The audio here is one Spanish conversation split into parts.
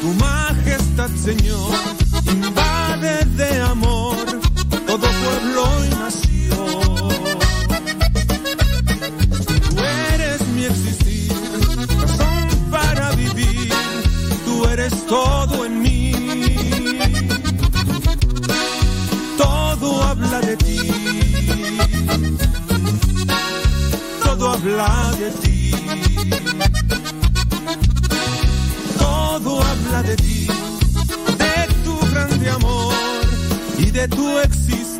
Tu majestad, Señor, invade de amor todo pueblo y nación. Tu existe.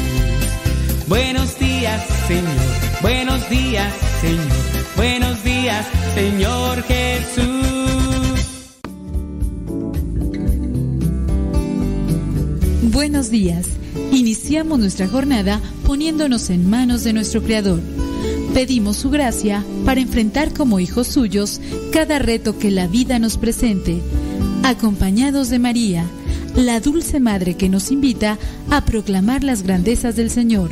Buenos días, Señor. Buenos días, Señor. Buenos días, Señor Jesús. Buenos días. Iniciamos nuestra jornada poniéndonos en manos de nuestro Creador. Pedimos su gracia para enfrentar como hijos suyos cada reto que la vida nos presente, acompañados de María, la dulce Madre que nos invita a proclamar las grandezas del Señor.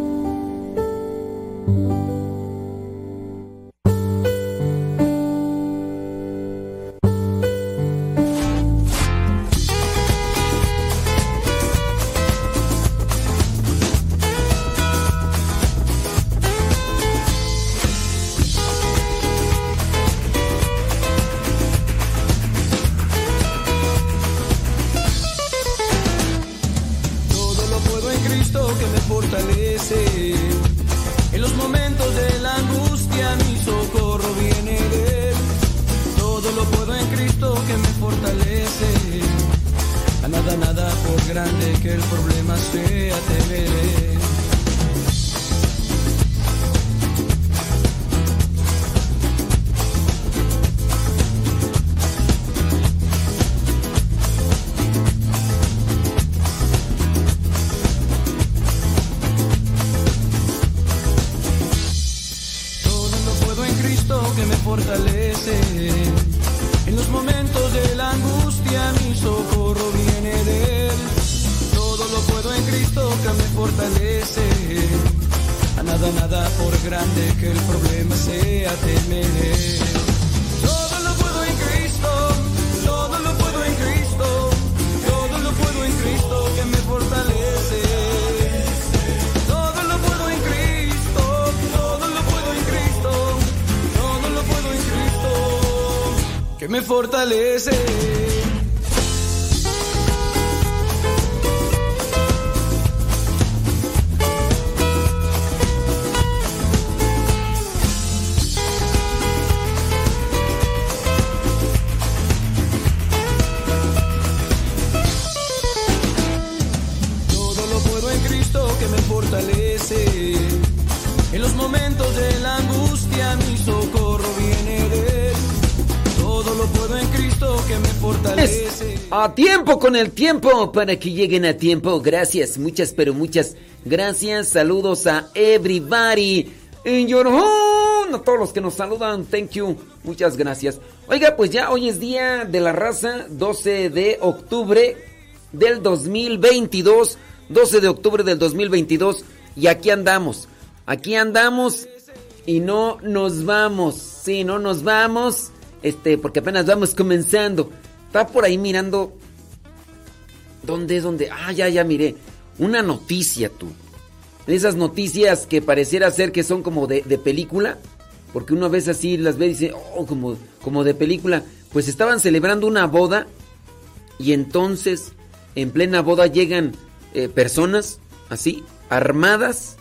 Con el tiempo para que lleguen a tiempo. Gracias, muchas pero muchas gracias. Saludos a everybody in your home. A todos los que nos saludan, thank you. Muchas gracias. Oiga, pues ya hoy es día de la raza, 12 de octubre del 2022. 12 de octubre del 2022. Y aquí andamos. Aquí andamos y no nos vamos. Sí, no nos vamos. Este, porque apenas vamos comenzando. Está por ahí mirando. ¿Dónde? ¿Dónde? Ah, ya, ya miré. Una noticia, tú. Esas noticias que pareciera ser que son como de, de película. Porque uno a veces así las ve y dice, oh, como, como de película. Pues estaban celebrando una boda. Y entonces, en plena boda llegan eh, personas así, armadas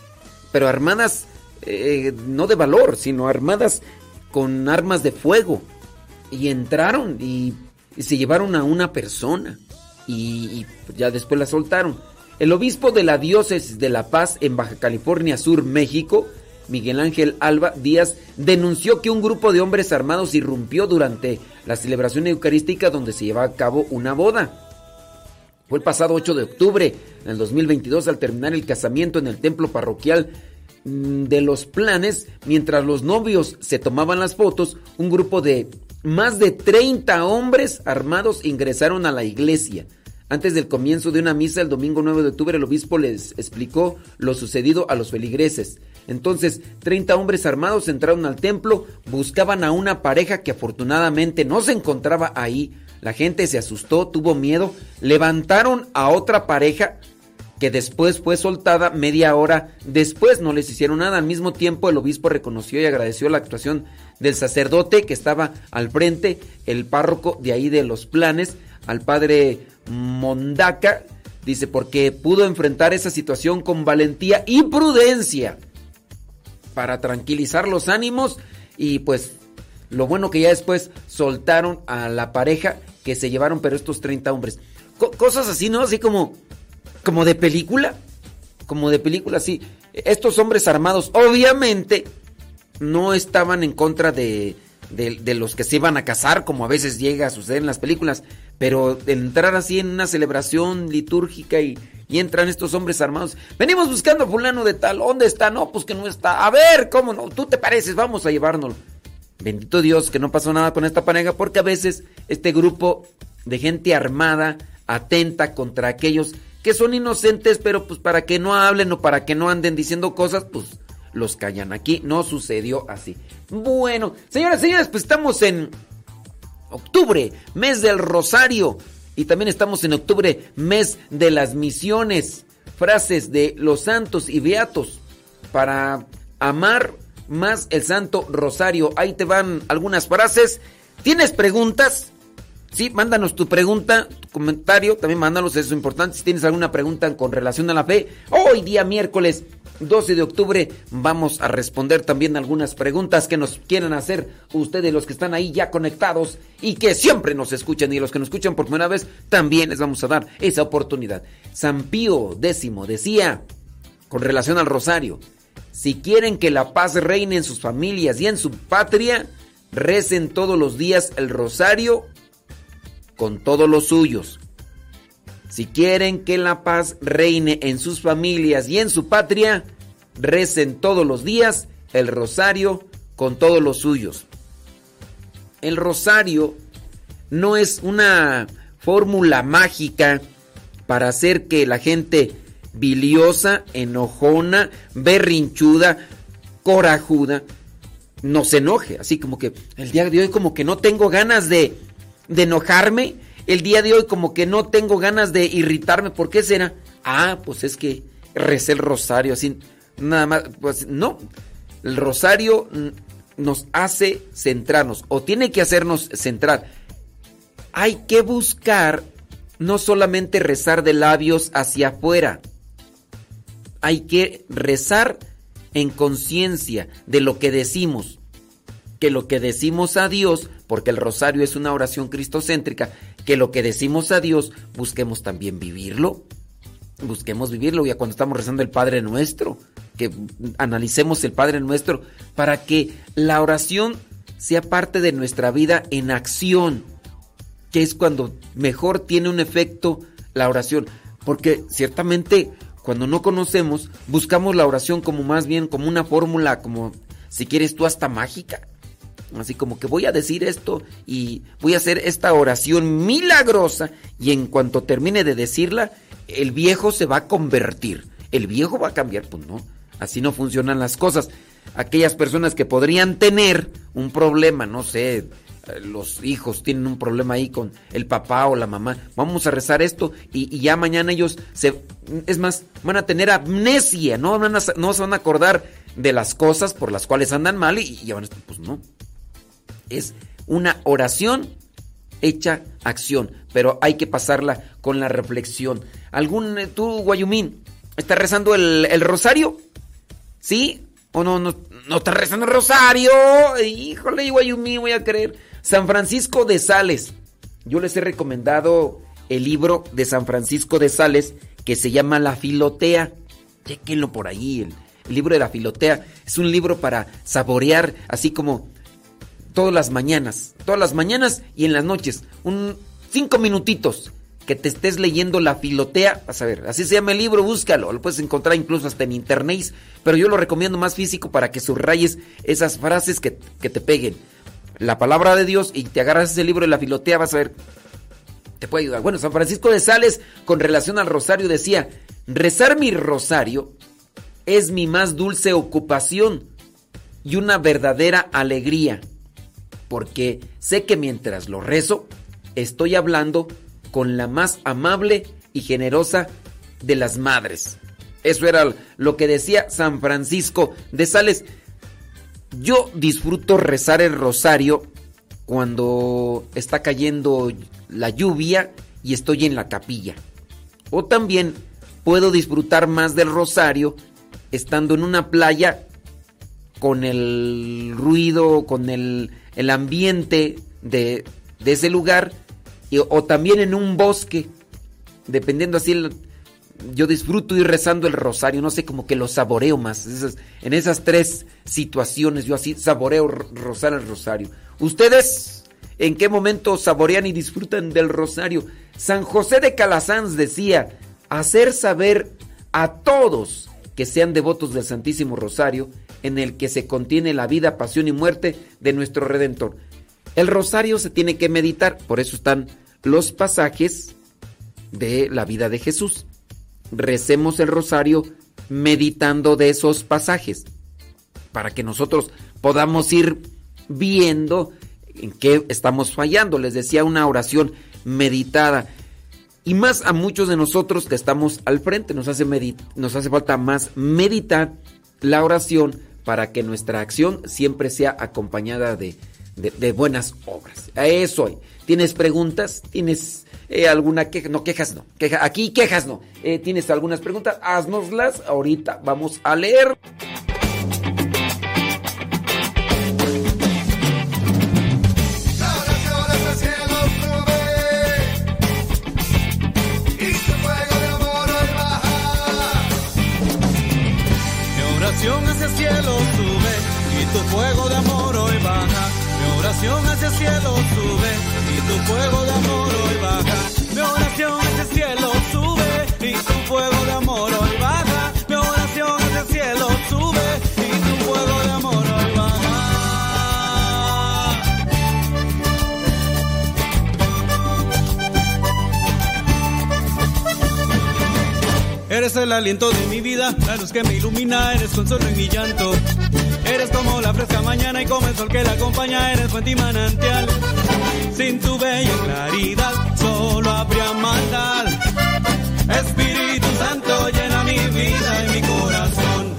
pero armadas eh, no de valor, sino armadas con armas de fuego. Y entraron y, se llevaron a una persona y, ya después la soltaron. El obispo de la diócesis de La Paz en Baja California Sur, México, Miguel Ángel Alba Díaz, denunció que un grupo de hombres armados irrumpió durante la celebración eucarística donde se llevaba a cabo una boda. Fue el pasado 8 de octubre del 2022 al terminar el casamiento en el templo parroquial mm, de los planes, mientras los novios se tomaban las fotos, un grupo de más de 30 hombres armados ingresaron a la iglesia. Antes del comienzo de una misa el domingo 9 de octubre el obispo les explicó lo sucedido a los feligreses. Entonces 30 hombres armados entraron al templo, buscaban a una pareja que afortunadamente no se encontraba ahí, la gente se asustó, tuvo miedo, levantaron a otra pareja que después fue soltada media hora después, no les hicieron nada. Al mismo tiempo el obispo reconoció y agradeció la actuación del sacerdote que estaba al frente, el párroco de ahí de los planes, al padre Mondaca, dice, porque pudo enfrentar esa situación con valentía y prudencia para tranquilizar los ánimos y pues lo bueno que ya después soltaron a la pareja que se llevaron, pero estos 30 hombres. cosas así, ¿no? Así como, como de película. Como de película, sí. Estos hombres armados, obviamente, no estaban en contra de, de, los que se iban a casar, como a veces llega a suceder en las películas. Pero entrar así en una celebración litúrgica y, y entran estos hombres armados. Venimos buscando a fulano de tal. ¿Dónde está? No, pues que no está. A ver, ¿cómo no? Tú te pareces, vamos a llevárnoslo. Bendito Dios que no pasó nada con esta pareja porque a veces este grupo de gente armada atenta contra aquellos que son inocentes, pero pues para que no hablen o para que no anden diciendo cosas, pues los callan. Aquí no sucedió así. Bueno, señoras y señores, pues estamos en octubre, mes del rosario. Y también estamos en octubre, mes de las misiones. Frases de los santos y beatos para amar más el Santo Rosario. Ahí te van algunas frases. ¿Tienes preguntas? Sí, mándanos tu pregunta, tu comentario, también mándanos, eso es importante. Si tienes alguna pregunta con relación a la fe, hoy día miércoles 12 de octubre vamos a responder también algunas preguntas que nos quieran hacer ustedes los que están ahí ya conectados y que siempre nos escuchan y los que nos escuchan por primera vez también les vamos a dar esa oportunidad. San Pío X decía con relación al rosario, si quieren que la paz reine en sus familias y en su patria, recen todos los días el rosario con todos los suyos. Si quieren que la paz reine en sus familias y en su patria, recen todos los días el rosario con todos los suyos. El rosario no es una fórmula mágica para hacer que la gente biliosa, enojona, berrinchuda, corajuda, no se enoje. Así como que el día de hoy como que no tengo ganas de, de enojarme. El día de hoy como que no tengo ganas de irritarme. ¿Por qué será? Ah, pues es que recé el rosario así. Nada más, pues no. El rosario nos hace centrarnos o tiene que hacernos centrar. Hay que buscar no solamente rezar de labios hacia afuera, hay que rezar en conciencia de lo que decimos. Que lo que decimos a Dios, porque el rosario es una oración cristocéntrica, que lo que decimos a Dios busquemos también vivirlo. busquemos vivirlo ya cuando estamos rezando el Padre Nuestro, que analicemos el Padre Nuestro para que la oración sea parte de nuestra vida en acción, que es cuando mejor tiene un efecto la oración, porque ciertamente cuando no conocemos buscamos la oración como más bien como una fórmula, como si quieres tú hasta mágica. Así como que voy a decir esto y voy a hacer esta oración milagrosa y en cuanto termine de decirla, el viejo se va a convertir. El viejo va a cambiar. Pues no, así no funcionan las cosas. Aquellas personas que podrían tener un problema, no sé, los hijos tienen un problema ahí con el papá o la mamá. Vamos a rezar esto y, ya mañana ellos se, es más, van a tener amnesia, no, van a, no se van a acordar de las cosas por las cuales andan mal y, y ya van a estar, pues no. Es una oración hecha acción, pero hay que pasarla con la reflexión. ¿Algún, eh, tú, Guayumín, estás rezando el, rosario? ¿Sí? ¿O no, no, no estás rezando el rosario? Híjole, Guayumín, voy a creer. San Francisco de Sales. Yo les he recomendado el libro de San Francisco de Sales que se llama La Filotea. Chequenlo por ahí, el, el libro de la Filotea. Es un libro para saborear, así como todas las mañanas, todas las mañanas y en las noches, un cinco minutitos que te estés leyendo la filotea, a ver, así se llama el libro, búscalo, lo puedes encontrar incluso hasta en internet, pero yo lo recomiendo más físico para que subrayes esas frases que, que te peguen. La palabra de Dios y te agarras ese libro de la filotea, vas a ver, te puede ayudar. Bueno, San Francisco de Sales, con relación al rosario, decía, rezar mi rosario es mi más dulce ocupación y una verdadera alegría porque sé que mientras lo rezo, estoy hablando con la más amable y generosa de las madres. Eso era lo que decía San Francisco de Sales. Yo disfruto rezar el rosario cuando está cayendo la lluvia y estoy en la capilla. O también puedo disfrutar más del rosario estando en una playa con el ruido, con el el ambiente de, ese lugar o también en un bosque, dependiendo así, yo disfruto ir rezando el rosario, no sé, como que lo saboreo más. en esas tres situaciones yo así saboreo rozar el rosario. ¿Ustedes en qué momento saborean y disfrutan del rosario? San José de Calasanz decía, hacer saber a todos que sean devotos del Santísimo Rosario en el que se contiene la vida, pasión y muerte de nuestro Redentor. El rosario se tiene que meditar, por eso están los pasajes de la vida de Jesús. Recemos el rosario meditando de esos pasajes, para que nosotros podamos ir viendo en qué estamos fallando. Les decía una oración meditada. Y más a muchos de nosotros que estamos al frente, nos hace, nos hace falta más meditar la oración para que nuestra acción siempre sea acompañada de, buenas obras. A eso ¿Tienes preguntas? ¿Tienes eh, alguna queja? No, quejas no. Queja, aquí quejas no. Eh, ¿Tienes algunas preguntas? Haznoslas. Ahorita vamos a leer. Fuego de amor hoy baja, mi oración hacia el cielo sube y tu fuego de amor hoy baja, mi oración hacia el cielo sube y tu fuego de amor hoy baja. Eres el aliento de mi vida, la luz que me ilumina, eres consuelo en mi llanto. Eres como la fresca mañana y como el sol que la acompaña, eres fuente y manantial. Sin tu bella claridad solo habría maldad. Espíritu Santo llena mi vida y mi corazón.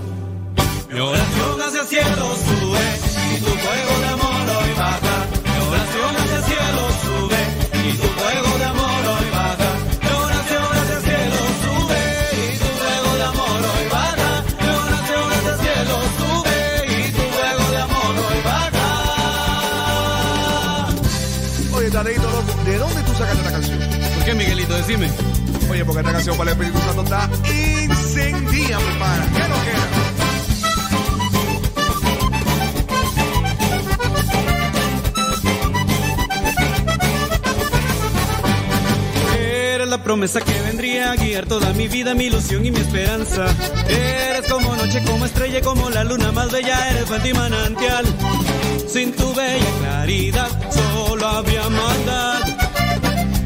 Mi oración hacia el cielo sube Decime. Oye, porque esta canción para el Espíritu Santo está incendía, prepara. ¿Qué lo que la promesa que vendría a guiar toda mi vida, mi ilusión y mi esperanza. Eres como noche, como estrella, como la luna más bella, eres fuente y manantial. Sin tu bella claridad, solo había maldad.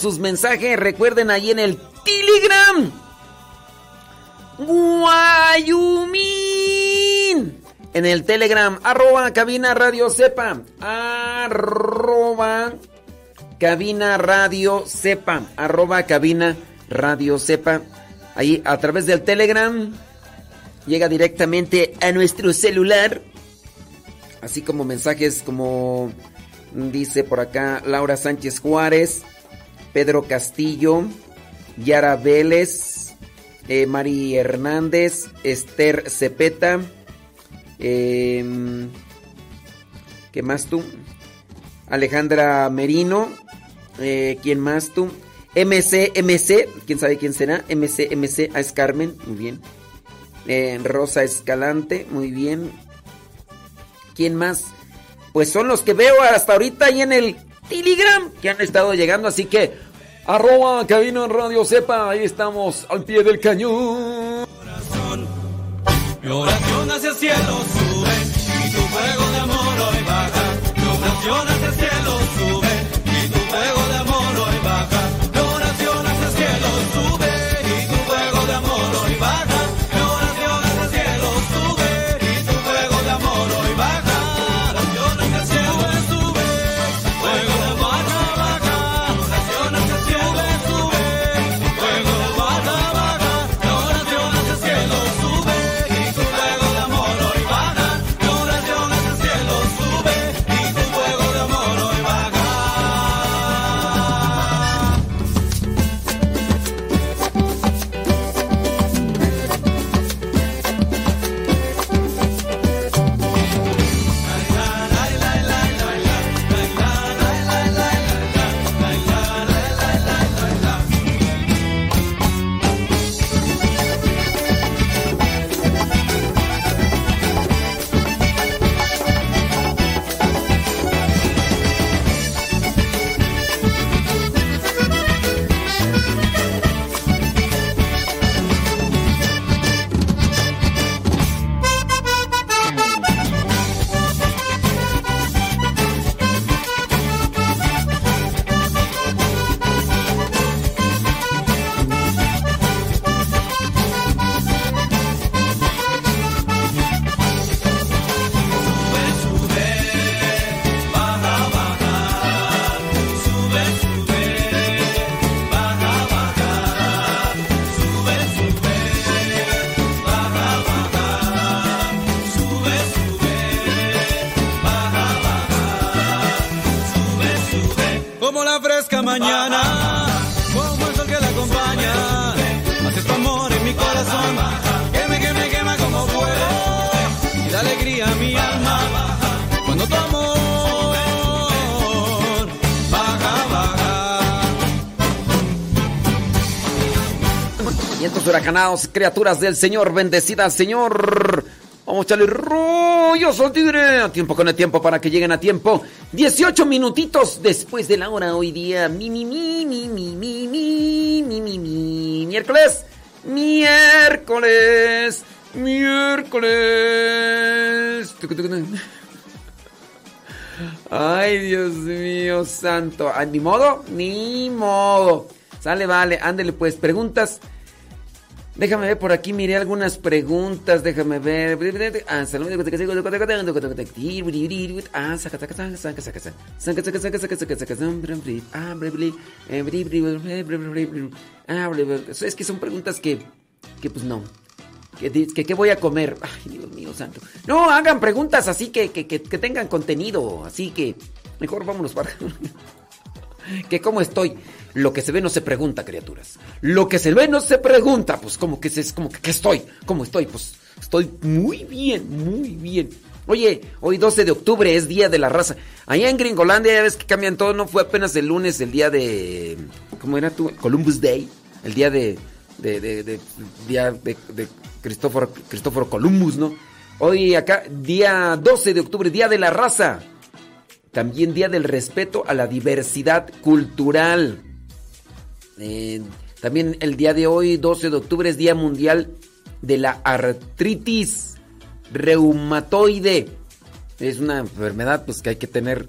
sus mensajes. Recuerden ahí en el Telegram. Guayumín. En el Telegram, arroba cabina radio sepa. Arroba cabina radio sepa. Arroba cabina radio sepa. Ahí a través del Telegram llega directamente a nuestro celular. Así como mensajes como dice por acá Laura Sánchez Juárez. Pedro Castillo, Yara Vélez, eh, Mari Hernández, Esther Cepeta, em, ¿qué más tú? Alejandra Merino, eh, ¿quién más tú? MC, MC, ¿quién sabe quién será? MC, MC, ah, es Carmen, muy bien. Eh, Rosa Escalante, muy bien. ¿Quién más? Pues son los que veo hasta ahorita ahí en el Telegram que han estado llegando, así que arroba cabina radio sepa, ahí estamos al pie del cañón. Huracanados, criaturas del Señor, bendecida al Señor. Vamos a echarle rollos al tigre. A tiempo con el tiempo para que lleguen a tiempo. 18 minutitos después de la hora hoy día. Mi, mi, mi, mi, mi, mi, mi, mi, mi, mi. Miércoles. Miércoles. Miércoles. Ay, Dios mío santo. Ni modo, ni modo. Sale, vale, ándele pues. Preguntas. Déjame ver, por aquí miré algunas preguntas, déjame ver. Ah, es que son preguntas que, que pues no. Que, que, voy a comer. Ay, Dios mío santo. No, hagan preguntas así que, que, que, que tengan contenido. Así que, mejor vámonos para... que cómo estoy. Lo que se ve no se pregunta, criaturas. Lo que se ve no se pregunta. Pues como que es como que ¿qué estoy? ¿Cómo estoy? Pues estoy muy bien, muy bien. Oye, hoy 12 de octubre es Día de la Raza. Allá en Gringolandia ya ves que cambian todo. No fue apenas el lunes el día de... ¿Cómo era tú? Columbus Day. El día de... de, de, de día de, de Cristóforo, Cristóforo Columbus, ¿no? Hoy acá, día 12 de octubre, Día de la Raza. También Día del Respeto a la Diversidad Cultural. También el día de hoy, 12 de octubre, es Día Mundial de la Artritis Reumatoide. Es una enfermedad pues, que hay que tener,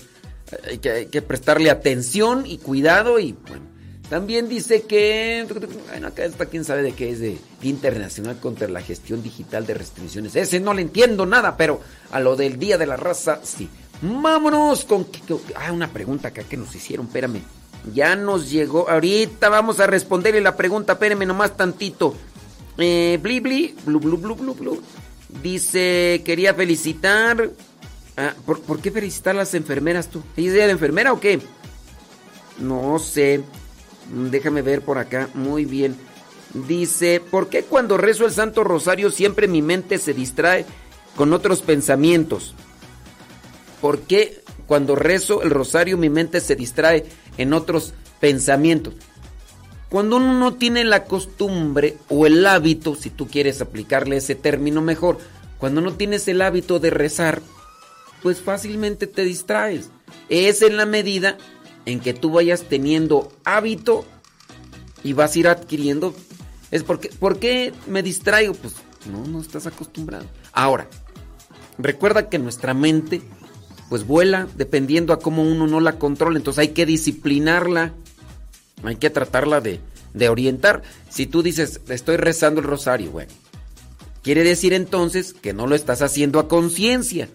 hay que, hay que prestarle atención y cuidado. Y bueno, también dice que. Bueno, acá está, quién sabe de qué es de Internacional contra la Gestión Digital de Restricciones. Ese no le entiendo nada, pero a lo del Día de la Raza, sí. Vámonos con. Ah, una pregunta acá que nos hicieron, espérame. Ya nos llegó. Ahorita vamos a responderle la pregunta. Espérenme nomás tantito. Eh, bli, bli. Dice, quería felicitar. Ah, ¿por, ¿por, qué felicitar a las enfermeras tú? ¿Ella es de enfermera o qué? No sé. Déjame ver por acá. Muy bien. Dice, ¿por qué cuando rezo el Santo Rosario siempre mi mente se distrae con otros pensamientos? ¿Por qué cuando rezo el rosario mi mente se distrae en otros pensamientos? Cuando uno no tiene la costumbre o el hábito, si tú quieres aplicarle ese término mejor, cuando no tienes el hábito de rezar, pues fácilmente te distraes. Es en la medida en que tú vayas teniendo hábito y vas a ir adquiriendo. Es porque, ¿por qué me distraigo? Pues no, no estás acostumbrado. Ahora, recuerda que nuestra mente pues vuela dependiendo a cómo uno no la controla. Entonces hay que disciplinarla, hay que tratarla de, de orientar. Si tú dices, estoy rezando el rosario, bueno, quiere decir entonces que no lo estás haciendo a conciencia.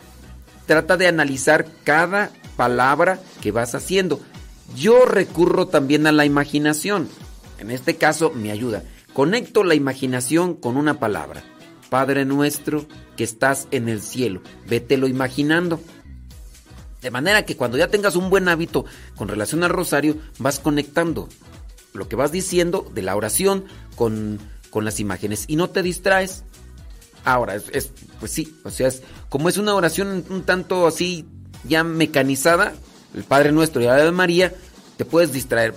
Trata de analizar cada palabra que vas haciendo. Yo recurro también a la imaginación. En este caso me ayuda. Conecto la imaginación con una palabra. Padre nuestro que estás en el cielo. Vételo imaginando. De manera que cuando ya tengas un buen hábito con relación al rosario, vas conectando lo que vas diciendo de la oración con, con las imágenes y no te distraes. Ahora, es, es, pues sí, o sea, es, como es una oración un tanto así ya mecanizada, el Padre Nuestro y la de María, te puedes distraer.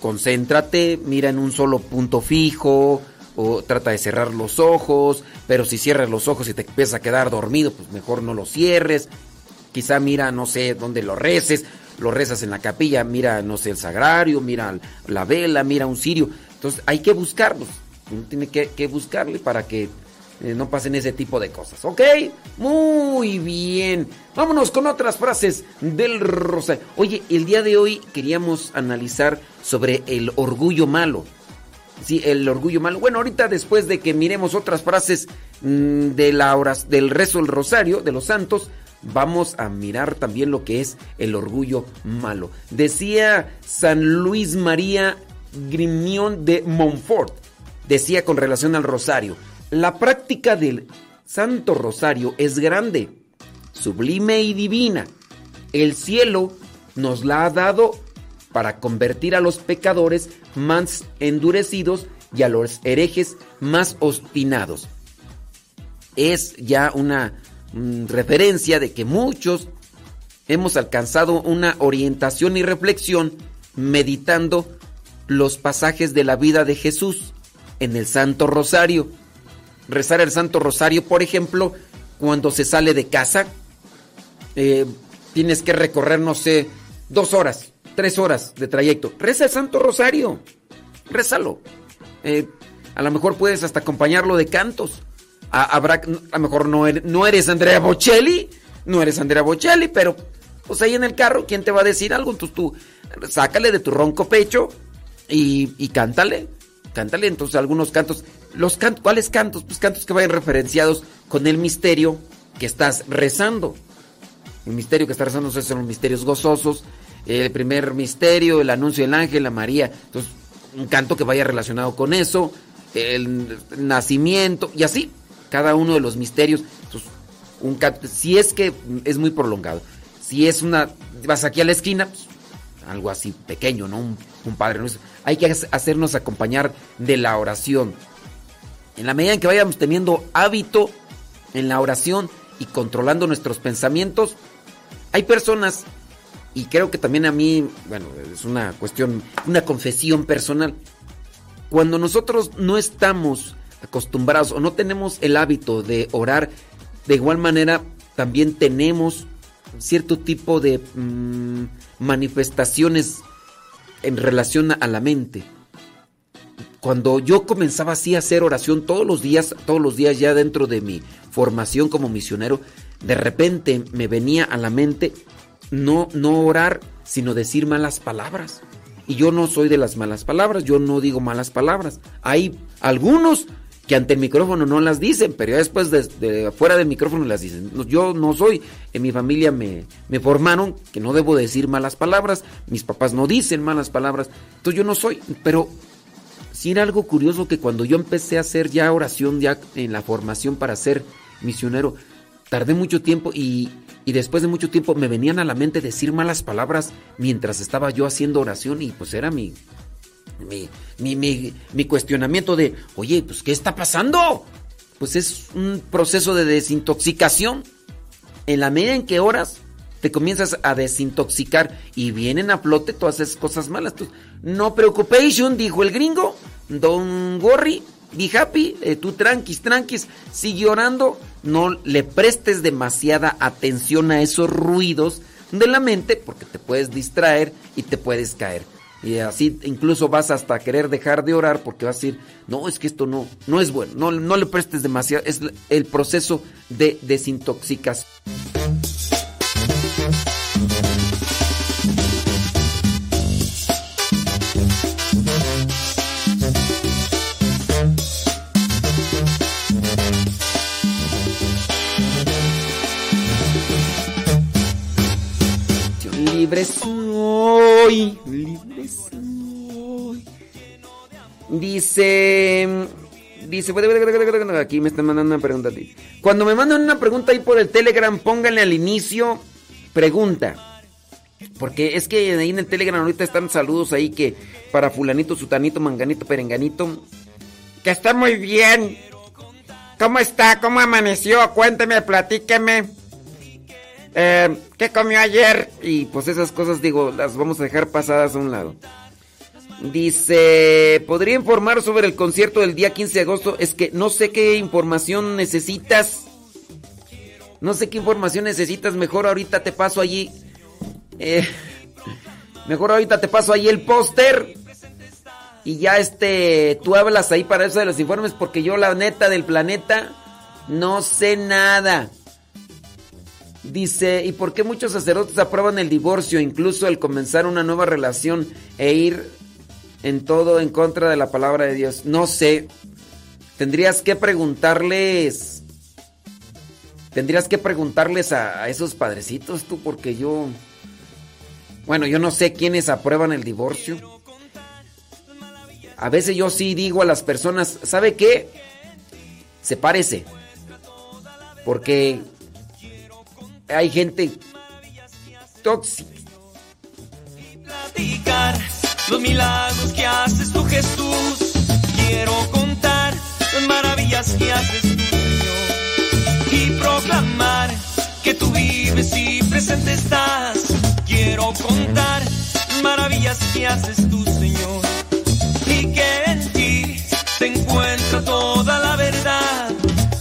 Concéntrate, mira en un solo punto fijo, o trata de cerrar los ojos, pero si cierras los ojos y te empiezas a quedar dormido, pues mejor no los cierres. Quizá mira, no sé, dónde lo reces, lo rezas en la capilla, mira, no sé, el sagrario, mira la vela, mira un cirio. Entonces hay que buscarlos, uno tiene que, buscarle para que eh, no pasen ese tipo de cosas, ¿ok? Muy bien. Vámonos con otras frases del rosa. Oye, el día de hoy queríamos analizar sobre el orgullo malo. Sí, el orgullo malo. Bueno, ahorita después de que miremos otras frases mmm, de la del rezo del rosario de los santos, vamos a mirar también lo que es el orgullo malo. Decía San Luis María Grimión de Montfort, decía con relación al rosario, la práctica del Santo Rosario es grande, sublime y divina. El cielo nos la ha dado para convertir a los pecadores más endurecidos y a los herejes más obstinados. Es ya una mm, referencia de que muchos hemos alcanzado una orientación y reflexión meditando los pasajes de la vida de Jesús en el Santo Rosario. Rezar el Santo Rosario, por ejemplo, cuando se sale de casa, eh, tienes que recorrer, no sé, dos horas, tres horas de trayecto. Reza el Santo Rosario, rézalo. Eh, a lo mejor puedes hasta acompañarlo de cantos. A, habrá, a lo mejor no eres, no eres Andrea Bocelli, no eres Andrea Bocelli, pero pues ahí en el carro, ¿quién te va a decir algo? Entonces tú sácale de tu ronco pecho y, y cántale, cántale entonces algunos cantos. los cantos, ¿cuáles cantos? Pues cantos que vayan referenciados con el misterio que estás rezando. El misterio que estás rezando son los misterios gozosos. El primer misterio, el anuncio del ángel, la María. Entonces, un canto que vaya relacionado con eso. El nacimiento y así. Cada uno de los misterios. Canto, si es que es muy prolongado. Si es una, vas aquí a la esquina, pues, algo así pequeño, ¿no? Un, un Padre Nuestro. Hay que hacernos acompañar de la oración. En la medida en que vayamos teniendo hábito en la oración y controlando nuestros pensamientos, hay personas, y creo que también a mí, bueno, es una cuestión, una confesión personal, cuando nosotros no estamos acostumbrados o no tenemos el hábito de orar, de igual manera también tenemos cierto tipo de mm, manifestaciones en relación a la mente. Cuando yo comenzaba así a hacer oración todos los días, todos los días ya dentro de mi formación como misionero, de repente me venía a la mente no, no orar, sino decir malas palabras. Y yo no soy de las malas palabras, yo no digo malas palabras. Hay algunos que ante el micrófono no las dicen, pero ya después de, fuera del micrófono las dicen. Yo no soy, en mi familia me, me formaron que no debo decir malas palabras, mis papás no dicen malas palabras, entonces yo no soy, pero si era algo curioso que cuando yo empecé a hacer ya oración, ya en la formación para ser misionero, tardé mucho tiempo y, después de mucho tiempo me venían a la mente decir malas palabras mientras estaba yo haciendo oración y pues era mi, mi, mi, mi, cuestionamiento de, oye, pues ¿qué está pasando? Pues es un proceso de desintoxicación. En la medida en que oras, te comienzas a desintoxicar y vienen a flote todas esas cosas malas. no preocupación, dijo el gringo. Don Gorri, be happy, eh, tú tranquis, tranquis, sigue orando, no le prestes demasiada atención a esos ruidos de la mente porque te puedes distraer y te puedes caer. Y así incluso vas hasta querer dejar de orar porque vas a decir, no, es que esto no, no es bueno, no, no le prestes demasiado, es el proceso de desintoxicación. libre Dice, dice, aquí me están mandando una pregunta a ti. Cuando me mandan una pregunta ahí por el Telegram, pónganle al inicio pregunta. Porque es que ahí en el Telegram ahorita están saludos ahí que para fulanito, sutanito, manganito, perenganito. Que está muy bien. ¿Cómo está? ¿Cómo amaneció? Cuénteme, platíqueme. Eh, ¿Qué comió ayer? Y pues esas cosas, digo, las vamos a dejar pasadas a un lado. Dice, ¿podría informar sobre el concierto del día 15 de agosto? Es que no sé qué información necesitas. No sé qué información necesitas. Mejor ahorita te paso allí. Eh, mejor ahorita te paso allí el póster. Y ya este, tú hablas ahí para eso de los informes porque yo la neta del planeta no sé nada. Dice, ¿y por qué muchos sacerdotes aprueban el divorcio, incluso el comenzar una nueva relación e ir en todo en contra de la palabra de Dios? No sé. Tendrías que preguntarles. Tendrías que preguntarles a, a esos padrecitos tú, porque yo. Bueno, yo no sé quiénes aprueban el divorcio. A veces yo sí digo a las personas, ¿sabe qué? Se parece. Porque hay gente tóxica. Platicar los milagros que haces tú, Jesús. Quiero contar las maravillas que haces tú, Señor. Y proclamar que tú vives y presente estás. Quiero contar las maravillas que haces tú, Señor. Y que en ti se encuentra toda la verdad.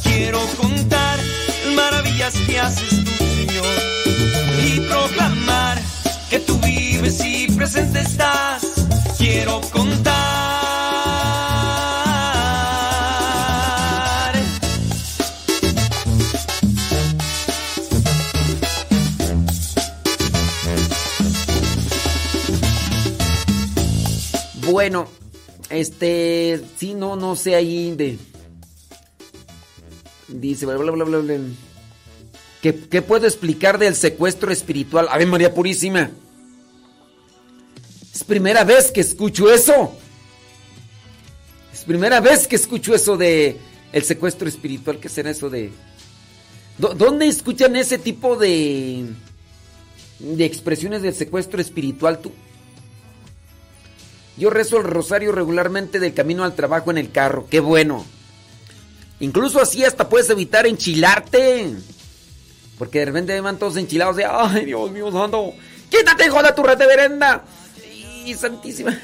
Quiero contar las maravillas que haces tú y proclamar que tú vives y presente estás. Quiero contar. Bueno, Este, sí, no, no sé ahí de... Dice, bla, bla, bla, bla, bla. ¿Qué, puedo explicar del secuestro espiritual? A ver, María Purísima. Es primera vez que escucho eso. Es primera vez que escucho eso de el secuestro espiritual. ¿Qué será eso de...? ¿Dó- ¿Dónde escuchan ese tipo de... de expresiones del secuestro espiritual tú? Yo rezo el rosario regularmente del camino al trabajo en el carro. ¡Qué bueno! Incluso así hasta puedes evitar enchilarte. Porque de repente van todos enchilados de... ¡Ay, Dios mío santo! ¡Quítate, hijo de tu reverenda! ¡Y santísima!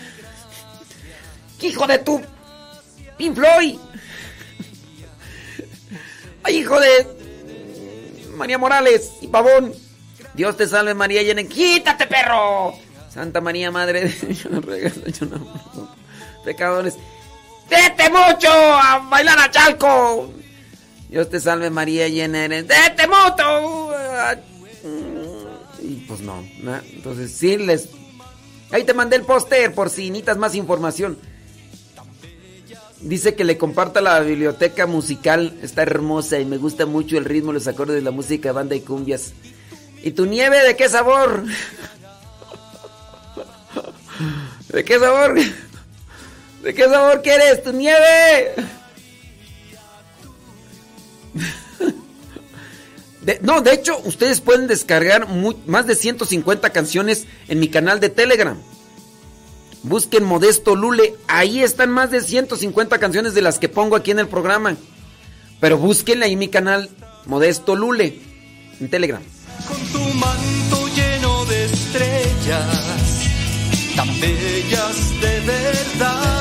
¡Qué hijo de tu... Pink Floyd! ¡Ay, hijo de... María Morales y Pavón! Dios te salve María llena... ¡Quítate, perro! Santa María, Madre de Dios, pecadores. ¡Vete mucho a bailar a Chalco! Dios te salve María llena eres. ¡Vete mucho! Y pues no, ¿no? entonces sí les... Ahí te mandé el póster por si necesitas más información. Dice que le comparta la biblioteca musical, está hermosa y me gusta mucho el ritmo, los acordes de la música, banda y cumbias. ¿Y tu nieve de qué sabor? ¿De qué sabor? ¿De qué sabor quieres tu nieve? No, de hecho, ustedes pueden descargar más de 150 canciones en mi canal de Telegram. Busquen Modesto Lule, ahí están más de 150 canciones de las que pongo aquí en el programa. Pero búsquenla ahí mi canal Modesto Lule en Telegram. con tu manto lleno de estrellas, tan bellas de verdad.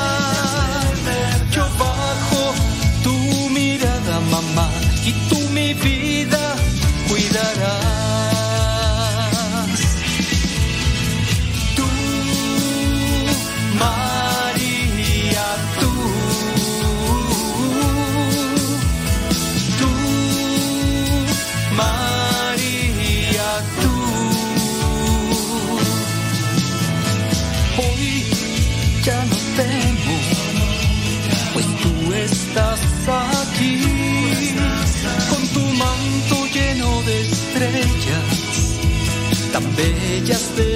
just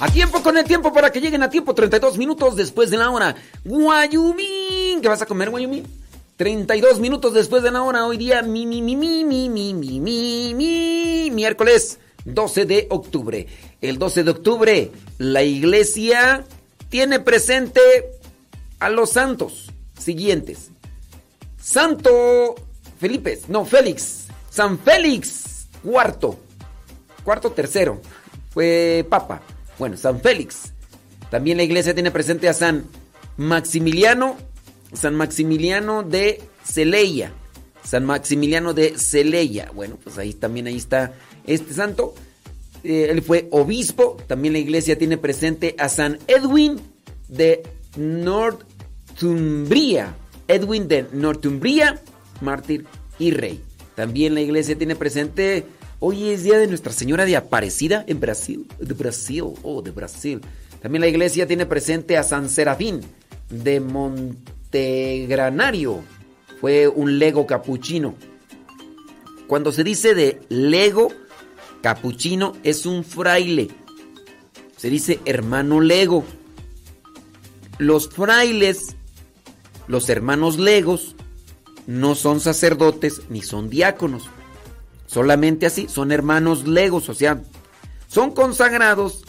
A tiempo con el tiempo para que lleguen a tiempo, 32 minutos después de la hora. Guayumín, ¿qué vas a comer, Guayumín? 32 minutos después de la hora, hoy día, mi, mi, mi, mi, mi, mi, mi, mi, mi, miércoles 12 de octubre. El 12 de octubre, la iglesia tiene presente a los santos siguientes. Santo Felipe, no, Félix, San Félix cuarto, cuarto tercero, fue papa. Bueno, San Félix. También la iglesia tiene presente a San Maximiliano, San Maximiliano de Celeia. San Maximiliano de Celeia. Bueno, pues ahí también ahí está este santo. Eh, él fue obispo. También la iglesia tiene presente a San Edwin de Northumbria. Edwin de Northumbria, mártir y rey. También la iglesia tiene presente Hoy es día de Nuestra Señora de Aparecida en Brasil. De Brasil, oh, de Brasil. También la iglesia tiene presente a San Serafín de Montegranario. Fue un lego capuchino. Cuando se dice de lego, capuchino es un fraile. Se dice hermano lego. Los frailes, los hermanos legos, no son sacerdotes ni son diáconos. Solamente así, son hermanos legos, o sea, son consagrados,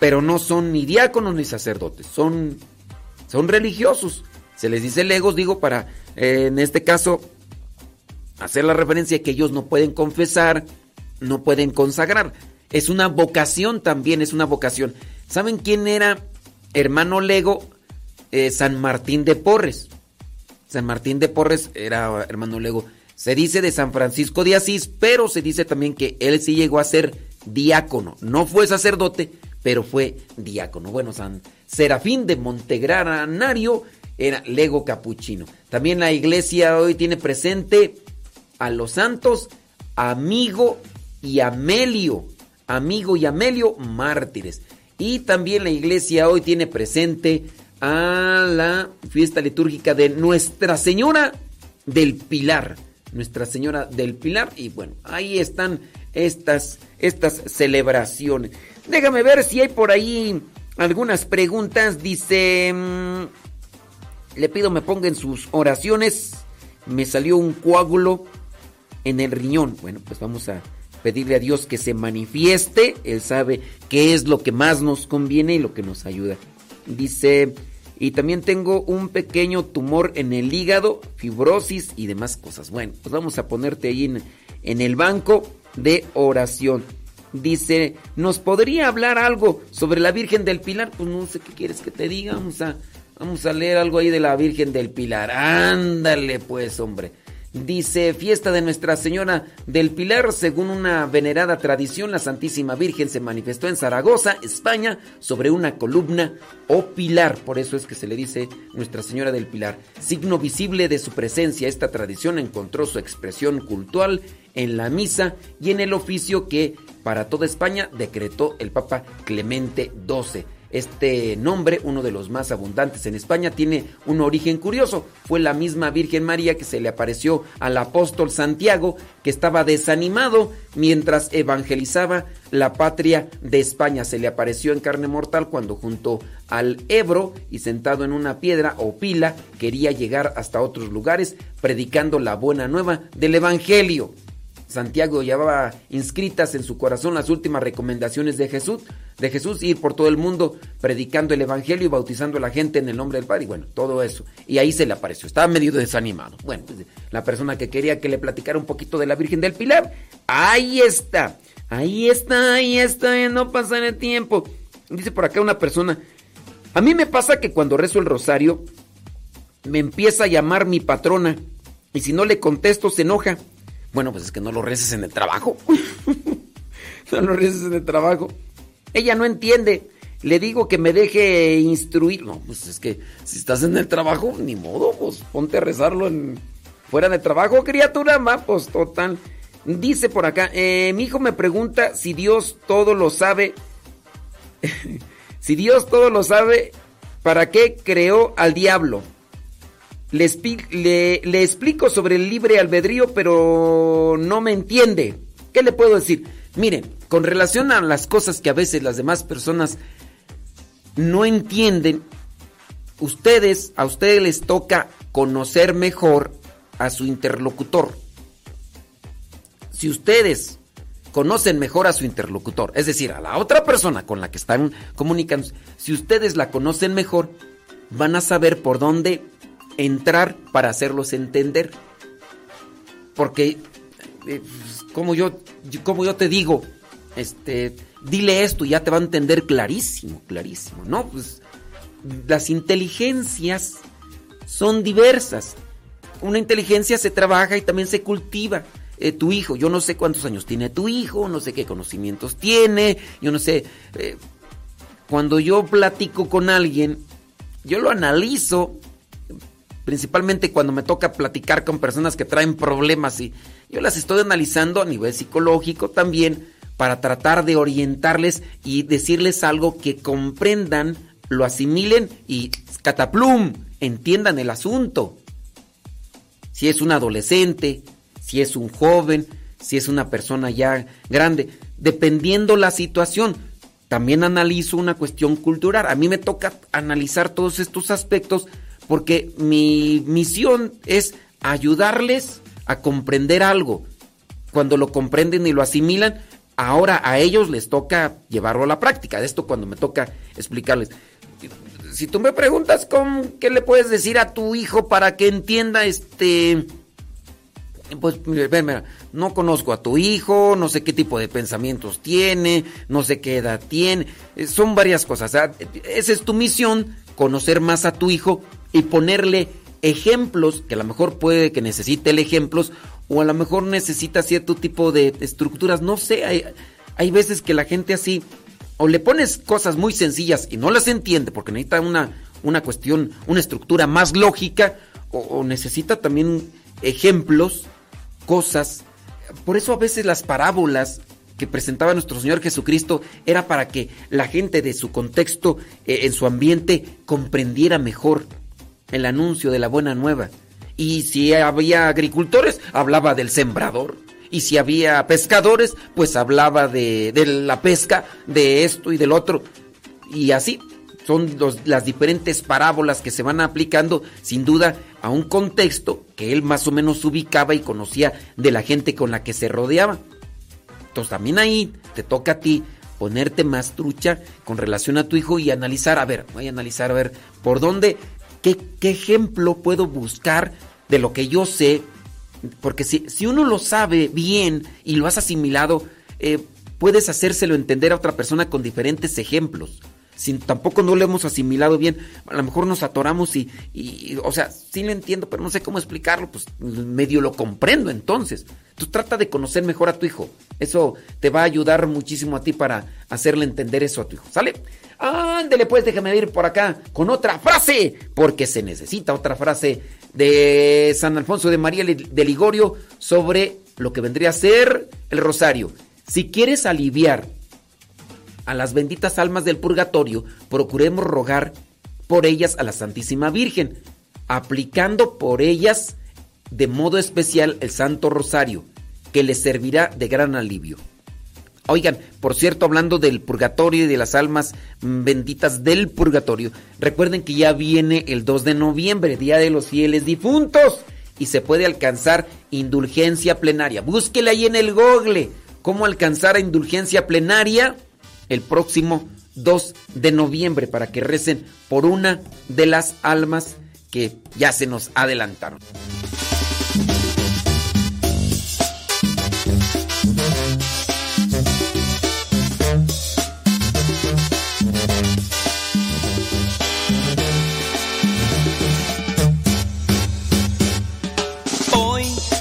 pero no son ni diáconos ni sacerdotes, son, son religiosos. Se les dice legos, digo, para, eh, en este caso, hacer la referencia que ellos no pueden confesar, no pueden consagrar. Es una vocación también, es una vocación. ¿Saben quién era hermano lego? Eh, San Martín de Porres. San Martín de Porres era hermano lego se dice de San Francisco de Asís, pero se dice también que él sí llegó a ser diácono. No fue sacerdote, pero fue diácono. Bueno, San Serafín de Montegranario era lego capuchino. También la iglesia hoy tiene presente a los santos Amigo y Amelio. Amigo y Amelio, mártires. Y también la iglesia hoy tiene presente a la fiesta litúrgica de Nuestra Señora del Pilar. Nuestra Señora del Pilar. Y bueno, ahí están estas, estas celebraciones. Déjame ver si hay por ahí algunas preguntas. Dice, mm, le pido me ponga en sus oraciones. Me salió un coágulo en el riñón. Bueno, pues vamos a pedirle a Dios que se manifieste. Él sabe qué es lo que más nos conviene y lo que nos ayuda. Dice, y también tengo un pequeño tumor en el hígado, fibrosis y demás cosas. Bueno, pues vamos a ponerte ahí en, el banco de oración. Dice, ¿nos podría hablar algo sobre la Virgen del Pilar? Pues no sé qué quieres que te diga. Vamos a, vamos a leer algo ahí de la Virgen del Pilar. Ándale pues, hombre. Dice, fiesta de Nuestra Señora del Pilar, según una venerada tradición, la Santísima Virgen se manifestó en Zaragoza, España, sobre una columna o pilar, por eso es que se le dice Nuestra Señora del Pilar. Signo visible de su presencia, esta tradición encontró su expresión cultural en la misa y en el oficio que para toda España decretó el Papa Clemente XII. Este nombre, uno de los más abundantes en España, tiene un origen curioso. Fue la misma Virgen María que se le apareció al apóstol Santiago, que estaba desanimado mientras evangelizaba la patria de España. Se le apareció en carne mortal cuando junto al Ebro y sentado en una piedra o pila quería llegar hasta otros lugares predicando la buena nueva del Evangelio. Santiago llevaba inscritas en su corazón las últimas recomendaciones de Jesús, de Jesús ir por todo el mundo predicando el evangelio y bautizando a la gente en el nombre del Padre y bueno, todo eso. Y ahí se le apareció, estaba medio desanimado. Bueno, pues, la persona que quería que le platicara un poquito de la Virgen del Pilar, ahí está. Ahí está, ahí está, no pasa el tiempo. Dice por acá una persona, a mí me pasa que cuando rezo el rosario me empieza a llamar mi patrona y si no le contesto se enoja. Bueno, pues es que no lo reces en el trabajo. no lo reces en el trabajo. Ella no entiende. Le digo que me deje instruir. No, pues es que si estás en el trabajo, ni modo, pues ponte a rezarlo en fuera de trabajo, criatura, va, pues total. Dice por acá, eh, mi hijo me pregunta si Dios todo lo sabe. si Dios todo lo sabe, ¿para qué creó al diablo? Le, explico sobre el libre albedrío, pero no me entiende. ¿Qué le puedo decir? Miren, con relación a las cosas que a veces las demás personas no entienden, ustedes, a ustedes les toca conocer mejor a su interlocutor. Si ustedes conocen mejor a su interlocutor, es decir, a la otra persona con la que están comunicando, si ustedes la conocen mejor, van a saber por dónde entrar para hacerlos entender. Porque, eh, como, yo, como yo te digo, este, dile esto y ya te va a entender clarísimo, clarísimo, ¿no? Pues las inteligencias son diversas. Una inteligencia se trabaja y también se cultiva. Eh, tu hijo, yo no sé cuántos años tiene tu hijo, no sé qué conocimientos tiene, yo no sé. Eh, cuando yo platico con alguien, yo lo analizo principalmente cuando me toca platicar con personas que traen problemas y yo las estoy analizando a nivel psicológico también para tratar de orientarles y decirles algo que comprendan, lo asimilen y cataplum, entiendan el asunto. Si es un adolescente, si es un joven, si es una persona ya grande, dependiendo la situación. También analizo una cuestión cultural. A mí me toca analizar todos estos aspectos porque mi misión es ayudarles a comprender algo. Cuando lo comprenden y lo asimilan, ahora a ellos les toca llevarlo a la práctica. De esto cuando me toca explicarles. Si tú me preguntas con qué le puedes decir a tu hijo para que entienda este pues mira, no conozco a tu hijo, no sé qué tipo de pensamientos tiene, no sé qué edad tiene, eh, son varias cosas. esa es tu misión, conocer más a tu hijo y ponerle ejemplos, que a lo mejor puede que necesite el ejemplos, o a lo mejor necesita cierto tipo de estructuras, no sé, hay, hay veces que la gente así, o le pones cosas muy sencillas y no las entiende porque necesita una, una cuestión, una estructura más lógica, o necesita también ejemplos cosas. Por eso a veces las parábolas que presentaba nuestro Señor Jesucristo era para que la gente de su contexto, eh, en su ambiente, comprendiera mejor el anuncio de la buena nueva. Y si había agricultores, hablaba del sembrador. Y si había pescadores, pues hablaba de, la pesca, de esto y del otro. Y así, son las diferentes parábolas que se van aplicando, sin duda, a un contexto que él más o menos ubicaba y conocía de la gente con la que se rodeaba. Entonces también ahí te toca a ti ponerte más trucha con relación a tu hijo y analizar, a ver, voy a analizar, a ver, por dónde, qué, ejemplo puedo buscar de lo que yo sé, porque si, si uno lo sabe bien y lo has asimilado, eh, puedes hacérselo entender a otra persona con diferentes ejemplos sin tampoco no lo hemos asimilado bien, a lo mejor nos atoramos y, o sea, sí lo entiendo, pero no sé cómo explicarlo, pues medio lo comprendo entonces. Tú trata de conocer mejor a tu hijo. Eso te va a ayudar muchísimo a ti para hacerle entender eso a tu hijo. ¿Sale? Ándele pues, déjame ir por acá con otra frase, porque se necesita otra frase de San Alfonso de María de Ligorio sobre lo que vendría a ser el rosario. Si quieres aliviar a las benditas almas del purgatorio, procuremos rogar por ellas a la Santísima Virgen, aplicando por ellas de modo especial el Santo Rosario, que les servirá de gran alivio. Oigan, por cierto, hablando del purgatorio y de las almas benditas del purgatorio, recuerden que ya viene el 2 de noviembre, Día de los Fieles Difuntos, y se puede alcanzar indulgencia plenaria. Búsquela ahí en el google, cómo alcanzar indulgencia plenaria el próximo 2 de noviembre para que recen por una de las almas que ya se nos adelantaron.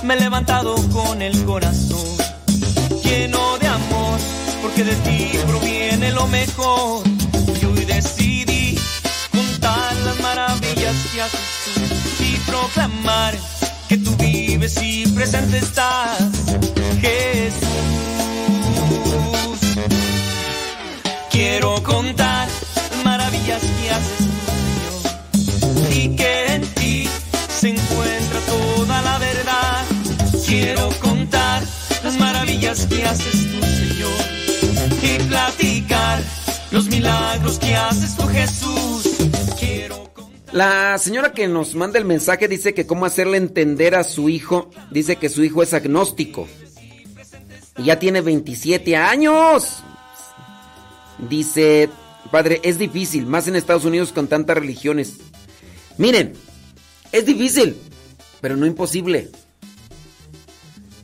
Me he levantado con el corazón lleno de amor porque de ti proviene lo mejor. Y hoy decidí contar las maravillas que haces tú y proclamar que tú vives y presente estás, Jesús. Quiero contar las maravillas que haces tú, y que en ti se encuentra. Quiero contar las maravillas que haces tú, Señor y platicar los milagros que haces tú, Jesús. La señora que nos manda el mensaje dice que cómo hacerle entender a su hijo, dice que su hijo es agnóstico. Y ya tiene 27 años. Dice, padre, es difícil, más en Estados Unidos con tantas religiones. Miren, es difícil, pero no imposible.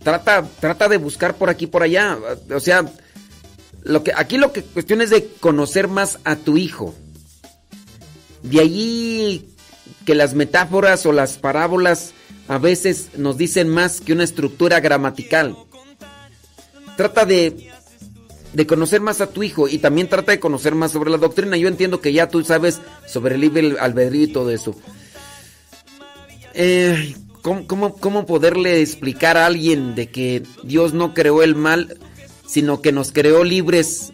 Trata, trata de buscar por aquí, por allá. O sea, lo que, aquí lo que cuestión es de conocer más a tu hijo. De allí que las metáforas o las parábolas a veces nos dicen más que una estructura gramatical. Trata de, de conocer más a tu hijo y también trata de conocer más sobre la doctrina. Yo entiendo que ya tú sabes sobre el libre albedrío y todo eso. Eh, ¿cómo, cómo, cómo poderle explicar a alguien de que Dios no creó el mal? sino que nos creó libres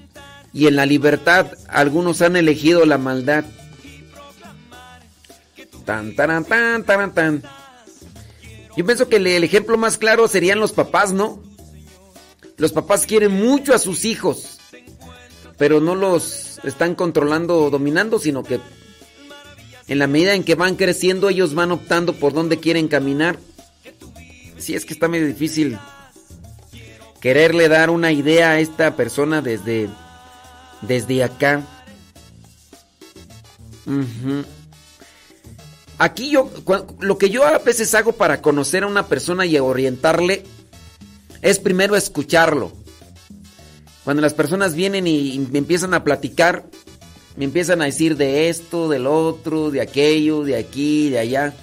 y en la libertad algunos han elegido la maldad. Tan, tan, tan, tan, tan. Yo pienso que el, ejemplo más claro serían los papás, ¿no? Los papás quieren mucho a sus hijos, pero no los están controlando o dominando, sino que en la medida en que van creciendo ellos van optando por dónde quieren caminar. Si es que está medio difícil quererle dar una idea a esta persona desde, desde acá. Aquí yo, lo que yo a veces hago para conocer a una persona y orientarle es primero escucharlo. Cuando las personas vienen y me empiezan a platicar, me empiezan a decir de esto, del otro, de aquello, de aquí, de allá.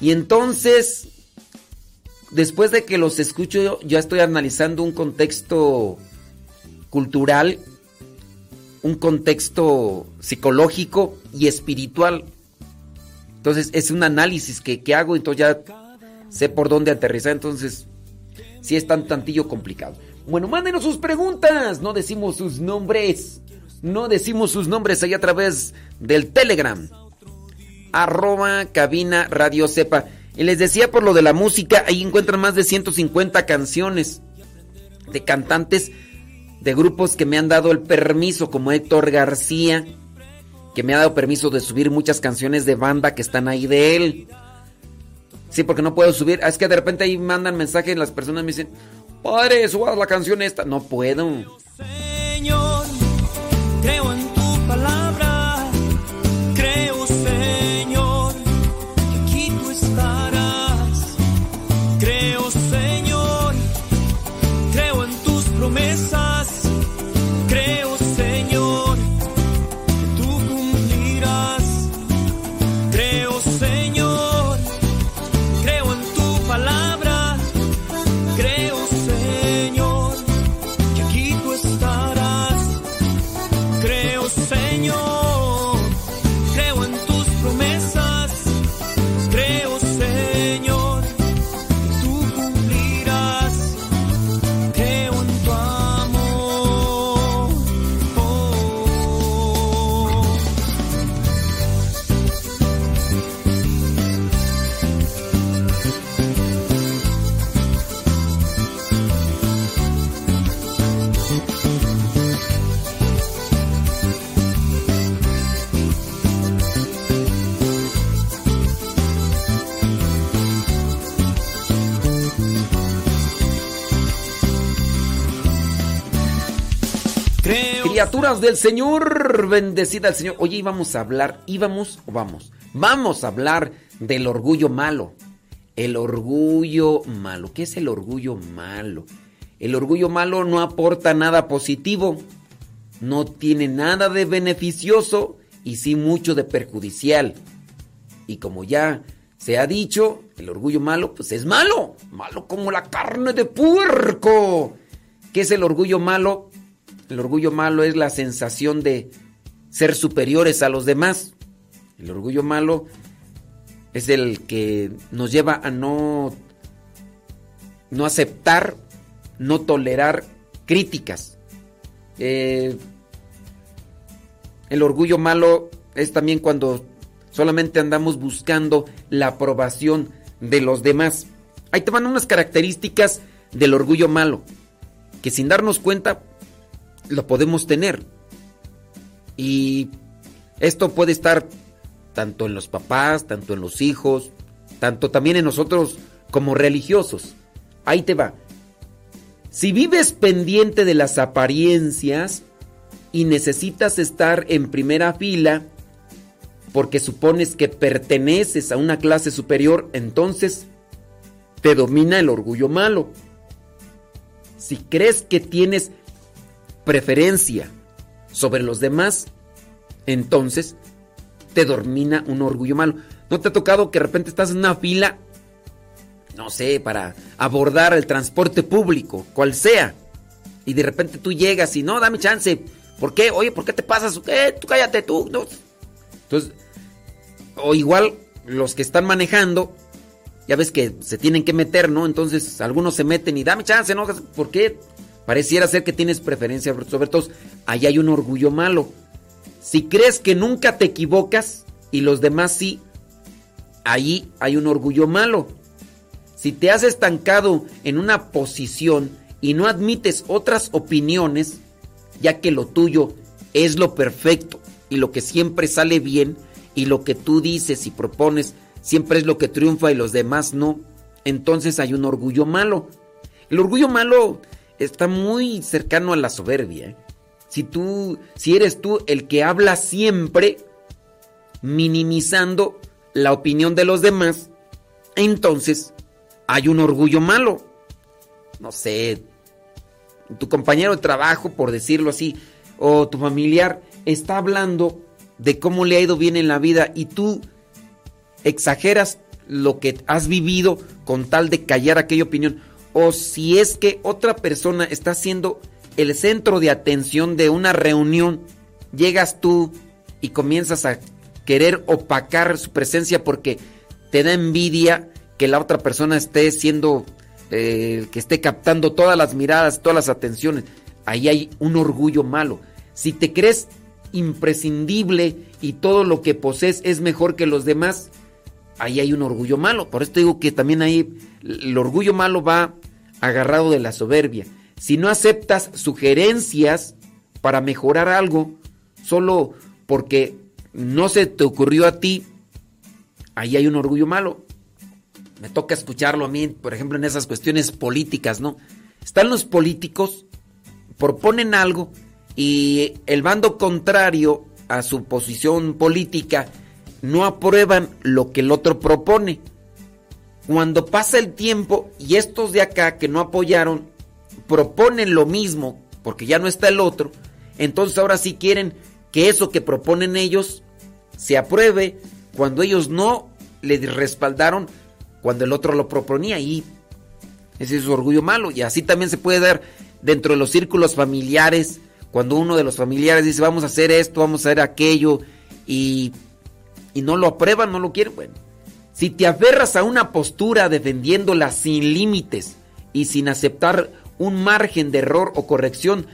Y entonces, después de que los escucho, ya estoy analizando un contexto cultural, un contexto psicológico y espiritual. Entonces es un análisis que, que hago, entonces ya sé por dónde aterrizar, entonces sí es tan tantillo complicado. Bueno, mándenos sus preguntas, no decimos sus nombres, no decimos sus nombres ahí a través del Telegram, arroba cabina radio sepa. Y les decía por lo de la música, ahí encuentran más de 150 canciones de cantantes de grupos que me han dado el permiso, como Héctor García, que me ha dado permiso de subir muchas canciones de banda que están ahí de él. Sí, porque no puedo subir. Es que de repente ahí mandan mensajes las personas me dicen, padre, suba la canción esta. No puedo. Señor, creo en Criaturas del Señor, bendecida al Señor. Oye, íbamos a hablar, íbamos o vamos. Vamos a hablar del orgullo malo. El orgullo malo. ¿Qué es el orgullo malo? El orgullo malo no aporta nada positivo, no tiene nada de beneficioso y sí mucho de perjudicial. Y como ya se ha dicho, el orgullo malo pues es malo, malo como la carne de puerco. ¿Qué es el orgullo malo? El orgullo malo es la sensación de ser superiores a los demás. El orgullo malo es el que nos lleva a no, no aceptar, no tolerar críticas. Eh, el orgullo malo es también cuando solamente andamos buscando la aprobación de los demás. Ahí te van unas características del orgullo malo, que sin darnos cuenta lo podemos tener. Y esto puede estar tanto en los papás, tanto en los hijos, tanto también en nosotros como religiosos. Ahí te va. Si vives pendiente de las apariencias y necesitas estar en primera fila porque supones que perteneces a una clase superior, entonces te domina el orgullo malo. Si crees que tienes preferencia sobre los demás, entonces te domina un orgullo malo. ¿No te ha tocado que de repente estás en una fila, no sé, para abordar el transporte público, cual sea, y de repente tú llegas y no, dame chance, ¿por qué? Oye, ¿por qué te pasas? ¿Qué? Tú cállate tú. No. Entonces, o igual los que están manejando, ya ves que se tienen que meter, ¿no? Entonces algunos se meten y dame chance, ¿no? ¿Por qué? Pareciera ser que tienes preferencia sobre todos. Ahí hay un orgullo malo. Si crees que nunca te equivocas y los demás sí, ahí hay un orgullo malo. Si te has estancado en una posición y no admites otras opiniones, ya que lo tuyo es lo perfecto y lo que siempre sale bien y lo que tú dices y propones siempre es lo que triunfa y los demás no, entonces hay un orgullo malo. El orgullo malo está muy cercano a la soberbia. ¿eh? Si tú, si eres tú el que habla siempre minimizando la opinión de los demás, entonces hay un orgullo malo. No sé, tu compañero de trabajo, por decirlo así, o tu familiar está hablando de cómo le ha ido bien en la vida y tú exageras lo que has vivido con tal de callar aquella opinión. O si es que otra persona está siendo el centro de atención de una reunión, llegas tú y comienzas a querer opacar su presencia porque te da envidia que la otra persona esté siendo, eh, que esté captando todas las miradas, todas las atenciones. Ahí hay un orgullo malo. Si te crees imprescindible y todo lo que posees es mejor que los demás, ahí hay un orgullo malo. Por eso digo que también ahí el orgullo malo va agarrado de la soberbia. Si no aceptas sugerencias para mejorar algo, solo porque no se te ocurrió a ti, ahí hay un orgullo malo. Me toca escucharlo a mí, por ejemplo, en esas cuestiones políticas, ¿no? Están los políticos, proponen algo y el bando contrario a su posición política no aprueban lo que el otro propone. Cuando pasa el tiempo y estos de acá que no apoyaron proponen lo mismo porque ya no está el otro, entonces ahora sí quieren que eso que proponen ellos se apruebe cuando ellos no le respaldaron cuando el otro lo proponía y ese es su orgullo malo y así también se puede dar dentro de los círculos familiares cuando uno de los familiares dice vamos a hacer esto, vamos a hacer aquello y, y no lo aprueban, no lo quieren, bueno. Si te aferras a una postura defendiéndola sin límites y sin aceptar un margen de error o corrección,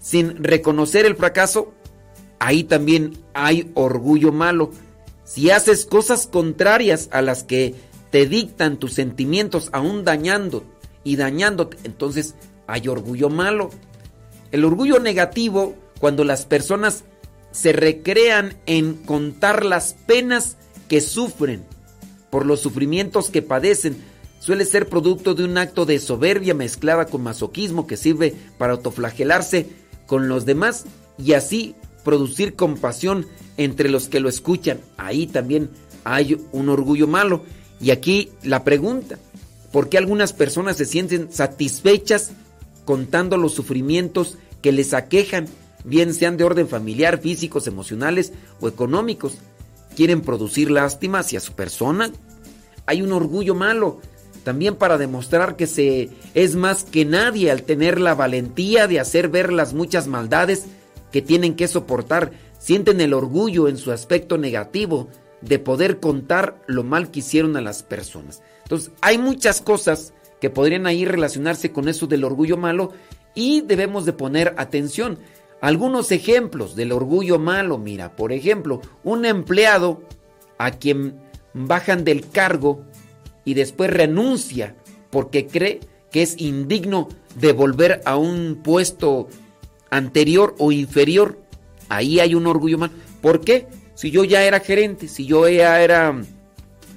sin reconocer el fracaso, ahí también hay orgullo malo. Si haces cosas contrarias a las que te dictan tus sentimientos, aún dañando y dañándote, entonces hay orgullo malo. El orgullo negativo, cuando las personas se recrean en contar las penas que sufren por los sufrimientos que padecen, suele ser producto de un acto de soberbia mezclada con masoquismo que sirve para autoflagelarse con los demás y así producir compasión entre los que lo escuchan. Ahí también hay un orgullo malo. Y aquí la pregunta, ¿por qué algunas personas se sienten satisfechas contando los sufrimientos que les aquejan, bien sean de orden familiar, físicos, emocionales o económicos? ¿Quieren producir lástima hacia su persona? Hay un orgullo malo, también para demostrar que se es más que nadie al tener la valentía de hacer ver las muchas maldades que tienen que soportar, sienten el orgullo en su aspecto negativo de poder contar lo mal que hicieron a las personas. Entonces, hay muchas cosas que podrían ahí relacionarse con eso del orgullo malo y debemos de poner atención. Algunos ejemplos del orgullo malo, mira, por ejemplo, un empleado a quien bajan del cargo y después renuncia porque cree que es indigno de volver a un puesto anterior o inferior, ahí hay un orgullo malo. ¿Por qué? Si yo ya era gerente, si yo ya era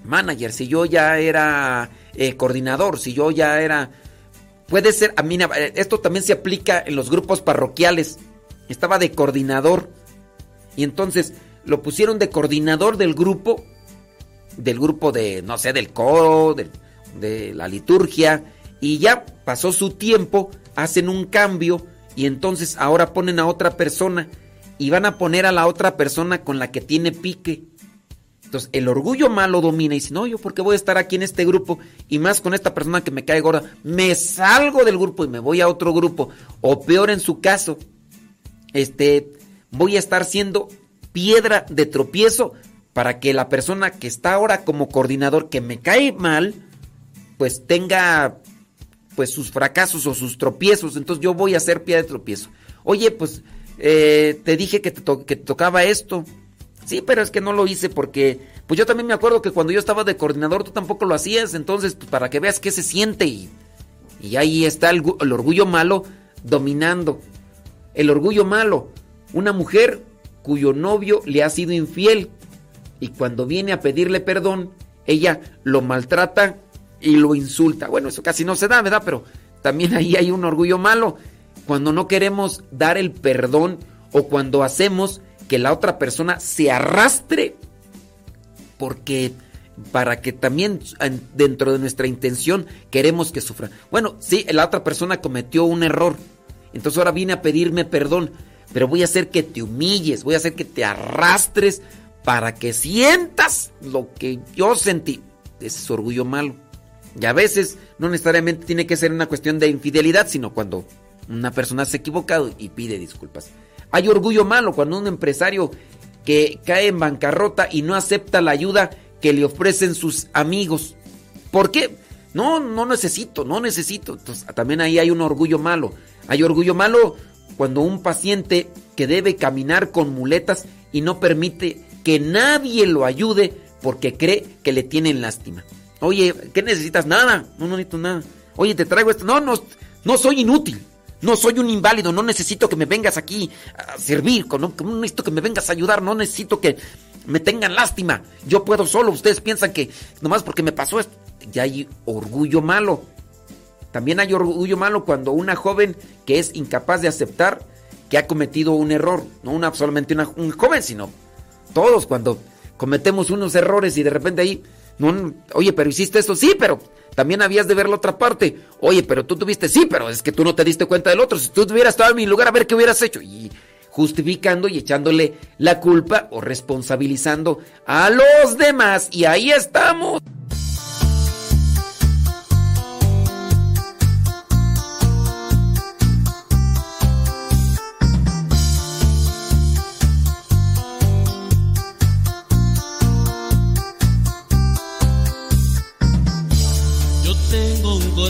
manager, si yo ya era eh, coordinador, si yo ya era... Puede ser, a mí, esto también se aplica en los grupos parroquiales. Estaba de coordinador y entonces lo pusieron de coordinador del grupo, del grupo de, no sé, del coro, de, la liturgia, y ya pasó su tiempo, hacen un cambio y entonces ahora ponen a otra persona y van a poner a la otra persona con la que tiene pique. Entonces el orgullo malo domina y dice, no, yo porque voy a estar aquí en este grupo y más con esta persona que me cae gorda, me salgo del grupo y me voy a otro grupo. O peor en su caso, este, voy a estar siendo piedra de tropiezo para que la persona que está ahora como coordinador que me cae mal, pues tenga pues sus fracasos o sus tropiezos, entonces yo voy a hacer pie de tropiezo. Oye, pues eh, te dije que te, que tocaba esto. Sí, pero es que no lo hice porque Pues yo también me acuerdo que cuando yo estaba de coordinador tú tampoco lo hacías, entonces pues, para que veas qué se siente y, ahí está el orgullo malo dominando. El orgullo malo, una mujer cuyo novio le ha sido infiel y cuando viene a pedirle perdón, ella lo maltrata y lo insulta. Bueno, eso casi no se da, ¿verdad? Pero también ahí hay un orgullo malo. Cuando no queremos dar el perdón o cuando hacemos que la otra persona se arrastre porque para que también dentro de nuestra intención queremos que sufra. Bueno, sí, la otra persona cometió un error. Entonces ahora viene a pedirme perdón, pero voy a hacer que te humilles, voy a hacer que te arrastres para que sientas lo que yo sentí. Ese es orgullo malo. Y a veces no necesariamente tiene que ser una cuestión de infidelidad, sino cuando una persona se ha equivocado y pide disculpas. Hay orgullo malo cuando un empresario que cae en bancarrota y no acepta la ayuda que le ofrecen sus amigos. ¿Por qué? No, no necesito, no necesito. Entonces, también ahí hay un orgullo malo. Hay orgullo malo cuando un paciente que debe caminar con muletas y no permite que nadie lo ayude porque cree que le tienen lástima. Oye, ¿qué necesitas? Nada, no, necesito nada. Oye, te traigo esto. No, no, no soy inútil. No soy un inválido, no necesito que me vengas aquí a servir, no, no necesito que me vengas a ayudar, no necesito que me tengan lástima. Yo puedo solo, ustedes piensan que nomás porque me pasó esto. Ya hay orgullo malo. También hay orgullo malo cuando una joven que es incapaz de aceptar que ha cometido un error, no una solamente una, un joven, sino todos cuando cometemos unos errores y de repente ahí, no, oye, pero hiciste esto, sí, pero también habías de ver la otra parte. Oye, pero tú tuviste, sí, pero es que tú no te diste cuenta del otro. Si tú hubieras estado en mi lugar, a ver qué hubieras hecho. Y justificando y echándole la culpa o responsabilizando a los demás. Y ahí estamos.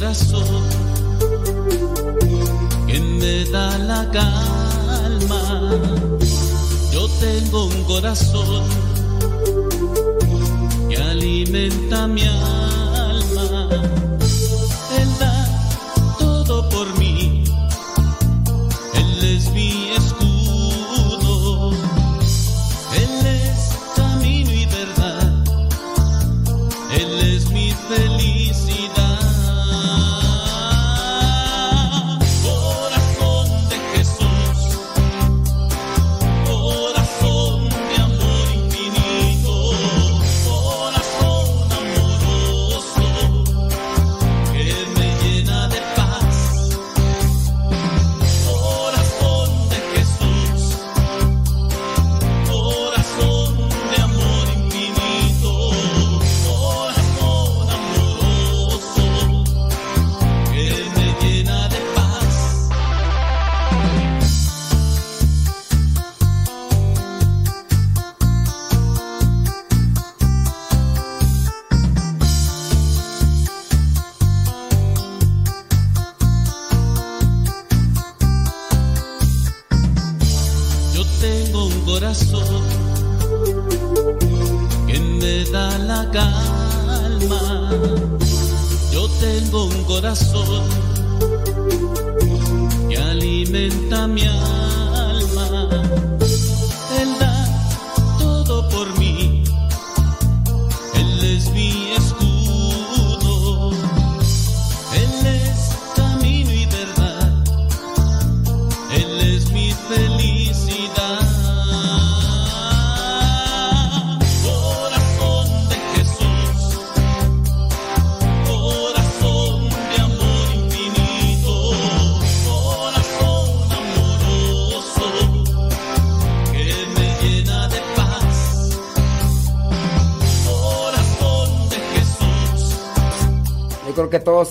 Corazón que me da la calma. Yo tengo un corazón que alimenta mi alma.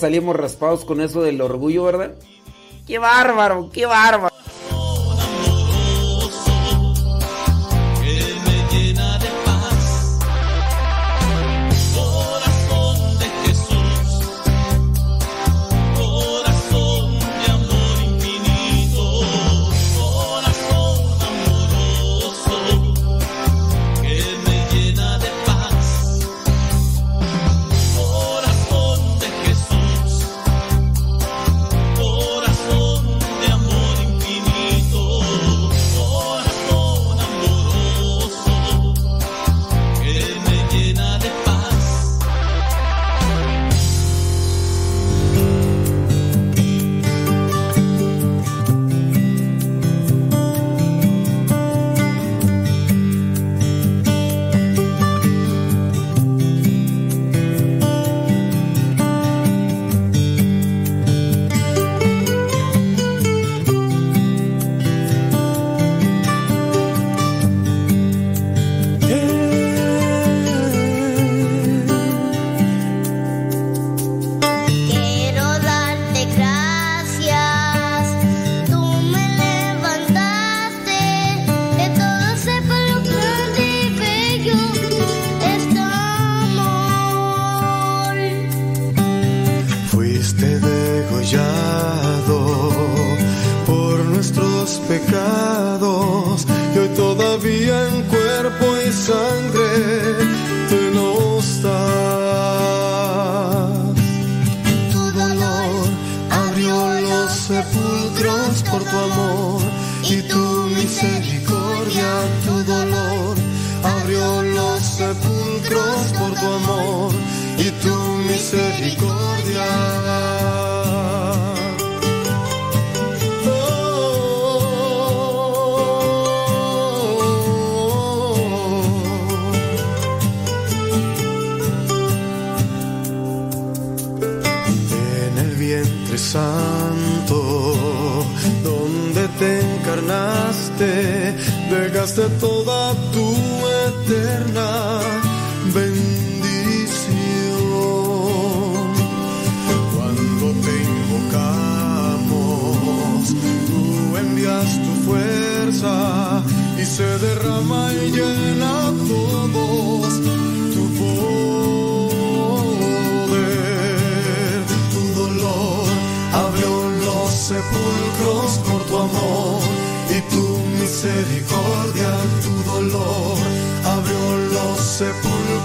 Salimos raspados con eso del orgullo, ¿verdad? ¡Qué bárbaro! ¡Qué bárbaro!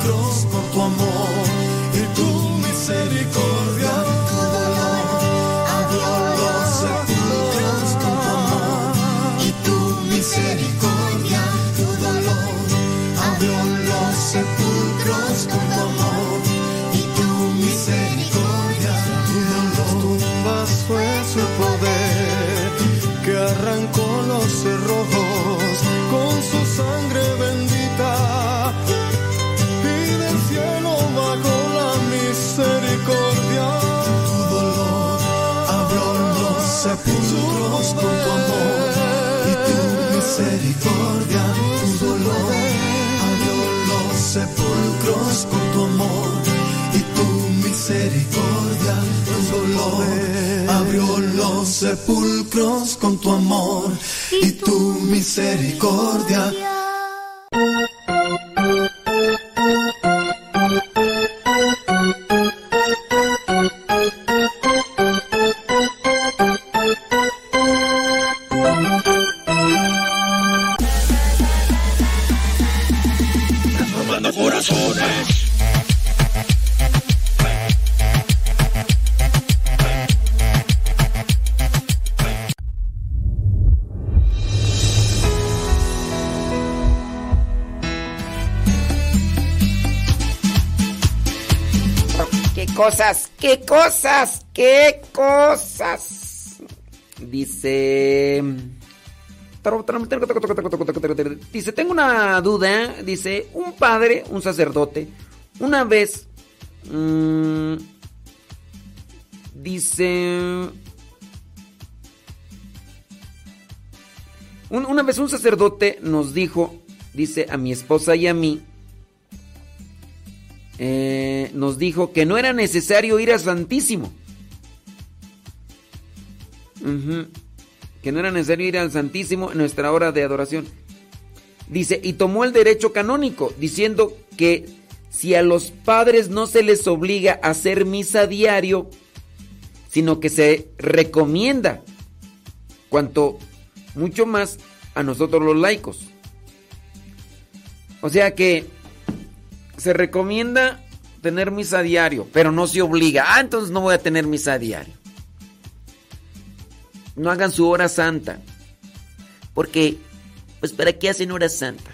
Sepulcros por tu amor abrió los sepulcros con tu amor y tu misericordia. Dice... Dice, tengo una duda. Dice, un padre, un sacerdote, una vez... mm, dice... un- una vez un sacerdote nos dijo, dice a mi esposa y a mí, eh, nos dijo que no era necesario ir a Santísimo. Que no era necesario ir al Santísimo en nuestra hora de adoración. Dice, y tomó el derecho canónico, diciendo que si a los padres no se les obliga a hacer misa diario, sino que se recomienda, cuanto mucho más a nosotros los laicos. O sea que se recomienda tener misa diario, pero no se obliga. Ah, entonces no voy a tener misa diario. No hagan su hora santa. Porque, pues, ¿para qué hacen hora santa?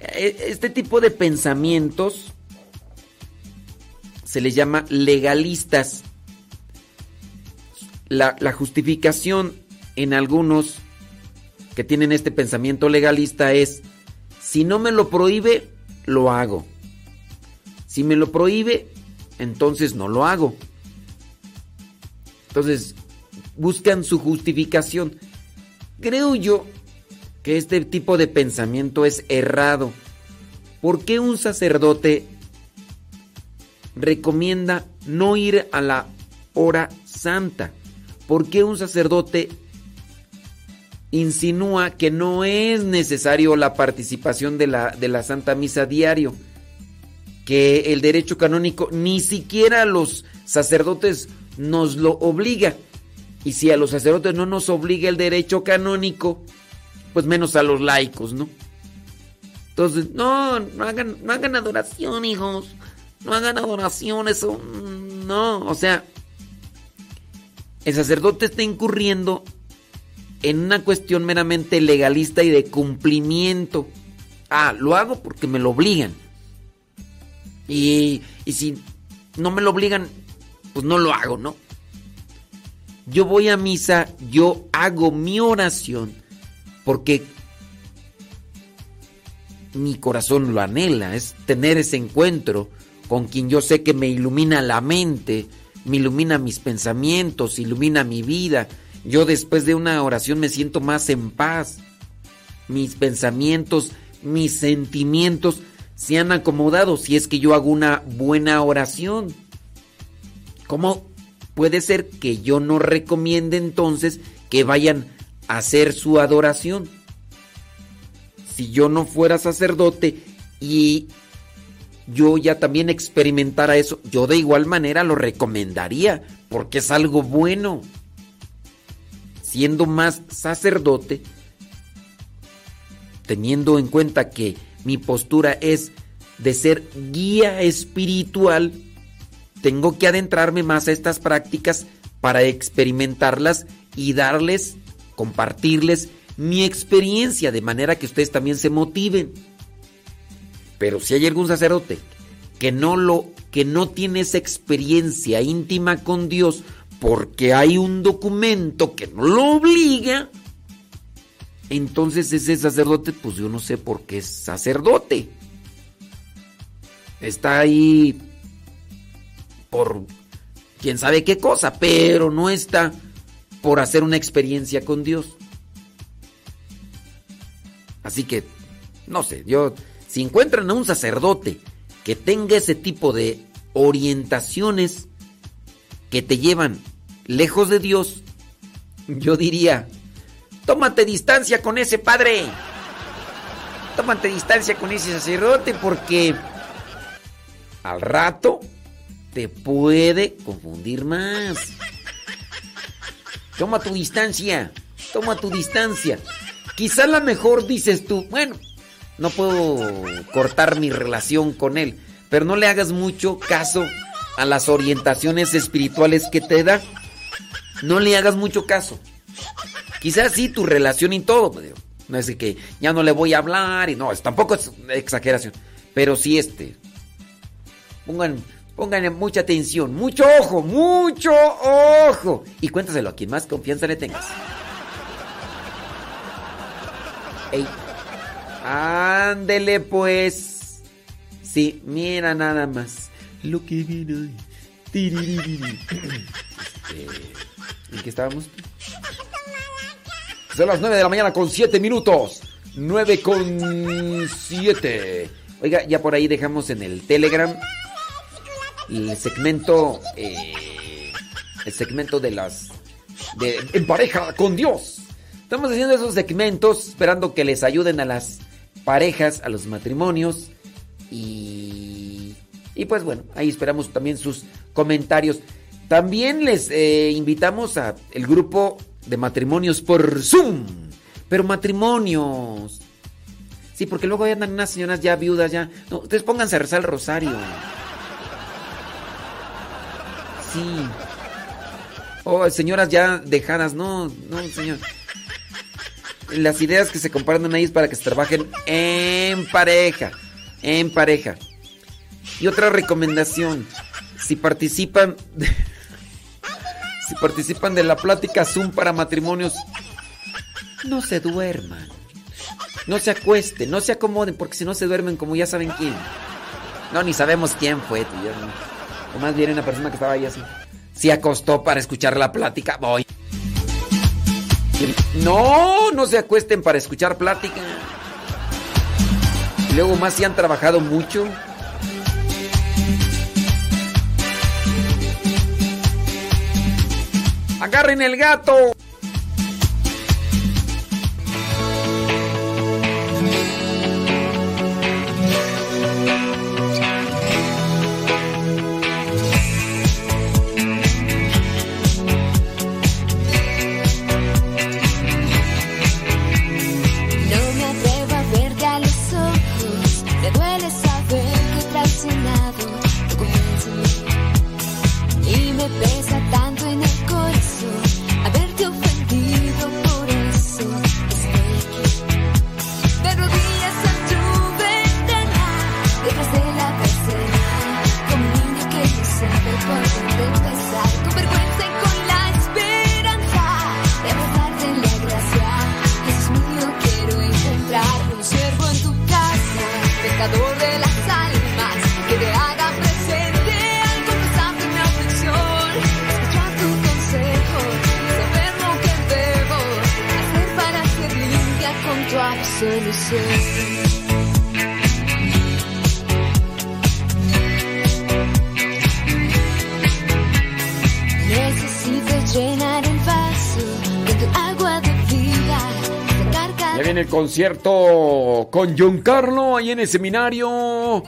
E- Este tipo de pensamientos se les llama legalistas. La, la justificación en algunos que tienen este pensamiento legalista es, si no me lo prohíbe, lo hago. Si me lo prohíbe, entonces no lo hago. Entonces, buscan su justificación. Creo yo que este tipo de pensamiento es errado. ¿Por qué un sacerdote recomienda no ir a la hora santa? ¿Por qué un sacerdote insinúa que no es necesario la participación de la, de la Santa Misa diario? Que el derecho canónico ni siquiera los sacerdotes nos lo obliga. Y si a los sacerdotes no nos obliga el derecho canónico, pues menos a los laicos, ¿no? Entonces, no, no hagan, no hagan adoración, hijos. No hagan adoración, eso. mm, No, o sea, el sacerdote está incurriendo en una cuestión meramente legalista y de cumplimiento. Ah, lo hago porque me lo obligan. Y, y si no me lo obligan, pues no lo hago, ¿no? Yo voy a misa, yo hago mi oración porque mi corazón lo anhela, es tener ese encuentro con quien yo sé que me ilumina la mente, me ilumina mis pensamientos, ilumina mi vida. Yo después de una oración me siento más en paz. Mis pensamientos, mis sentimientos se han acomodado si es que yo hago una buena oración. ¿Cómo puede ser que yo no recomiende entonces que vayan a hacer su adoración? Si yo no fuera sacerdote y yo ya también experimentara eso, yo de igual manera lo recomendaría, porque es algo bueno. Siendo más sacerdote, teniendo en cuenta que mi postura es de ser guía espiritual, tengo que adentrarme más a estas prácticas para experimentarlas y darles, compartirles mi experiencia de manera que ustedes también se motiven. Pero si hay algún sacerdote que no lo que no tiene esa experiencia íntima con Dios porque hay un documento que no lo obliga, entonces ese sacerdote pues yo no sé por qué es sacerdote. Está ahí por quién sabe qué cosa, pero no está por hacer una experiencia con Dios. Así que, no sé, yo si encuentran a un sacerdote que tenga ese tipo de orientaciones que te llevan lejos de Dios, yo diría, tómate distancia con ese padre. Tómate distancia con ese sacerdote porque al rato te puede confundir más. Toma tu distancia, toma tu distancia. Quizá la mejor dices tú, bueno, no puedo cortar mi relación con él. Pero no le hagas mucho caso a las orientaciones espirituales que te da. No le hagas mucho caso. Quizás sí tu relación y todo. Pues, no es que ya no le voy a hablar y no, tampoco es exageración. Pero sí este. Pongan, pongan mucha atención, mucho ojo, mucho ojo. Y cuéntaselo a quien más confianza le tengas. Ey. Ándele pues. Sí, mira nada más. Lo que viene hoy. Este, ¿En qué estábamos? Son las 9 de la mañana con 7 minutos. 9 con 7. Oiga, ya por ahí dejamos en el Telegram el segmento. Eh, el segmento de las. De, en pareja con Dios. Estamos haciendo esos segmentos esperando que les ayuden a las parejas, a los matrimonios. Y, y pues bueno, ahí esperamos también sus comentarios. También les eh, invitamos a el grupo de matrimonios por Zoom. Pero matrimonios. Sí, porque luego andan unas señoras ya viudas ya. No, ustedes pónganse a rezar el rosario. Sí. Oh, señoras ya dejadas. No, no, señor las ideas que se comparten ahí es para que se trabajen en pareja. En pareja. Y otra recomendación. Si participan. si participan de la plática Zoom para matrimonios. No se duerman. No se acuesten, no se acomoden, porque si no se duermen, como ya saben quién. No, ni sabemos quién fue, tío. O más bien una persona que estaba ahí así. Si acostó para escuchar la plática, voy. No, no se acuesten para escuchar plática. Y luego más si han trabajado mucho. Agarren el gato. Ya viene el concierto con Giancarlo ahí en el seminario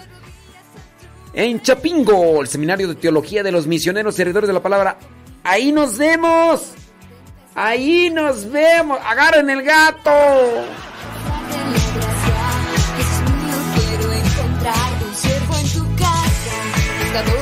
en Chapingo, el seminario de teología de los misioneros servidores de la palabra. Ahí nos vemos. Ahí nos vemos. Agarren el gato. Pescador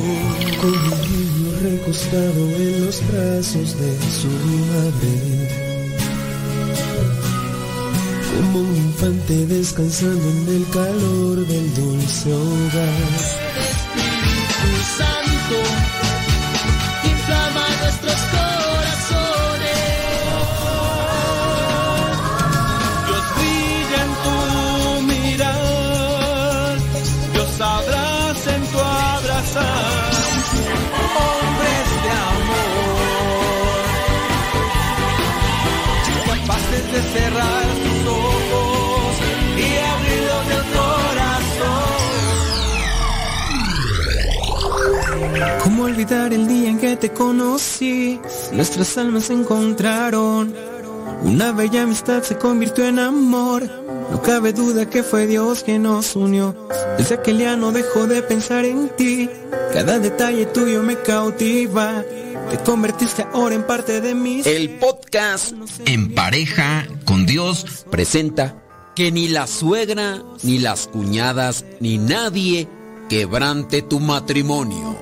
Recostado en los brazos de su madre. Como un infante descansando en el calor del dulce hogar. Espíritu Santo, inflama nuestros corazones. Dios brilla en tu mirar, Dios abraza en tu abrazar. De cerrar tus ojos y del corazón. ¿Cómo olvidar el día en que te conocí? Nuestras almas se encontraron. Una bella amistad se convirtió en amor. No cabe duda que fue Dios quien nos unió. Desde aquel día no dejo de pensar en ti. Cada detalle tuyo me cautiva. Te convertiste ahora en parte de mí. El podcast En pareja con Dios presenta que ni la suegra, ni las cuñadas, ni nadie quebrante tu matrimonio.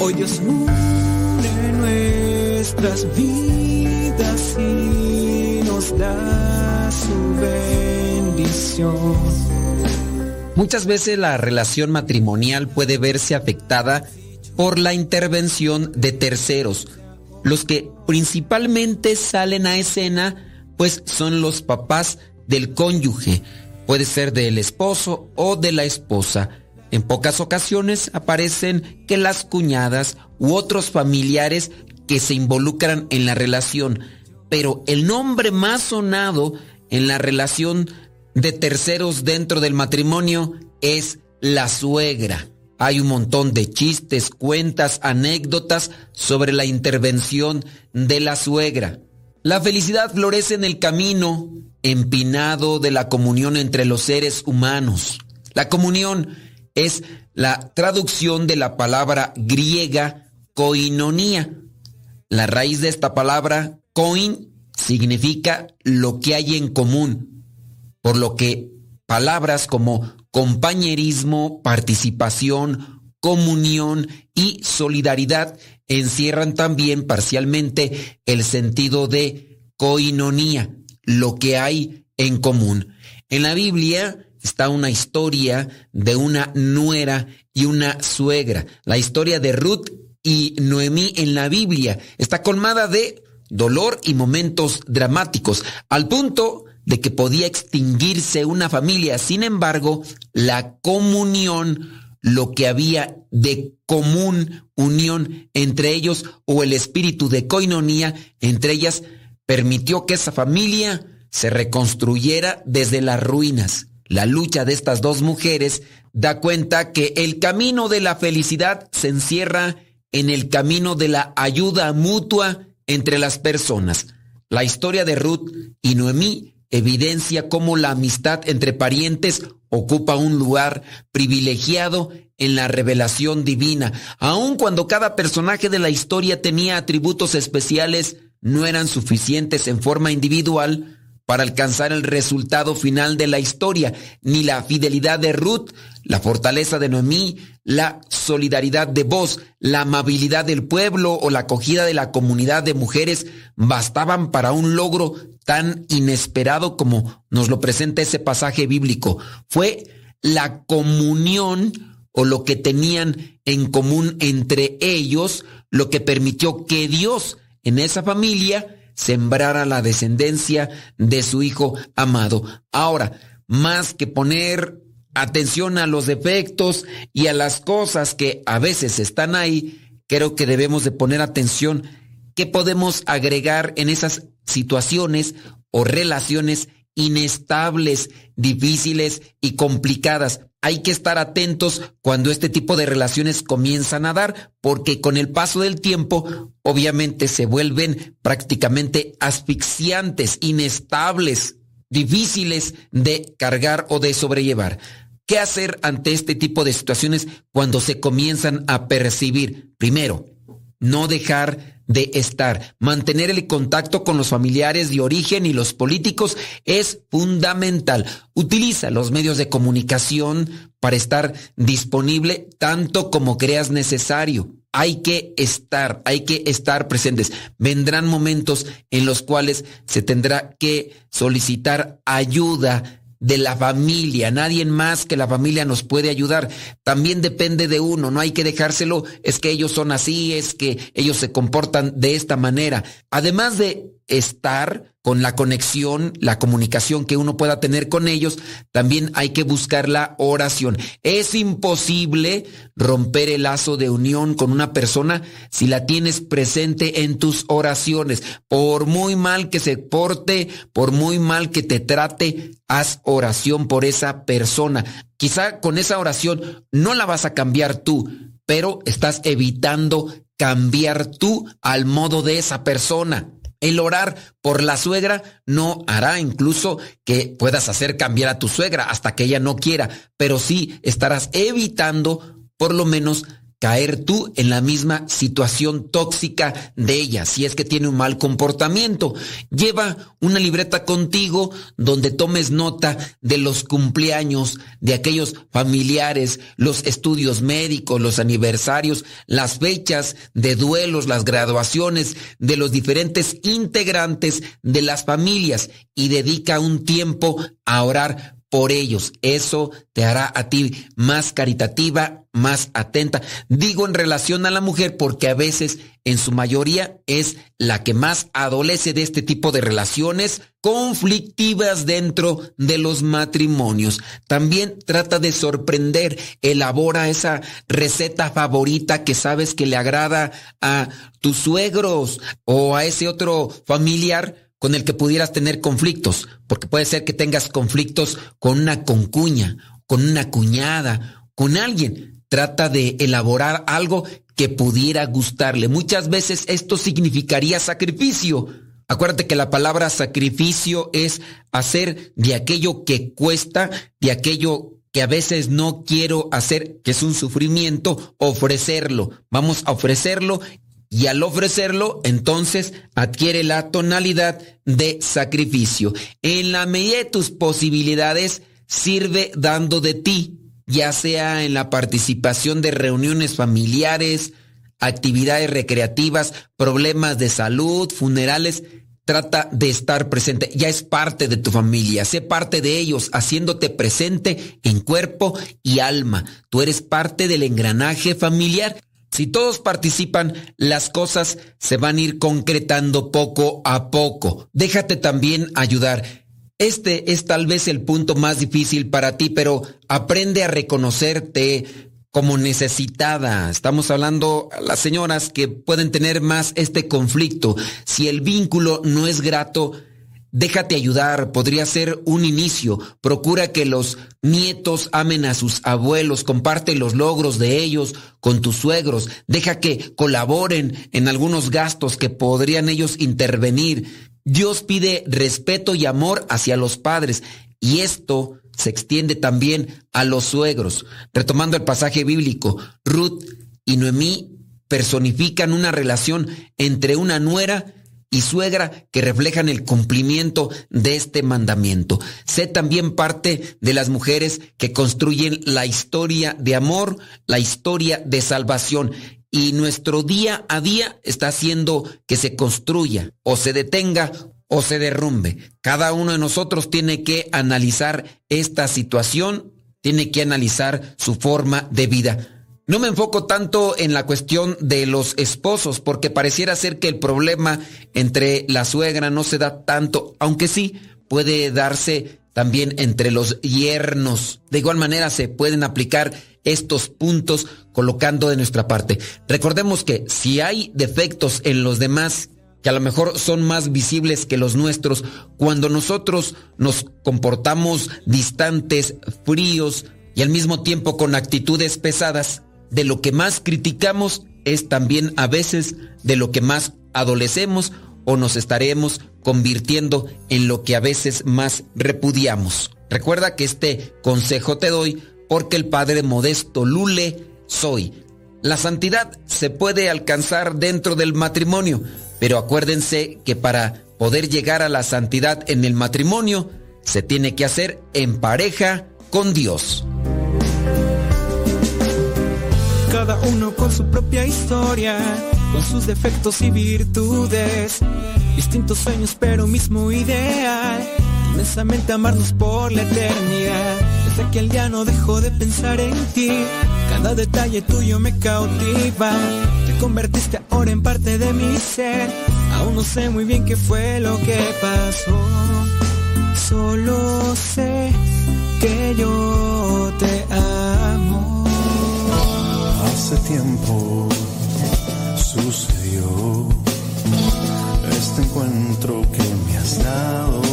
Hoy Dios une nuestras vidas y nos da su bendición. Muchas veces la relación matrimonial puede verse afectada por la intervención de terceros. Los que principalmente salen a escena pues son los papás del cónyuge, puede ser del esposo o de la esposa. En pocas ocasiones aparecen que las cuñadas u otros familiares que se involucran en la relación, pero el nombre más sonado en la relación de terceros dentro del matrimonio es la suegra. Hay un montón de chistes, cuentas, anécdotas sobre la intervención de la suegra. La felicidad florece en el camino empinado de la comunión entre los seres humanos. La comunión es la traducción de la palabra griega koinonía, La raíz de esta palabra, coin, significa lo que hay en común, por lo que palabras como compañerismo, participación, comunión y solidaridad encierran también parcialmente el sentido de coinonía, lo que hay en común. En la Biblia está una historia de una nuera y una suegra. La historia de Ruth y Noemí en la Biblia está colmada de dolor y momentos dramáticos, al punto de que podía extinguirse una familia. Sin embargo, la comunión, lo que había de común unión entre ellos o el espíritu de coinonía entre ellas, permitió que esa familia se reconstruyera desde las ruinas. La lucha de estas dos mujeres da cuenta que el camino de la felicidad se encierra en el camino de la ayuda mutua entre las personas. La historia de Ruth y Noemí evidencia cómo la amistad entre parientes ocupa un lugar privilegiado en la revelación divina. Aun cuando cada personaje de la historia tenía atributos especiales, no eran suficientes en forma individual para alcanzar el resultado final de la historia, ni la fidelidad de Ruth, la fortaleza de Noemí, la solidaridad de vos, la amabilidad del pueblo o la acogida de la comunidad de mujeres bastaban para un logro tan inesperado como nos lo presenta ese pasaje bíblico. Fue la comunión o lo que tenían en común entre ellos lo que permitió que Dios en esa familia sembrara la descendencia de su Hijo amado. Ahora, más que poner atención a los defectos y a las cosas que a veces están ahí, creo que debemos de poner atención qué podemos agregar en esas situaciones o relaciones inestables, difíciles y complicadas hay que estar atentos cuando este tipo de relaciones comienzan a dar, porque con el paso del tiempo, obviamente se vuelven prácticamente asfixiantes, inestables, difíciles de cargar o de sobrellevar. ¿Qué hacer ante este tipo de situaciones cuando se comienzan a percibir? Primero, no dejar de estar. Mantener el contacto con los familiares de origen y los políticos es fundamental. Utiliza los medios de comunicación para estar disponible tanto como creas necesario. Hay que estar, hay que estar presentes. Vendrán momentos en los cuales se tendrá que solicitar ayuda de la familia, nadie más que la familia nos puede ayudar. También depende de uno, no hay que dejárselo, es que ellos son así, es que ellos se comportan de esta manera. Además de estar con la conexión, la comunicación que uno pueda tener con ellos, también hay que buscar la oración. Es imposible romper el lazo de unión con una persona si la tienes presente en tus oraciones. Por muy mal que se porte, por muy mal que te trate, haz oración por esa persona. Quizá con esa oración no la vas a cambiar tú, pero estás evitando cambiar tú al modo de esa persona. El orar por la suegra no hará incluso que puedas hacer cambiar a tu suegra hasta que ella no quiera, pero sí estarás evitando por lo menos caer tú en la misma situación tóxica de ella, si es que tiene un mal comportamiento. Lleva una libreta contigo donde tomes nota de los cumpleaños de aquellos familiares, los estudios médicos, los aniversarios, las fechas de duelos, las graduaciones de los diferentes integrantes de las familias y dedica un tiempo a orar por ellos. Eso te hará a ti más caritativa, más atenta. Digo en relación a la mujer porque a veces, en su mayoría, es la que más adolece de este tipo de relaciones conflictivas dentro de los matrimonios. También trata de sorprender, elabora esa receta favorita que sabes que le agrada a tus suegros o a ese otro familiar con el que pudieras tener conflictos, porque puede ser que tengas conflictos con una concuña, con una cuñada, con alguien. Trata de elaborar algo que pudiera gustarle. Muchas veces esto significaría sacrificio. Acuérdate que la palabra sacrificio es hacer de aquello que cuesta, de aquello que a veces no quiero hacer, que es un sufrimiento, ofrecerlo. Vamos a ofrecerlo Y al ofrecerlo, entonces adquiere la tonalidad de sacrificio. En la medida de tus posibilidades, sirve dando de ti, ya sea en la participación de reuniones familiares, actividades recreativas, problemas de salud, funerales. Trata de estar presente. Ya es parte de tu familia. Sé parte de ellos, haciéndote presente en cuerpo y alma. Tú eres parte del engranaje familiar. Si todos participan, las cosas se van a ir concretando poco a poco. Déjate también ayudar. Este es tal vez el punto más difícil para ti, pero aprende a reconocerte como necesitada. Estamos hablando a las señoras que pueden tener más este conflicto. Si el vínculo no es grato, déjate ayudar, podría ser un inicio. Procura que los nietos amen a sus abuelos, comparte los logros de ellos con tus suegros, deja que colaboren en algunos gastos que podrían ellos intervenir. Dios pide respeto y amor hacia los padres y esto se extiende también a los suegros. Retomando el pasaje bíblico, Ruth y Noemí personifican una relación entre una nuera y suegra que reflejan el cumplimiento de este mandamiento. Sé también parte de las mujeres que construyen la historia de amor, la historia de salvación y nuestro día a día está haciendo que se construya o se detenga o se derrumbe. Cada uno de nosotros tiene que analizar esta situación, tiene que analizar su forma de vida. No me enfoco tanto en la cuestión de los esposos, porque pareciera ser que el problema entre la suegra no se da tanto, aunque sí puede darse también entre los yernos. De igual manera se pueden aplicar estos puntos colocando de nuestra parte. Recordemos que si hay defectos en los demás, que a lo mejor son más visibles que los nuestros, cuando nosotros nos comportamos distantes, fríos y al mismo tiempo con actitudes pesadas, de lo que más criticamos es también a veces de lo que más adolecemos o nos estaremos convirtiendo en lo que a veces más repudiamos. Recuerda que este consejo te doy porque el Padre Modesto Lule soy. La santidad se puede alcanzar dentro del matrimonio, pero acuérdense que para poder llegar a la santidad en el matrimonio, se tiene que hacer en pareja con Dios. Cada uno con su propia historia, con sus defectos y virtudes, distintos sueños pero mismo ideal, inmensamente amarnos por la eternidad. Desde que el día no dejó de pensar en ti, cada detalle tuyo me cautiva. Te convertiste ahora en parte de mi ser. Aún no sé muy bien qué fue lo que pasó. Solo sé que yo te amo. Hace tiempo sucedió este encuentro que me has dado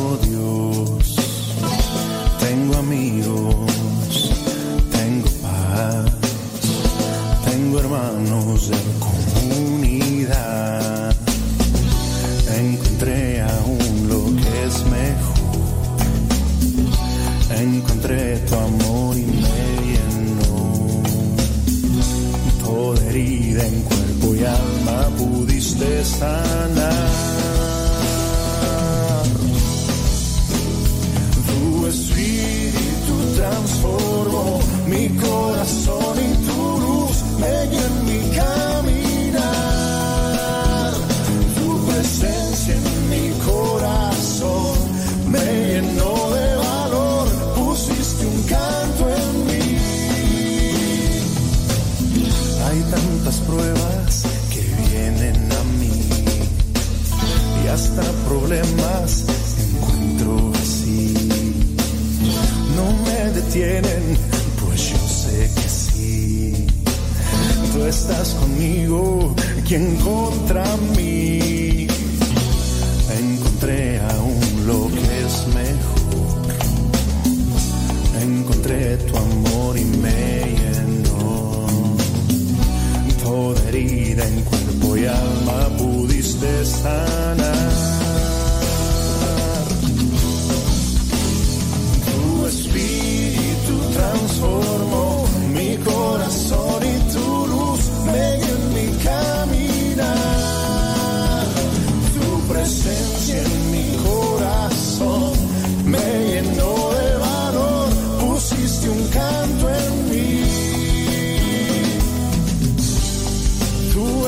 hermanos de comunidad. Encontré aún lo que es mejor. Encontré tu amor y me llenó. Toda herida en cuerpo y alma pudiste sanar. Tu espíritu transformó mi corazón y problemas encuentro así. No me detienen, pues yo sé que sí. Tú estás conmigo, quien contra mí. Encontré aún lo que es mejor. Encontré tu amor y me llenó. Toda herida en cuerpo y alma pudiste sanar.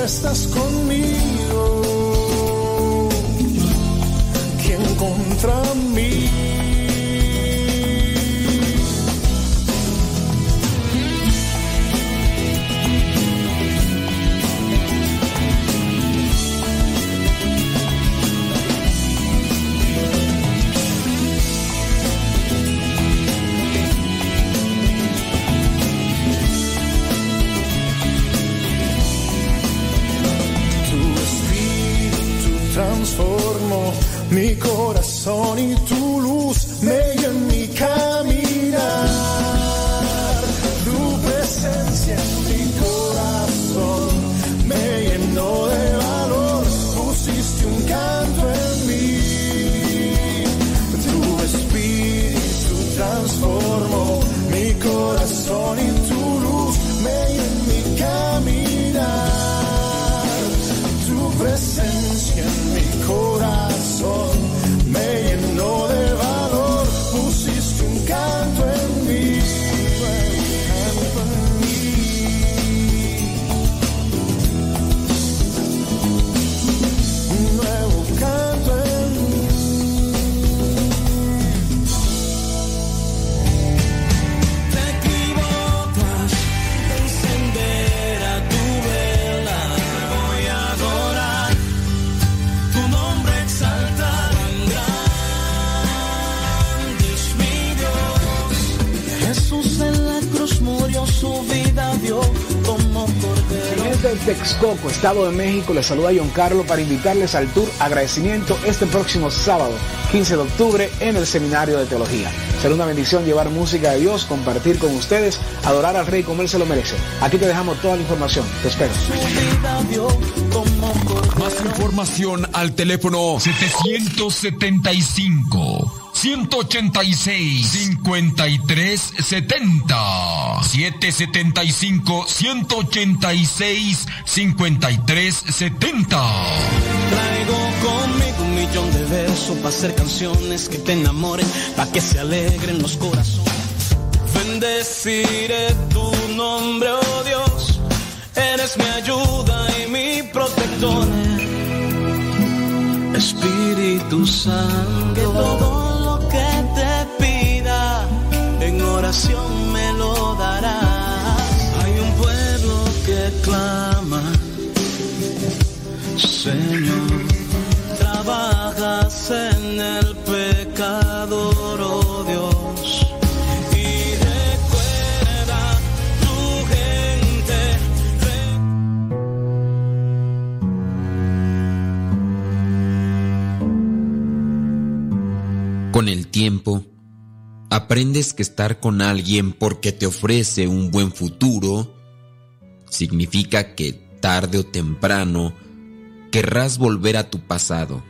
estás conmigo. Corazón y Estado de México, les saluda John Carlos para invitarles al tour Agradecimiento este próximo sábado, 15 de octubre, en el Seminario de Teología. Será una bendición llevar música de Dios, compartir con ustedes, adorar al Rey como Él se lo merece. Aquí te dejamos toda la información. Te espero. Más información al teléfono 775 186 5370 775 186 5370 Traigo conmigo un millón de versos para hacer canciones que te enamoren, para que se alegren los corazones. Bendeciré tu nombre, oh Dios, eres mi ayuda y mi protector. Espíritu Santo, clama. Señor, trabajas en el pecador, oh Dios, y recuerda tu gente. Con el tiempo, aprendes que estar con alguien porque te ofrece un buen futuro significa que tarde o temprano querrás volver a tu pasado.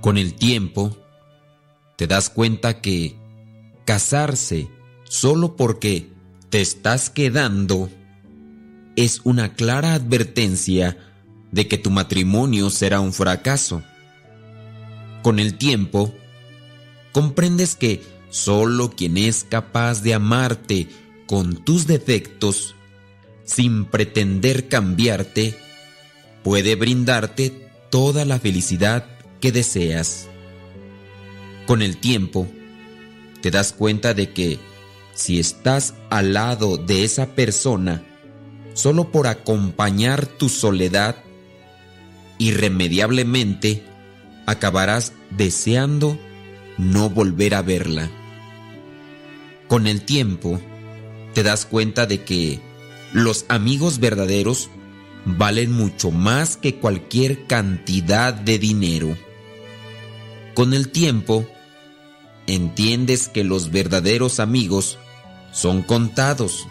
Con el tiempo, te das cuenta que casarse solo porque te estás quedando es una clara advertencia de que tu matrimonio será un fracaso. Con el tiempo, comprendes que solo quien es capaz de amarte con tus defectos, sin pretender cambiarte, puede brindarte toda la felicidad que deseas. Con el tiempo, te das cuenta de que si estás al lado de esa persona solo por acompañar tu soledad, irremediablemente acabarás deseando no volver a verla. Con el tiempo, te das cuenta de que los amigos verdaderos valen mucho más que cualquier cantidad de dinero. Con el tiempo, entiendes que los verdaderos amigos son contados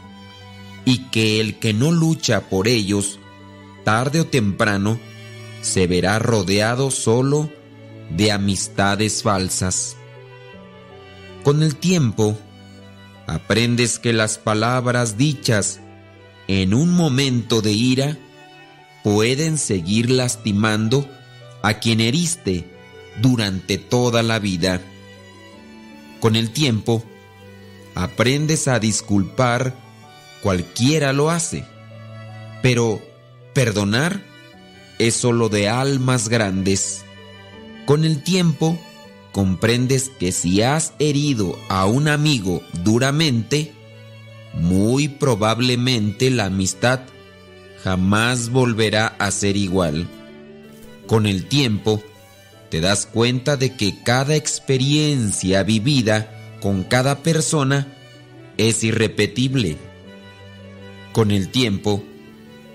y que el que no lucha por ellos, tarde o temprano, se verá rodeado solo de amistades falsas. Con el tiempo, aprendes que las palabras dichas en un momento de ira pueden seguir lastimando a quien heriste durante toda la vida. Con el tiempo, aprendes a disculpar, cualquiera lo hace, pero perdonar es solo de almas grandes. Con el tiempo, comprendes que si has herido a un amigo duramente, muy probablemente la amistad jamás volverá a ser igual. Con el tiempo, te das cuenta de que cada experiencia vivida con cada persona es irrepetible. Con el tiempo,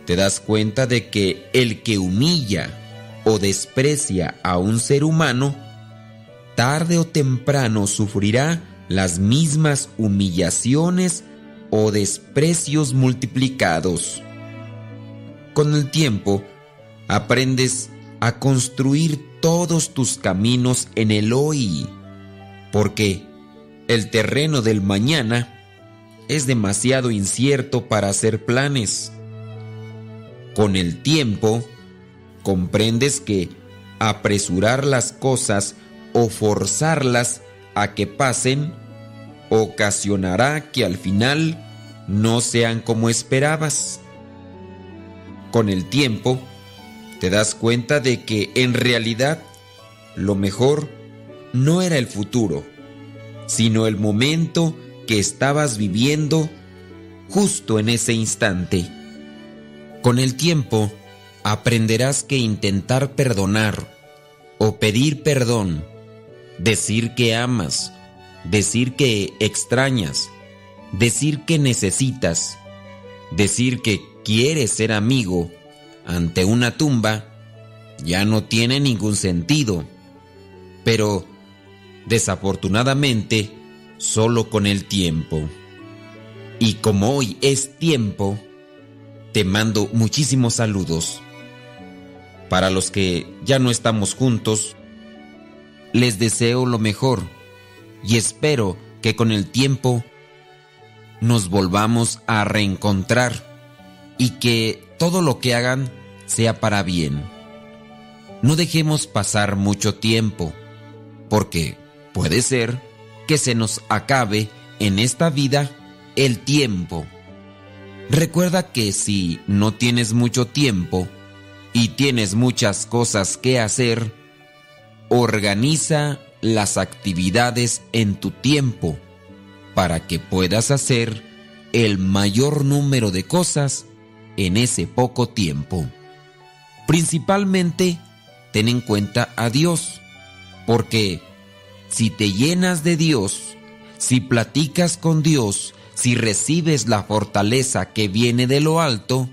te das cuenta de que el que humilla o desprecia a un ser humano, tarde o temprano sufrirá las mismas humillaciones o desprecios multiplicados. Con el tiempo, aprendes a construir todos tus caminos en el hoy, porque el terreno del mañana es demasiado incierto para hacer planes. Con el tiempo, comprendes que apresurar las cosas o forzarlas a que pasen ocasionará que al final no sean como esperabas. Con el tiempo, te das cuenta de que en realidad lo mejor no era el futuro, sino el momento que estabas viviendo justo en ese instante. Con el tiempo, aprenderás que intentar perdonar o pedir perdón, decir que amas, decir que extrañas, decir que necesitas, decir que quieres ser amigo ante una tumba, ya no tiene ningún sentido. Pero, desafortunadamente, solo con el tiempo. Y como hoy es tiempo, te mando muchísimos saludos. Para los que ya no estamos juntos, les deseo lo mejor y espero que con el tiempo nos volvamos a reencontrar y que todo lo que hagan sea para bien. No dejemos pasar mucho tiempo, porque puede ser que se nos acabe en esta vida el tiempo. Recuerda que si no tienes mucho tiempo y tienes muchas cosas que hacer, organiza las actividades en tu tiempo para que puedas hacer el mayor número de cosas en ese poco tiempo. Principalmente, ten en cuenta a Dios, porque si te llenas de Dios, si platicas con Dios, si recibes la fortaleza que viene de lo alto,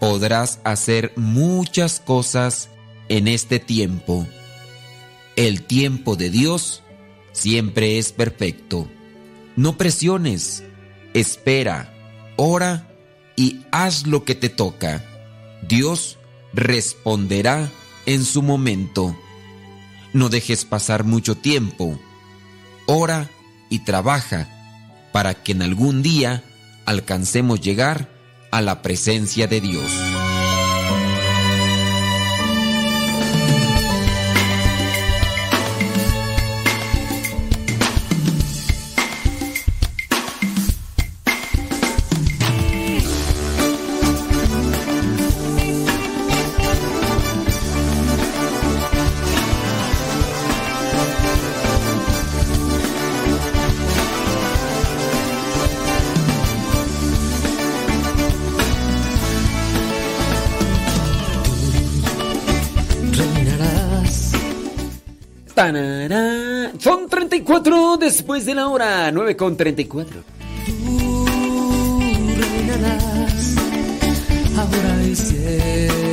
podrás hacer muchas cosas en este tiempo. El tiempo de Dios siempre es perfecto. No presiones, espera, ora y haz lo que te toca. Dios responderá en su momento. No dejes pasar mucho tiempo. Ora y trabaja para que en algún día alcancemos llegar a la presencia de Dios. Tanara. Son 34 después de la hora, 9 con 34. reinarás ahora y siempre.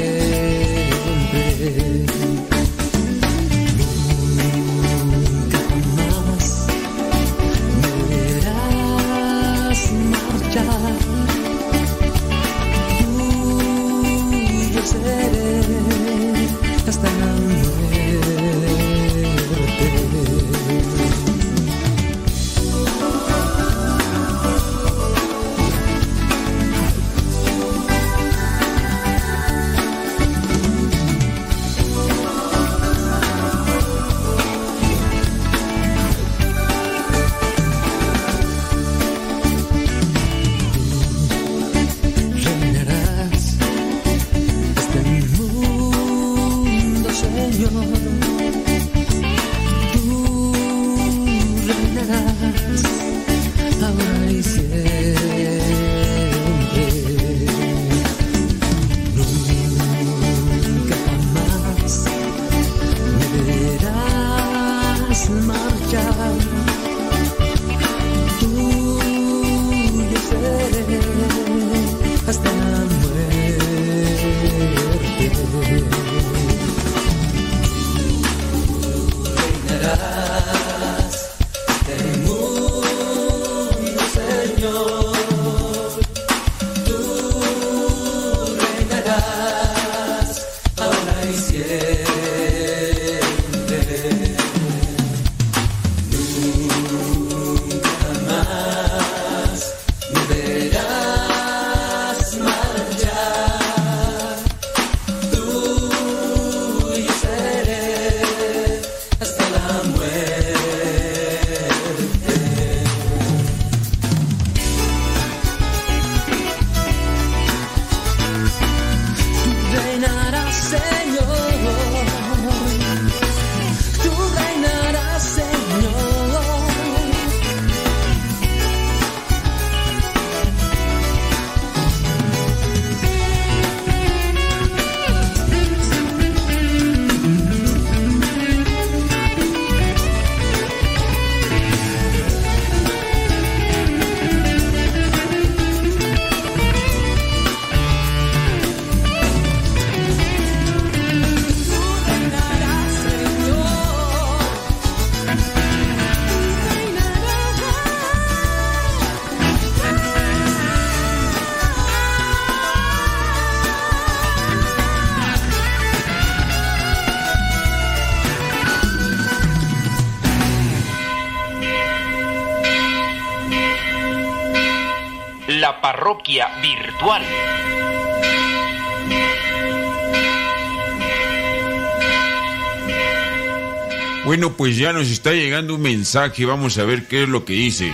Ya nos está llegando un mensaje, vamos a ver qué es lo que dice.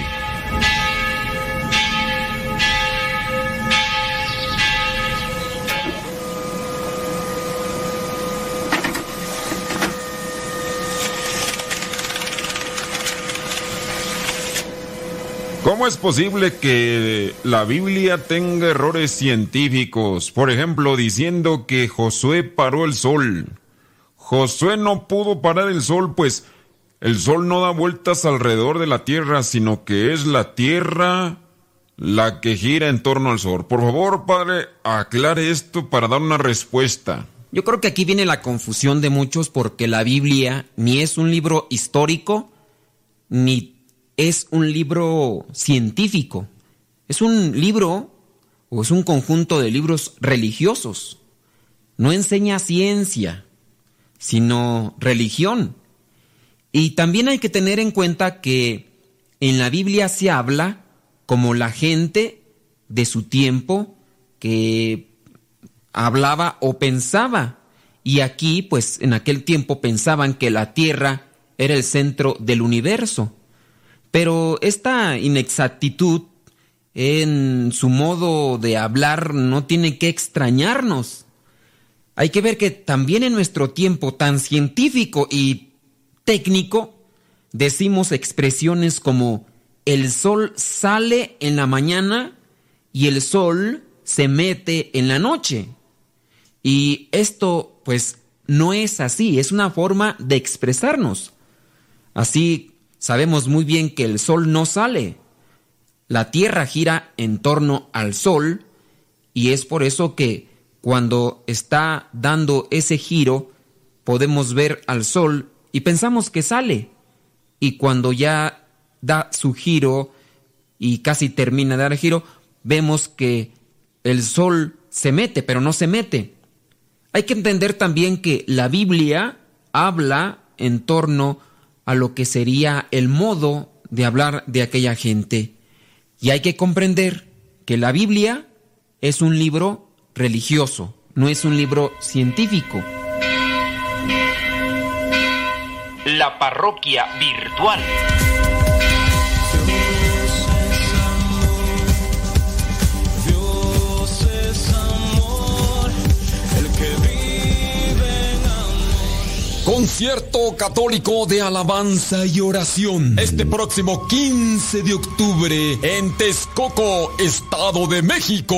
¿Cómo es posible que la Biblia tenga errores científicos? Por ejemplo, diciendo que Josué paró el sol. Josué no pudo parar el sol, pues el sol no da vueltas alrededor de la tierra, sino que es la tierra la que gira en torno al sol. Por favor, padre, aclare esto para dar una respuesta. Yo creo que aquí viene la confusión de muchos porque la Biblia ni es un libro histórico, ni es un libro científico. Es un libro o es un conjunto de libros religiosos. No enseña ciencia, sino religión. Y también hay que tener en cuenta que en la Biblia se habla como la gente de su tiempo que hablaba o pensaba. Y aquí, pues en aquel tiempo pensaban que la Tierra era el centro del universo. Pero esta inexactitud en su modo de hablar no tiene que extrañarnos. Hay que ver que también en nuestro tiempo tan científico y técnico decimos expresiones como el sol sale en la mañana y el sol se mete en la noche. Y esto pues no es así, es una forma de expresarnos. Así sabemos muy bien que el sol no sale. La Tierra gira en torno al sol y es por eso que cuando está dando ese giro podemos ver al sol y pensamos que sale. Y cuando ya da su giro y casi termina de dar el giro, vemos que el sol se mete, pero no se mete. Hay que entender también que la Biblia habla en torno a lo que sería el modo de hablar de aquella gente. Y hay que comprender que la Biblia es un libro religioso, no es un libro científico. La parroquia virtual. Dios es amor, el que vive en amor. Concierto católico de alabanza y oración. Este próximo 15 de octubre en Texcoco, Estado de México.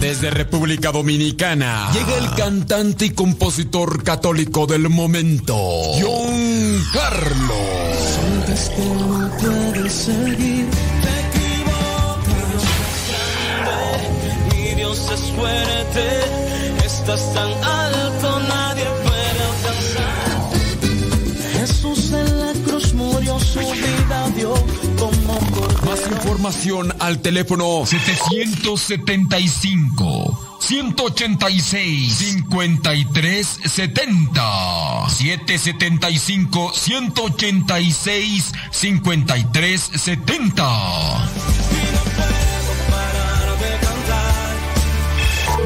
Desde República Dominicana llega el cantante y compositor católico del momento, John Carlos. Dios es estás tan alto, información al teléfono 775 186 5370 775 186 5370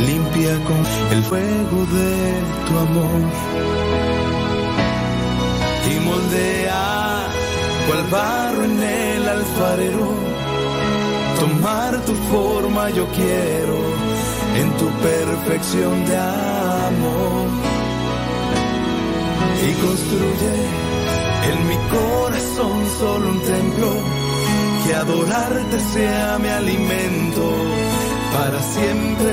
limpia con el fuego de tu amor. Y moldea cual barro en el alfarero. Tomar tu forma yo quiero en tu perfección de amor. Y construye en mi corazón solo un templo que adorarte sea mi alimento para siempre,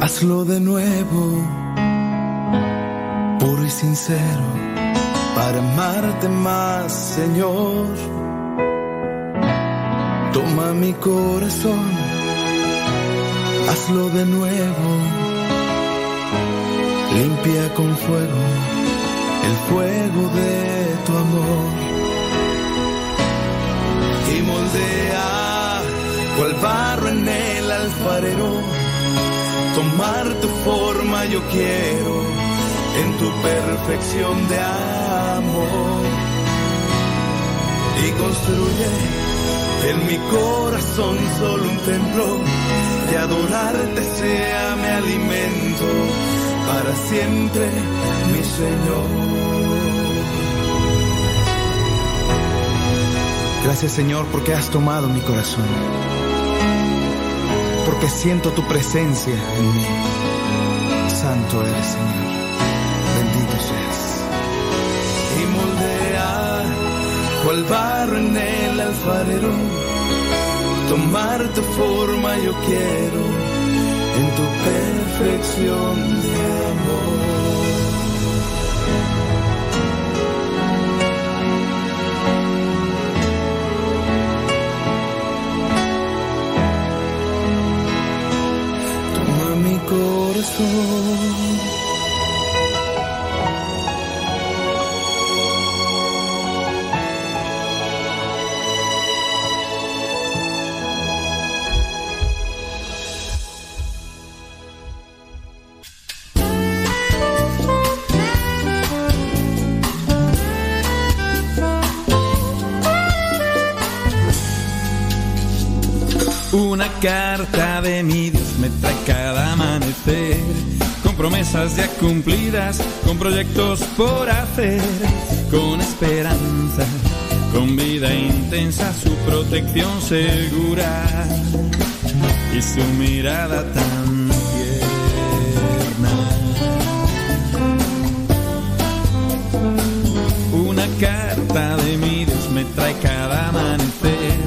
Hazlo de nuevo, puro y sincero, para amarte más, Señor. Toma mi corazón, hazlo de nuevo, limpia con fuego el fuego de tu amor. Y moldea cual barro en el alfarero. Tomar tu forma yo quiero en tu perfección de amor. Y construye en mi corazón solo un templo que adorarte sea mi alimento para siempre, mi Señor. Gracias Señor porque has tomado mi corazón porque siento tu presencia en mí. Santo eres, Señor. Bendito seas. Y moldea cual barro en el alfarero. Tomar tu forma yo quiero en tu perfección Una carta de mi promesas ya cumplidas, con proyectos por hacer, con esperanza, con vida intensa, su protección segura y su mirada tan tierna. Una carta de mi Dios me trae cada amanecer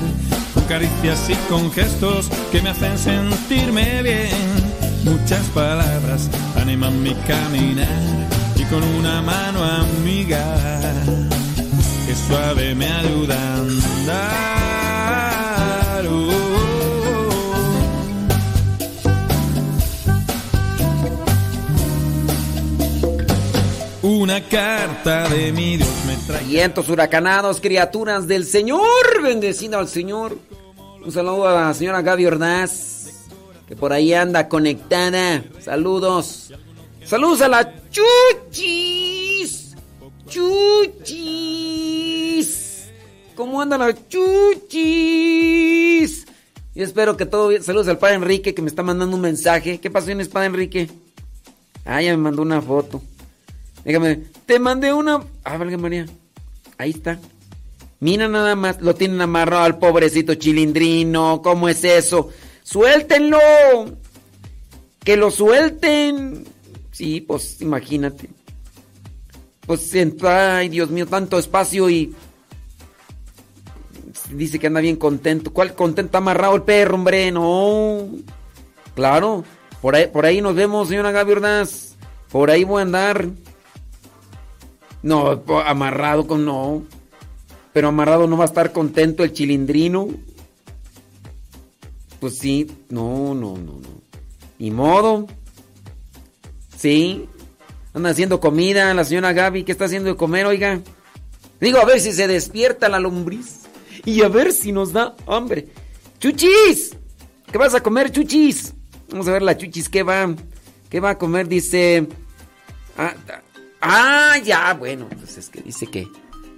con caricias y con gestos que me hacen sentirme bien. Muchas palabras mi caminar y con una mano amiga que suave me ayuda a andar. Oh, Una carta de mi Dios me trae. Vientos huracanados, criaturas del Señor, bendecido al Señor. Un saludo a la señora Gaby Ordaz, por ahí anda conectada. Saludos. Saludos a la Chuchis. Chuchis. ¿Cómo anda la Chuchis? Yo espero que todo bien. Saludos al padre Enrique que me está mandando un mensaje. ¿Qué pasó en padre Enrique? Ah, ya me mandó una foto. Déjame, te mandé una. Ah, valga María. Ahí está. Mira nada más, lo tienen amarrado al pobrecito chilindrino. ¿Cómo es eso? ¡Suéltenlo! ¡Que lo suelten! Sí, pues imagínate. Pues, ay, Dios mío, tanto espacio y. Dice que anda bien contento. ¿Cuál contento? Amarrado el perro, hombre. No. Claro. Por ahí, por ahí nos vemos, señora Gaby Ordaz. Por ahí voy a andar. No, amarrado con no. Pero amarrado no va a estar contento el chilindrino. Pues sí, no, no, no, no. Ni modo. Sí. Anda haciendo comida la señora Gaby. ¿Qué está haciendo de comer, oiga? Digo, a ver si se despierta la lombriz. Y a ver si nos da hambre. ¡Chuchis! ¿Qué vas a comer, chuchis? Vamos a ver la chuchis, ¿qué va? ¿Qué va a comer? Dice... Ah, ah, ya, bueno, pues es que dice que...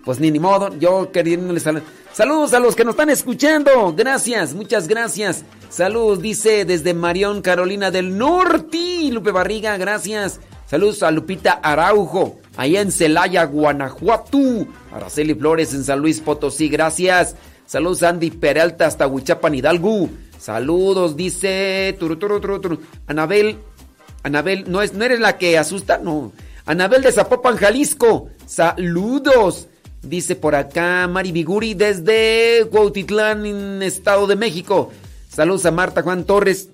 Pues ni, ni modo, yo queriéndole sal- Saludos a los que nos están escuchando. Gracias, muchas gracias. Saludos, dice desde Marión, Carolina del Norte. Lupe Barriga, gracias. Saludos a Lupita Araujo, allá en Celaya, Guanajuato. Araceli Flores en San Luis Potosí, gracias. Saludos a Andy Peralta hasta Huichapan, Hidalgo. Saludos, dice. turu. Anabel, Anabel, ¿no, es, ¿no eres la que asusta? No. Anabel de Zapopan, Jalisco. Saludos. Dice por acá Mari Biguri desde Cuautitlán, Estado de México. Saludos a Marta Juan Torres.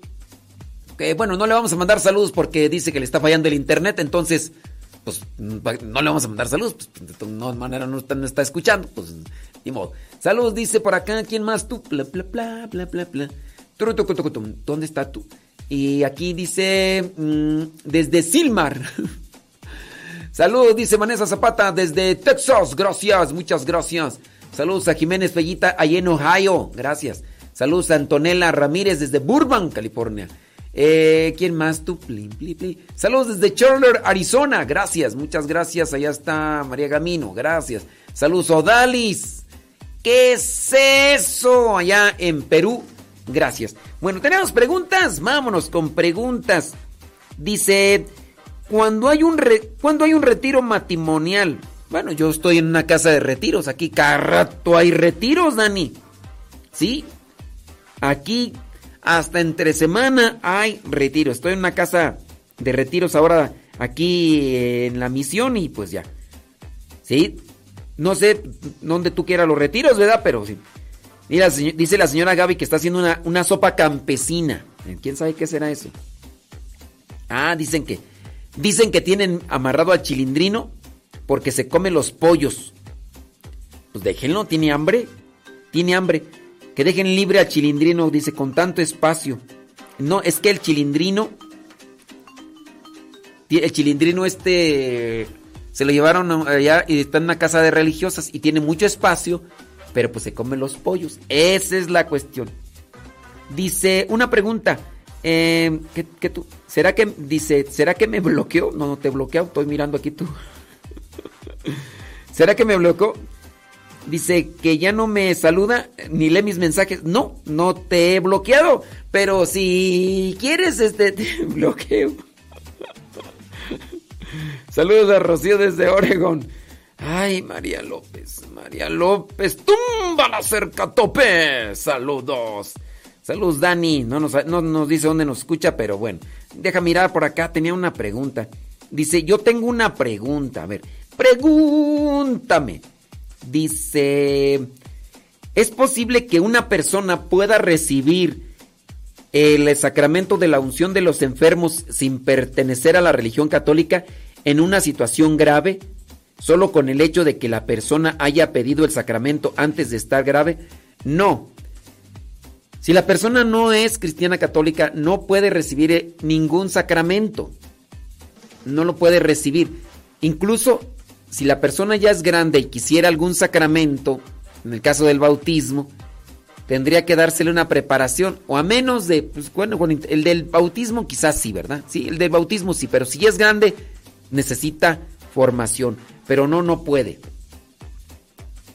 Que bueno, no le vamos a mandar saludos porque dice que le está fallando el internet, entonces, pues no le vamos a mandar saludos, pues de no está, no está escuchando, pues ni modo. Saludos, dice por acá, ¿quién más tú? Bla, bla, bla, bla, bla, bla. ¿Dónde está tú? Y aquí dice, mm, desde Silmar. Saludos, dice Vanessa Zapata desde Texas. Gracias, muchas gracias. Saludos a Jiménez Fellita allá en Ohio. Gracias. Saludos a Antonella Ramírez desde Burbank, California. Eh, ¿Quién más tú? Plin, plin, plin. Saludos desde Chandler, Arizona. Gracias, muchas gracias. Allá está María Gamino. Gracias. Saludos Odalis. ¿Qué es eso? Allá en Perú. Gracias. Bueno, tenemos preguntas. Vámonos con preguntas. Dice, cuando hay un cuando hay un retiro matrimonial. Bueno, yo estoy en una casa de retiros. Aquí cada rato hay retiros, Dani. ¿Sí? Aquí hasta entre semana hay retiros. Estoy en una casa de retiros ahora aquí en la misión y pues ya. ¿Sí? No sé dónde tú quieras los retiros, ¿verdad? Pero sí. Mira, dice la señora Gaby que está haciendo una, una sopa campesina. ¿Quién sabe qué será eso? Ah, dicen que dicen que tienen amarrado al chilindrino porque se come los pollos. Pues déjenlo, tiene hambre. Tiene hambre. Que dejen libre al chilindrino, dice, con tanto espacio. No, es que el chilindrino. El chilindrino este. Se lo llevaron allá y está en una casa de religiosas y tiene mucho espacio, pero pues se come los pollos. Esa es la cuestión. Dice, una pregunta. Eh, ¿qué, tú? ¿Será que, dice, ¿será que me bloqueó? No, no te bloqueó, estoy mirando aquí tú. ¿Será que me bloqueó? Dice que ya no me saluda ni lee mis mensajes. No, no te he bloqueado. Pero si quieres, este, te bloqueo. Saludos a Rocío desde Oregon. Ay, María López, María López, tumba la cerca tope. Saludos. Saludos, Dani. No nos, no nos dice dónde nos escucha, pero bueno. Deja mirar por acá. Tenía una pregunta. Dice, yo tengo una pregunta. A ver, pregúntame. Dice, ¿es posible que una persona pueda recibir el sacramento de la unción de los enfermos sin pertenecer a la religión católica en una situación grave, solo con el hecho de que la persona haya pedido el sacramento antes de estar grave? No. Si la persona no es cristiana católica, no puede recibir eh, ningún sacramento. No lo puede recibir. Incluso si la persona ya es grande y quisiera algún sacramento, en el caso del bautismo, tendría que dársele una preparación, o a menos de, pues bueno, el del bautismo quizás sí, ¿verdad? Sí, el del bautismo sí, pero si es grande, necesita formación, pero no, no puede.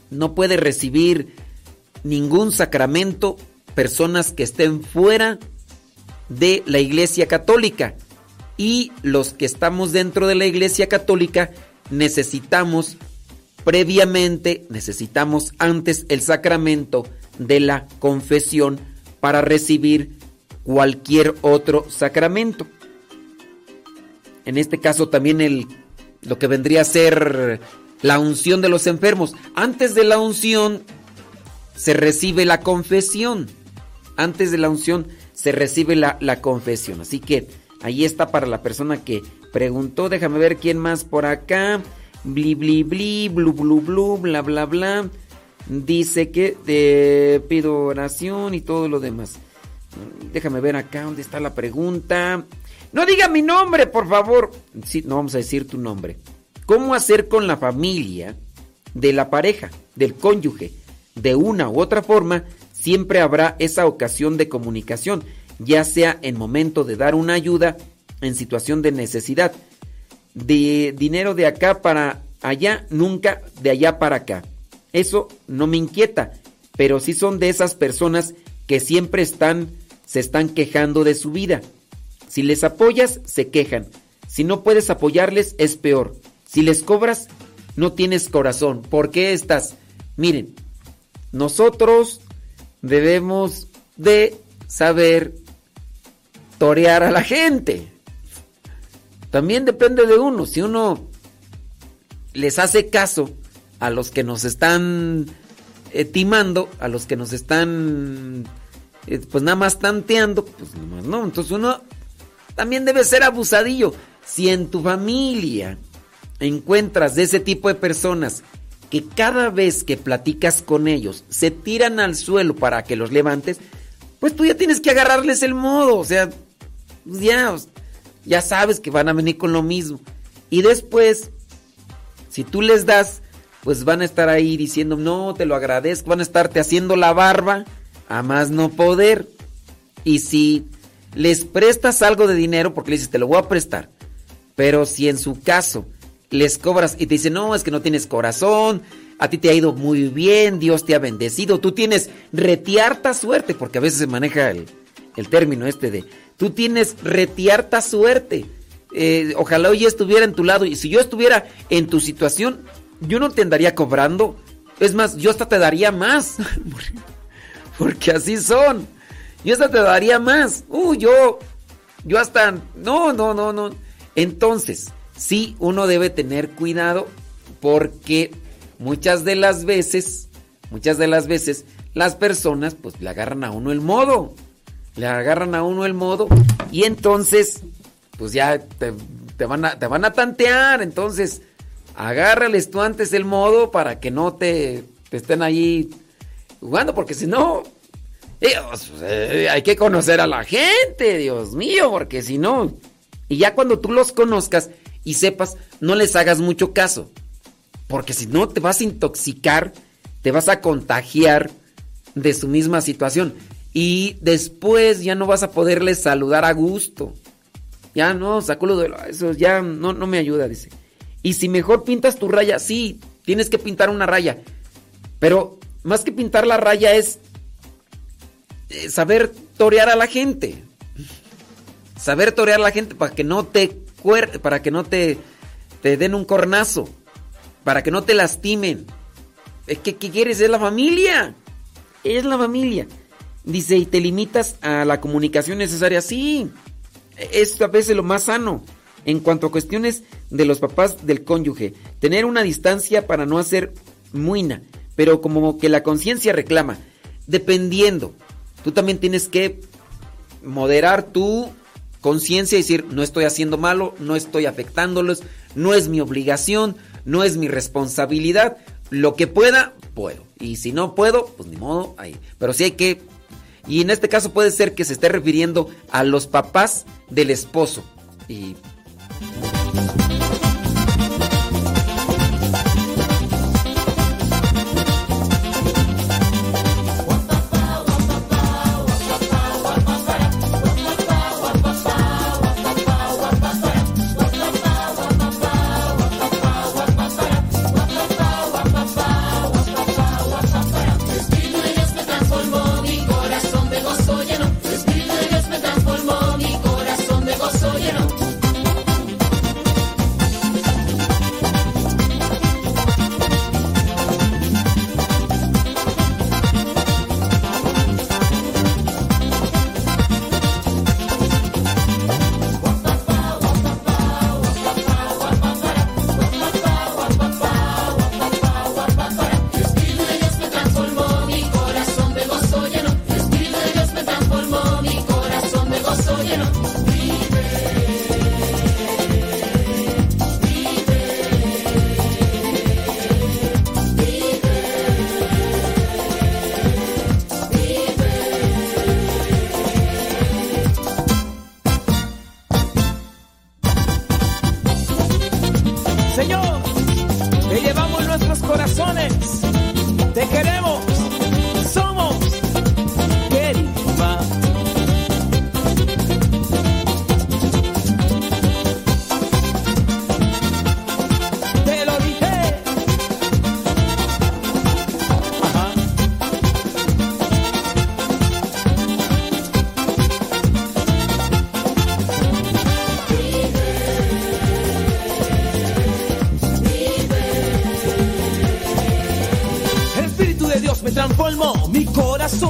No puede recibir ningún sacramento personas que estén fuera de la Iglesia Católica. Y los que estamos dentro de la Iglesia Católica necesitamos previamente, necesitamos antes el sacramento de la confesión para recibir cualquier otro sacramento. En este caso también el, lo que vendría a ser la unción de los enfermos. Antes de la unción se recibe la confesión. Antes de la unción se recibe la, confesión. Así que ahí está para la persona que preguntó. Déjame ver quién más por acá. Bli, bli, bli, blu, blu, blu, bla, bla, bla. Dice que te pido oración y todo lo demás. Déjame ver acá dónde está la pregunta. No diga mi nombre, por favor. Sí, no vamos a decir tu nombre. ¿Cómo hacer con la familia de la pareja, del cónyuge? De una u otra forma, siempre habrá esa ocasión de comunicación, ya sea en momento de dar una ayuda, en situación de necesidad. De dinero de acá para allá, nunca de allá para acá. Eso no me inquieta, pero sí son de esas personas que siempre están, se están quejando de su vida. Si les apoyas, se quejan. Si no puedes apoyarles, es peor. Si les cobras, no tienes corazón. ¿Por qué estás? Miren, nosotros debemos de saber torear a la gente. También depende de uno. Si uno les hace caso a los que nos están eh, timando, a los que nos están eh, pues nada más tanteando, pues nada más no. Entonces uno también debe ser abusadillo. Si en tu familia encuentras de ese tipo de personas que cada vez que platicas con ellos se tiran al suelo para que los levantes, pues tú ya tienes que agarrarles el modo, o sea, pues ya, ya sabes que van a venir con lo mismo. Y después, si tú les das, pues van a estar ahí diciendo, no, te lo agradezco, van a estarte haciendo la barba a más no poder. Y si les prestas algo de dinero, porque le dices, te lo voy a prestar, pero si en su caso les cobras y te dicen, no, es que no tienes corazón, a ti te ha ido muy bien, Dios te ha bendecido, tú tienes retiarta suerte, porque a veces se maneja el, el término este de, tú tienes retiarta suerte. Eh, ojalá hoy estuviera en tu lado y si yo estuviera en tu situación, yo no te andaría cobrando. Es más, yo hasta te daría más. Porque así son. Yo hasta te daría más. Uh, yo, yo hasta, no, no, no, no. Entonces, sí, uno debe tener cuidado porque muchas de las veces, muchas de las veces, las personas pues le agarran a uno el modo. Le agarran a uno el modo y entonces, pues ya te, te van, a, te van a tantear. Entonces, agárrales tú antes el modo para que no te, estén ahí jugando, porque si no, Dios, eh, hay que conocer a la gente, Dios mío, porque si no, y ya cuando tú los conozcas y sepas, no les hagas mucho caso, porque si no te vas a intoxicar, te vas a contagiar de su misma situación y después ya no vas a poderles saludar a gusto. Ya no, saculo de eso, ya no, no me ayuda, dice. Y si mejor pintas tu raya, sí, tienes que pintar una raya. Pero más que pintar la raya es eh, saber torear a la gente. Saber torear a la gente para que no te para que no te, den un cornazo, para que no te lastimen. Es que ¿qué quieres? Es la familia. Es la familia. Dice, y te limitas a la comunicación necesaria. Sí, es a veces lo más sano. En cuanto a cuestiones de los papás del cónyuge, tener una distancia para no hacer muina, pero como que la conciencia reclama, dependiendo, tú también tienes que moderar tu conciencia y decir, no estoy haciendo malo, no estoy afectándolos, no es mi obligación, no es mi responsabilidad. Lo que pueda, puedo. Y si no puedo, pues ni modo, ahí. Pero sí hay que... Y en este caso puede ser que se esté refiriendo a los papás del esposo. Y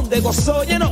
de gozo llenó.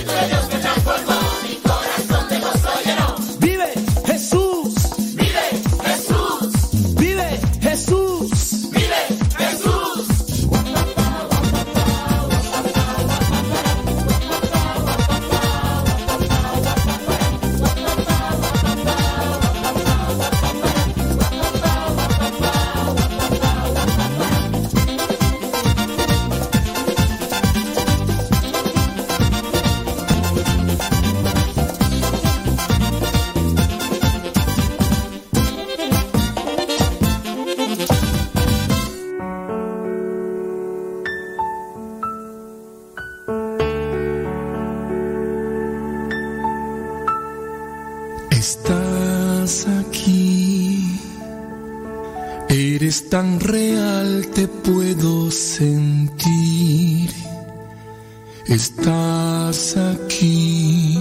Estás aquí,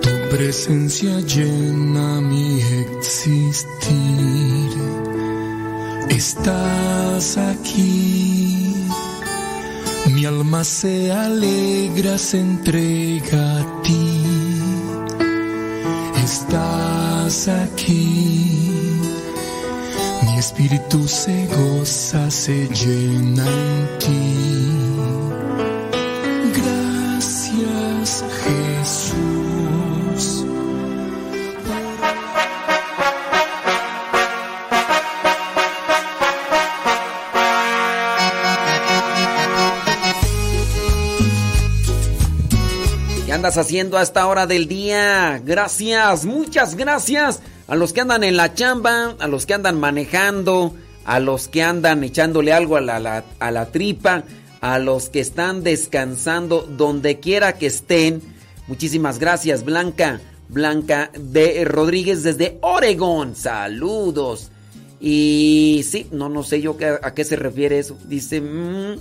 tu presencia llena mi existir. Estás aquí, mi alma se alegra, se entrega a ti. estás aquí. Espíritu se goza, se llena en ti. Gracias Jesús. ¿Qué andas haciendo a esta hora del día? Gracias, muchas gracias a los que andan en la chamba, a los que andan manejando, a los que andan echándole algo a la, a la tripa, a los que están descansando donde quiera que estén. Muchísimas gracias, Blanca. Blanca de Rodríguez desde Oregón. Saludos. Y sí, no, no sé yo a qué se refiere eso. Dice... mm,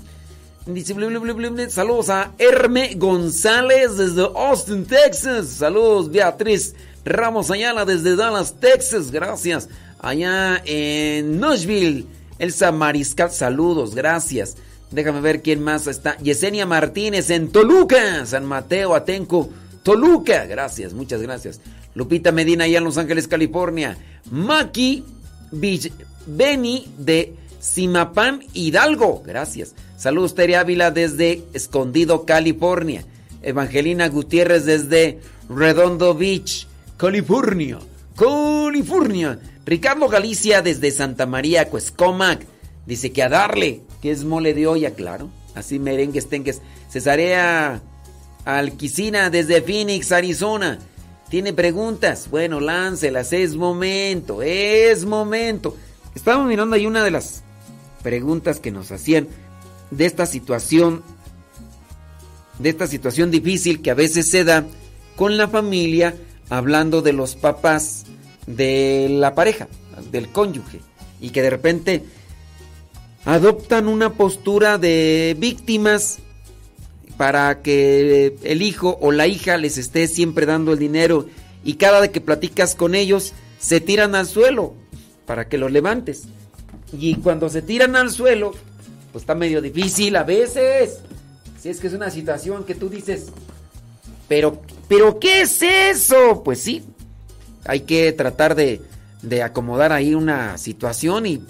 Dice, blu, blu. saludos a Herme González desde Austin, Texas. Saludos, Beatriz Ramos Ayala desde Dallas, Texas. Gracias. Allá en Nashville, Elsa Mariscal. Saludos, gracias. Déjame ver quién más está. Yesenia Martínez en Toluca, San Mateo, Atenco, Toluca. Gracias, muchas gracias. Lupita Medina allá en Los Ángeles, California. Maki Beni de Simapán Hidalgo. Gracias. Saludos Tere Ávila desde Escondido, California. Evangelina Gutiérrez desde Redondo Beach, California. California. Ricardo Galicia desde Santa María, Cuescomac. Dice que a darle, que es mole de olla, claro. Así merengues, tengues. Cesarea Alquicina desde Phoenix, Arizona. ¿Tiene preguntas? Bueno, láncelas. Es momento, es momento. Estábamos mirando ahí una de las preguntas que nos hacían de esta situación, de esta situación difícil que a veces se da con la familia, hablando de los papás de la pareja, del cónyuge, y que de repente adoptan una postura de víctimas para que el hijo o la hija les esté siempre dando el dinero y cada vez que platicas con ellos se tiran al suelo para que los levantes. Y cuando se tiran al suelo, pues está medio difícil a veces. Si es que es una situación que tú dices, pero, pero ¿qué es eso? Pues sí, hay que tratar de, de acomodar ahí una situación y,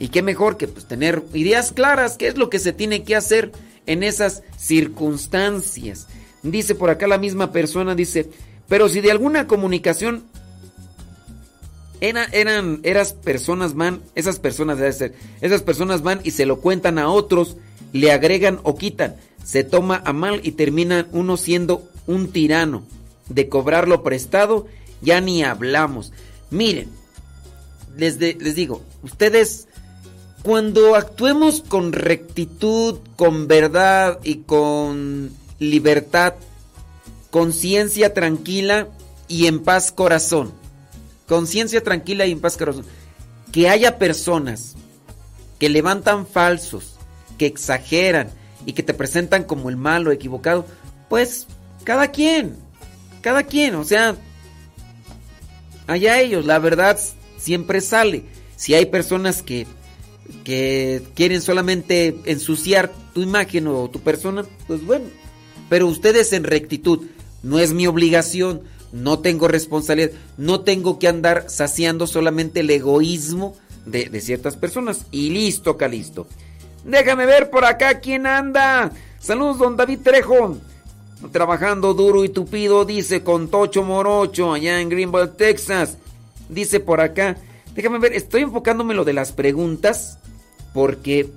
y qué mejor que pues, tener ideas claras, qué es lo que se tiene que hacer en esas circunstancias. Dice por acá la misma persona, dice, pero si de alguna comunicación era- eran, eras personas van, esas personas esas personas van y se lo cuentan a otros, le agregan o quitan, se toma a mal y termina uno siendo un tirano. De cobrarlo prestado, ya ni hablamos. Miren, les, les digo, ustedes, cuando actuemos con rectitud, con verdad y con libertad, conciencia tranquila y en paz corazón, conciencia tranquila y en paz corazón, que haya personas que levantan falsos, que exageran y que te presentan como el malo, equivocado, pues cada quien, cada quien, o sea, allá ellos, la verdad siempre sale. Si hay personas que, que quieren solamente ensuciar tu imagen o tu persona, pues bueno, pero ustedes en rectitud, no es mi obligación, no tengo responsabilidad, no tengo que andar saciando solamente el egoísmo de, de ciertas personas. Y listo, Calisto. Déjame ver por acá quién anda. Saludos, don David Trejo. Trabajando duro y tupido, dice con Tocho Morocho, allá en Greenville, Texas. Dice por acá. Déjame ver, estoy enfocándome en lo de las preguntas. Porque,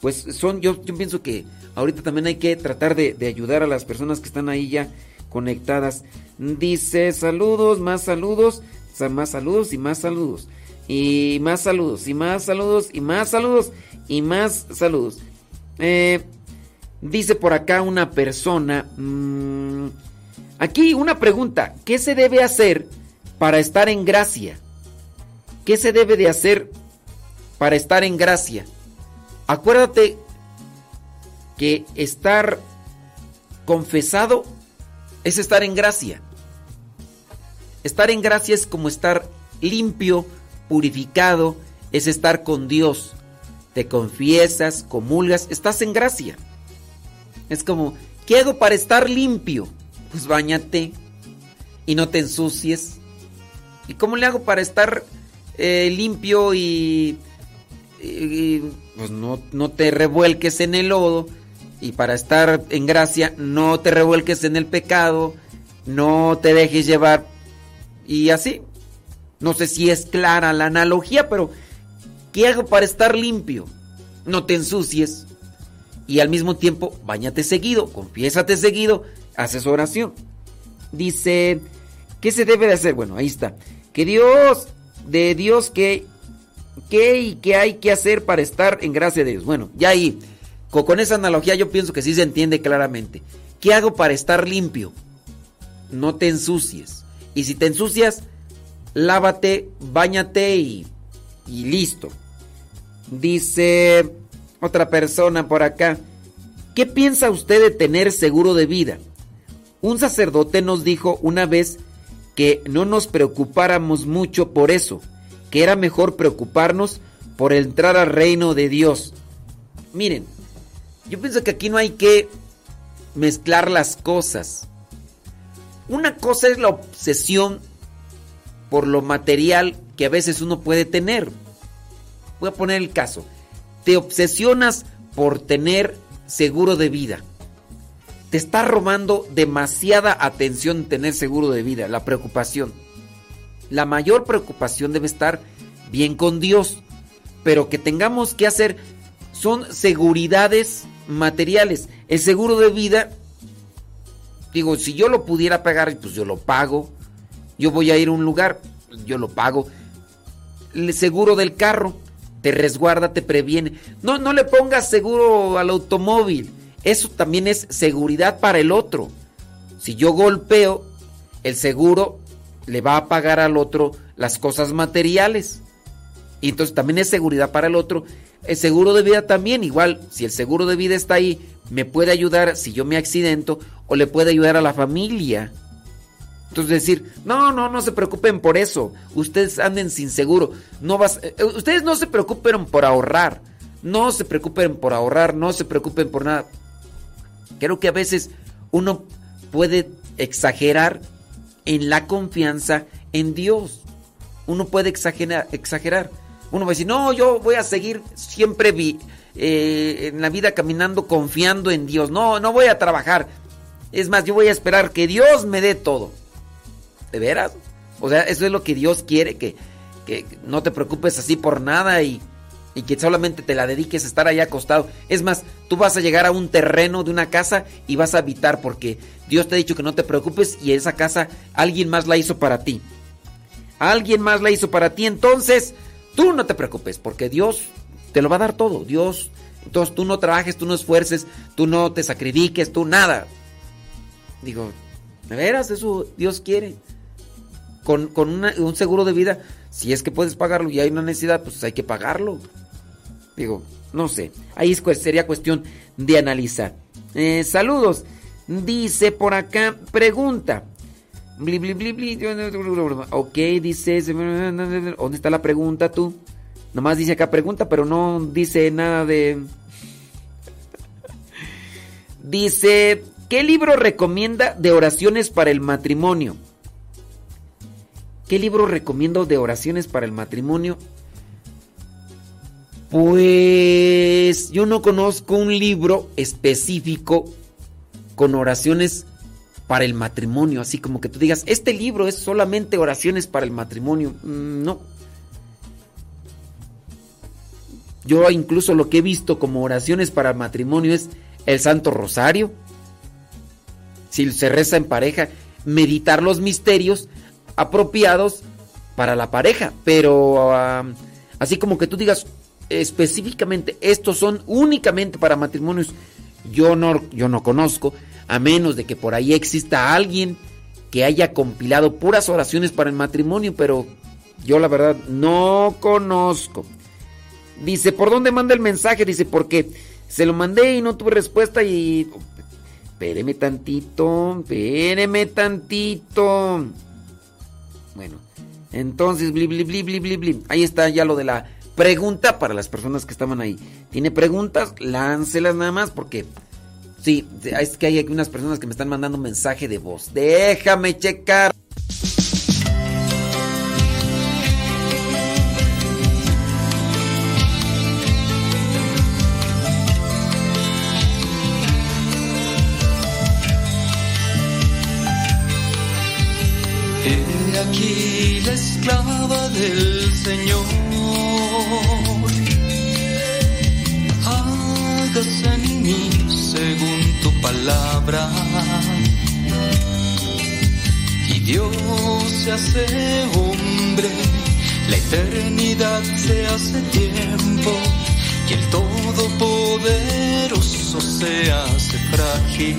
pues, son, yo, pienso que ahorita también hay que tratar de, de ayudar a las personas que están ahí ya conectadas. Dice, saludos, más saludos, sa- más saludos y más saludos. Y más saludos, y más saludos, y más saludos, y más saludos. Eh, dice por acá una persona. mm, aquí una pregunta. ¿Qué se debe hacer para estar en gracia? ¿Qué se debe de hacer para estar en gracia? Acuérdate que estar confesado es estar en gracia. Estar en gracia es como estar limpio, purificado, es estar con Dios. Te confiesas, comulgas, estás en gracia. Es como, ¿qué hago para estar limpio? Pues bañate y no te ensucies ¿Y cómo le hago para estar eh, limpio y, y- pues no, no te revuelques en el lodo? Y para estar en gracia, no te revuelques en el pecado, no te dejes llevar. Y así. No sé si es clara la analogía, pero ¿qué hago para estar limpio? No te ensucies. Y al mismo tiempo, bañate seguido, confiésate seguido, haces oración. Dice, ¿qué se debe de hacer? Bueno, ahí está. Que Dios, de Dios, ¿qué, qué y qué hay que hacer para estar en gracia de Dios? Bueno, ya ahí, co- con esa analogía yo pienso que sí se entiende claramente. ¿Qué hago para estar limpio? No te ensucies. Y si te ensucias, lávate, bañate y listo. Dice otra persona por acá, ¿qué piensa usted de tener seguro de vida? Un sacerdote nos dijo una vez que no nos preocupáramos mucho por eso, que era mejor preocuparnos por entrar al reino de Dios. Miren, yo pienso que aquí no hay que mezclar las cosas. Una cosa es la obsesión por lo material que a veces uno puede tener. Voy a poner el caso. Te obsesionas por tener seguro de vida. Te está robando demasiada atención tener seguro de vida, la preocupación. La mayor preocupación debe estar bien con Dios, pero que tengamos que hacer son seguridades materiales. El seguro de vida, digo, si yo lo pudiera pagar, pues yo lo pago. Yo voy a ir a un lugar, yo lo pago. El seguro del carro te resguarda, te previene. No, no le pongas seguro al automóvil. Eso también es seguridad para el otro. Si yo golpeo, el seguro le va a pagar al otro las cosas materiales. Y entonces también es seguridad para el otro. El seguro de vida también, igual, si el seguro de vida está ahí, me puede ayudar si yo me accidento o le puede ayudar a la familia. Entonces decir, no, no, no se preocupen por eso. Ustedes anden sin seguro. No vas, eh, ustedes no se preocupen por ahorrar. No se preocupen por ahorrar, no se preocupen por nada. Creo que a veces uno puede exagerar en la confianza en Dios. Uno puede exagerar, exagerar. Uno va a decir, no, yo voy a seguir siempre vi- eh, en la vida caminando confiando en Dios. No, no voy a trabajar. Es más, yo voy a esperar que Dios me dé todo. ¿De veras? O sea, eso es lo que Dios quiere, que, que no te preocupes así por nada y, y que solamente te la dediques a estar allá acostado. Es más, tú vas a llegar a un terreno de una casa y vas a habitar porque Dios te ha dicho que no te preocupes y esa casa alguien más la hizo para ti. Alguien más la hizo para ti, entonces tú no te preocupes porque Dios te lo va a dar todo. Dios, entonces tú no trabajes, tú no esfuerces, tú no te sacrifiques, tú nada. Digo, ¿de veras eso Dios quiere? Con, con un seguro de vida, si es que puedes pagarlo y hay una necesidad, pues hay que pagarlo. Digo, no sé. Ahí sería cuestión de analizar. Eh, saludos. Dice por acá, pregunta. Bli, bli, bli. Ok, dice. ¿Dónde está la pregunta tú? Nomás dice acá pregunta, pero no dice nada de. Dice, ¿qué libro recomienda de oraciones para el matrimonio? ¿Qué libro recomiendo de oraciones para el matrimonio? Pues yo no conozco un libro específico con oraciones para el matrimonio, así como que tú digas, este libro es solamente oraciones para el matrimonio. Mm, No. Yo incluso lo que he visto como oraciones para el matrimonio es el Santo Rosario. Si se reza en pareja, meditar los misterios apropiados para la pareja, pero así como que tú digas específicamente estos son únicamente para matrimonios, yo no yo no conozco, a menos de que por ahí exista alguien que haya compilado puras oraciones para el matrimonio, pero yo la verdad no conozco. Dice, ¿por dónde manda el mensaje? Dice, porque se lo mandé y no tuve respuesta y... Espéreme tantito, espéreme tantito. Bueno, entonces, bli, bli, bli, bli, bli. Ahí está ya lo de la pregunta para las personas que estaban ahí. ¿Tiene preguntas? Láncelas nada más porque... Sí, es que hay aquí unas personas que me están mandando un mensaje de voz. Déjame checar. del Señor. Hágase en mí según tu palabra. Y Dios se hace hombre, la eternidad se hace tiempo. Y el Todopoderoso se hace frágil.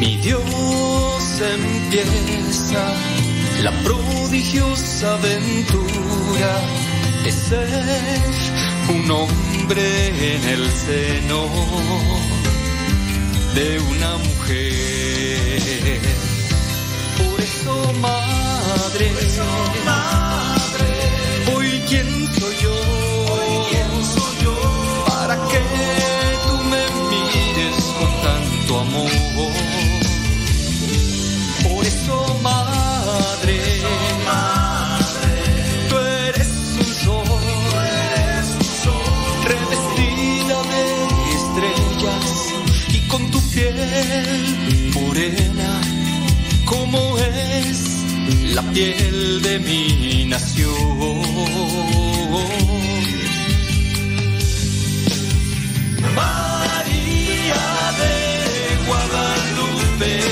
Mi Dios empieza la prodigiosa aventura es ser un hombre en el seno de una mujer. Por eso, madre, Por eso, madre hoy quién soy yo, hoy quién soy yo, para que tú me mires con tanto amor. la piel de mi nación. María de Guadalupe.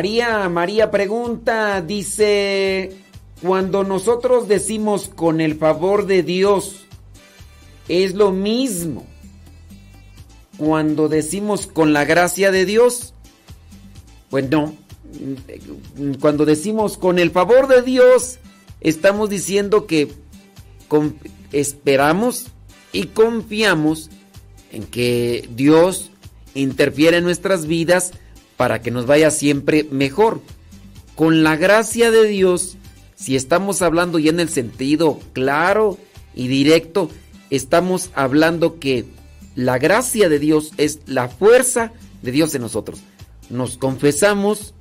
María, María pregunta, dice, cuando nosotros decimos con el favor de Dios, es lo mismo. Cuando decimos con la gracia de Dios, pues no. Cuando decimos con el favor de Dios, estamos diciendo que esperamos y confiamos en que Dios interfiere en nuestras vidas para que nos vaya siempre mejor. Con la gracia de Dios, si estamos hablando ya en el sentido claro y directo, estamos hablando que la gracia de Dios es la fuerza de Dios en nosotros. Nos confesamos,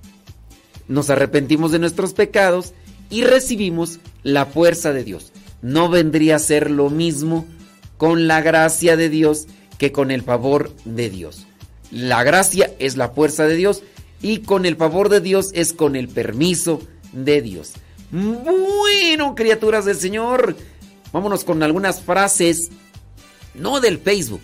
nos arrepentimos de nuestros pecados y recibimos la fuerza de Dios. No vendría a ser lo mismo con la gracia de Dios que con el favor de Dios. La gracia es la fuerza de Dios y con el favor de Dios es con el permiso de Dios. Bueno, criaturas del Señor, vámonos con algunas frases, no del Facebook,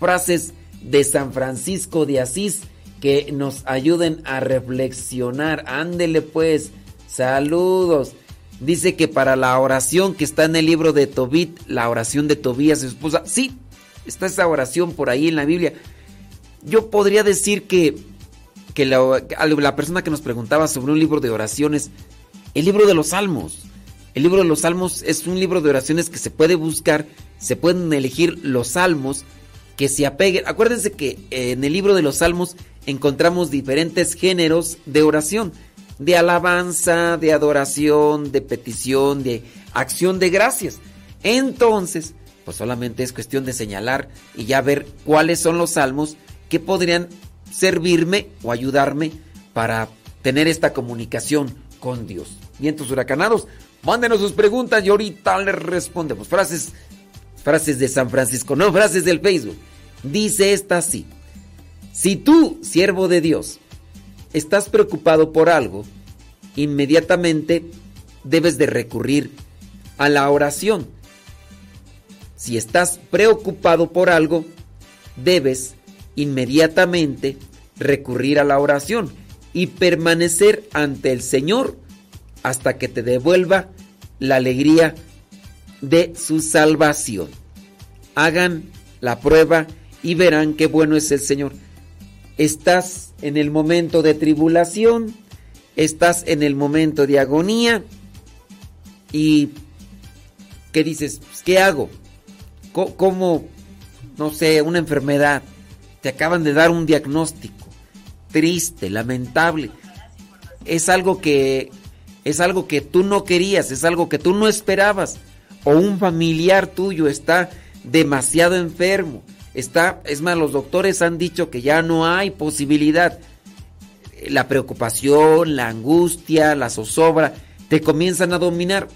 frases de San Francisco de Asís que nos ayuden a reflexionar. Ándele pues, saludos. Dice que para la oración que está en el libro de Tobit, la oración de Tobías, su esposa, sí, está esa oración por ahí en la Biblia. Yo podría decir que, que la, la persona que nos preguntaba sobre un libro de oraciones, el libro de los Salmos. El libro de los Salmos es un libro de oraciones que se puede buscar, se pueden elegir los salmos que se apeguen. Acuérdense que en el libro de los Salmos encontramos diferentes géneros de oración, de alabanza, de adoración, de petición, de acción de gracias. Entonces, pues solamente es cuestión de señalar y ya ver cuáles son los salmos que podrían servirme o ayudarme para tener esta comunicación con Dios. Vientos huracanados, mándenos sus preguntas y ahorita les respondemos. Frases, frases de San Francisco, no frases del Facebook. Dice esta así. Si tú, siervo de Dios, estás preocupado por algo, inmediatamente debes de recurrir a la oración. Si estás preocupado por algo, debes inmediatamente recurrir a la oración y permanecer ante el Señor hasta que te devuelva la alegría de su salvación. Hagan la prueba y verán qué bueno es el Señor. Estás en el momento de tribulación, estás en el momento de agonía y ¿qué dices? ¿Qué hago? ¿Cómo, no sé, una enfermedad? Te acaban de dar un diagnóstico triste, lamentable. Es algo que es algo que tú no querías, es algo que tú no esperabas o un familiar tuyo está demasiado enfermo. Está, es más, los doctores han dicho que ya no hay posibilidad. La preocupación, la angustia, la zozobra te comienzan a dominar.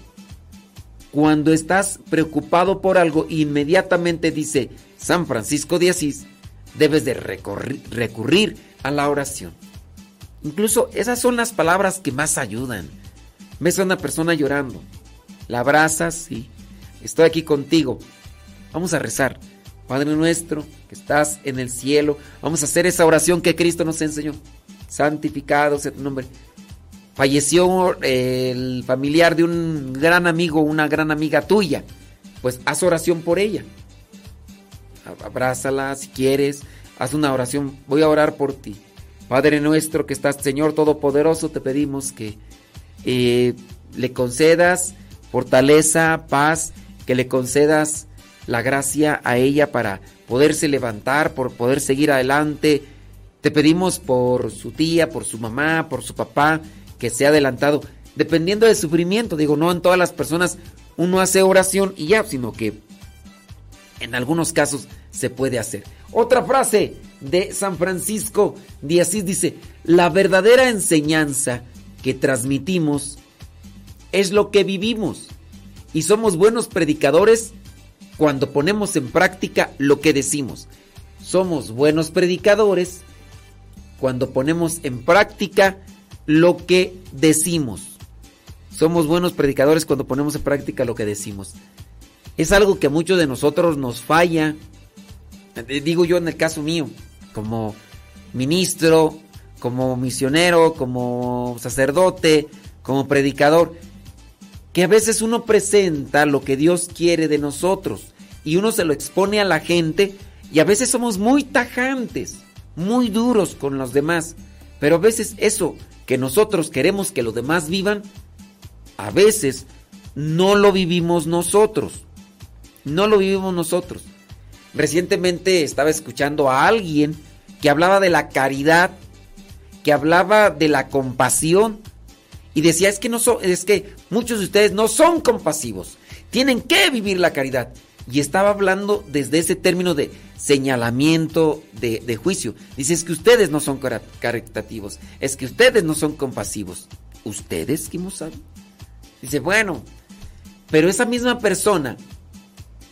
Cuando estás preocupado por algo, inmediatamente dice San Francisco de Asís, debes de recurrir a la oración. Incluso esas son las palabras que más ayudan. Ves a una persona llorando, la abrazas y estoy aquí contigo. Vamos a rezar. Padre nuestro que estás en el cielo, vamos a hacer esa oración que Cristo nos enseñó. Santificado sea tu nombre. Falleció eh, el familiar de un gran amigo, una gran amiga tuya. Pues haz oración por ella. Abrázala si quieres. Haz una oración. Voy a orar por ti. Padre nuestro que estás, Señor Todopoderoso, te pedimos que eh, le concedas fortaleza, paz, que le concedas la gracia a ella para poderse levantar, por poder seguir adelante. Te pedimos por su tía, por su mamá, por su papá, que se ha adelantado, dependiendo del sufrimiento. Digo, no en todas las personas uno hace oración y ya, sino que En algunos casos se puede hacer. Otra frase de San Francisco de dice, la verdadera enseñanza que transmitimos es lo que vivimos y somos buenos predicadores cuando ponemos en práctica lo que decimos. Somos buenos predicadores cuando ponemos en práctica lo que decimos. Somos buenos predicadores cuando ponemos en práctica lo que decimos. Es algo que a muchos de nosotros nos falla. Eh, Digo yo en el caso mío, como ministro, como misionero, como sacerdote, como predicador, que a veces uno presenta lo que Dios quiere de nosotros y uno se lo expone a la gente y a veces somos muy tajantes, muy duros con los demás, pero a veces eso que nosotros queremos que los demás vivan, a veces no lo vivimos nosotros. No lo vivimos nosotros. Recientemente estaba escuchando a alguien que hablaba de la caridad, que hablaba de la compasión y decía, es que no es que muchos de ustedes no son compasivos. Tienen que vivir la caridad. Y estaba hablando desde ese término de señalamiento, de, juicio. Dice, es que ustedes no son caritativos. Es que ustedes no son compasivos. ¿Ustedes, saben? Dice, bueno, pero esa misma persona,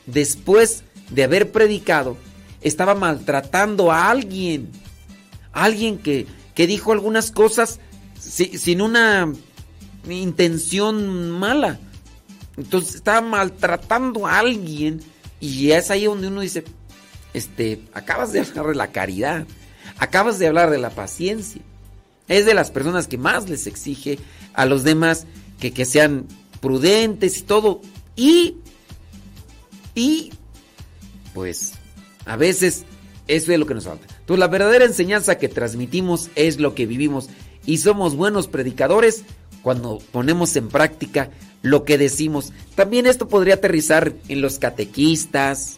después de haber predicado, estaba maltratando a alguien. Alguien que, que dijo algunas cosas si- sin una intención mala. Entonces estaba maltratando a alguien y es ahí donde uno dice, este, acabas de hablar de la caridad, acabas de hablar de la paciencia. Es de las personas que más les exige a los demás que, que sean prudentes y todo. Y, y, pues, a veces eso es lo que nos falta. Entonces, la verdadera enseñanza que transmitimos es lo que vivimos. Y somos buenos predicadores cuando ponemos en práctica lo que decimos. También esto podría aterrizar en los catequistas,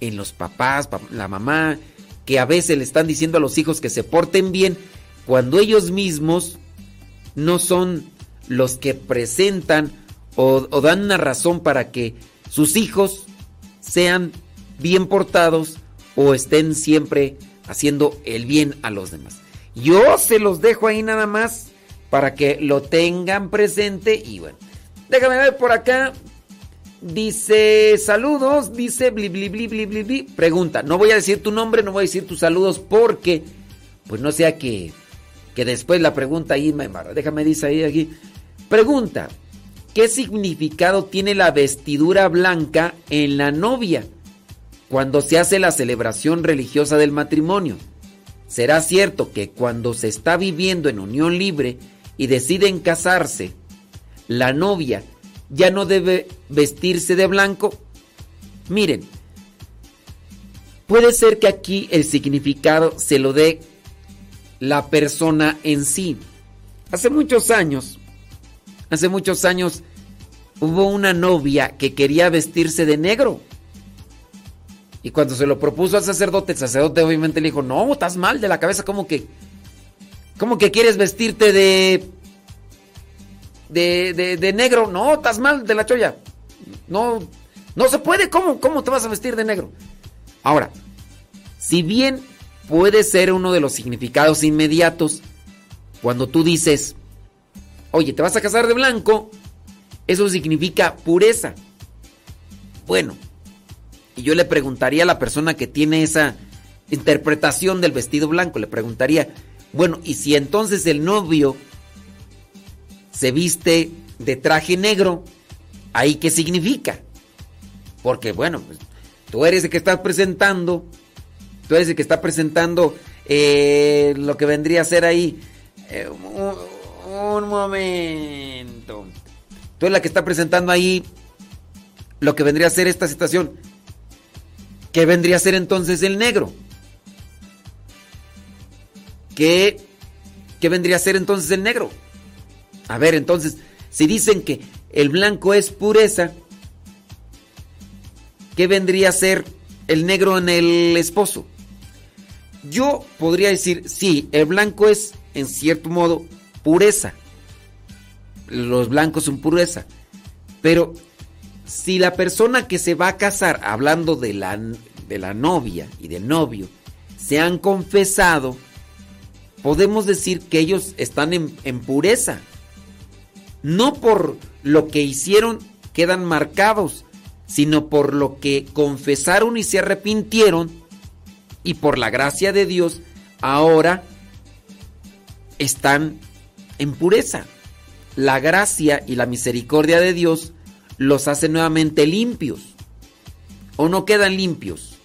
en los papás, pa- la mamá, que a veces le están diciendo a los hijos que se porten bien cuando ellos mismos no son los que presentan o, o dan una razón para que sus hijos sean bien portados o estén siempre haciendo el bien a los demás. Yo se los dejo ahí nada más para que lo tengan presente y bueno, déjame ver por acá. Dice saludos, dice bli bli bli bli bli. Pregunta, no voy a decir tu nombre, no voy a decir tus saludos porque pues no sea que que después la pregunta ahí me embarra. Déjame dice ahí aquí. Pregunta, ¿qué significado tiene la vestidura blanca en la novia cuando se hace la celebración religiosa del matrimonio? ¿Será cierto que cuando se está viviendo en unión libre y deciden casarse, la novia ya no debe vestirse de blanco? Miren, puede ser que aquí el significado se lo dé la persona en sí. Hace muchos años, hace muchos años, hubo una novia que quería vestirse de negro. Y cuando se lo propuso al sacerdote, el sacerdote obviamente le dijo, no, estás mal de la cabeza, ¿cómo que? ¿Cómo que quieres vestirte de... De, de, de negro? No, estás mal de la cholla. No, no se puede, ¿cómo? ¿Cómo te vas a vestir de negro? Ahora, si bien puede ser uno de los significados inmediatos, cuando tú dices, oye, te vas a casar de blanco, eso significa pureza. Bueno, y yo le preguntaría a la persona que tiene esa interpretación del vestido blanco, le preguntaría, bueno, ¿y si entonces el novio se viste de traje negro, ahí qué significa? Porque bueno, pues, tú eres el que estás presentando, tú eres el que está presentando eh, lo que vendría a ser ahí. eh, un, momento. Tú la que está presentando ahí lo que vendría a ser esta situación. ¿Qué vendría a ser entonces el negro? ¿Qué, ¿Qué vendría a ser entonces el negro? A ver, entonces, si dicen que el blanco es pureza, ¿qué vendría a ser el negro en el esposo? Yo podría decir, sí, el blanco es, en cierto modo, pureza. Los blancos son pureza. Pero si la persona que se va a casar, hablando de la, de la novia y del novio, se han confesado, podemos decir que ellos están en, en pureza. No por lo que hicieron quedan marcados, sino por lo que confesaron y se arrepintieron y por la gracia de Dios ahora están en pureza. La gracia y la misericordia de Dios los hace nuevamente limpios. ¿O no quedan limpios?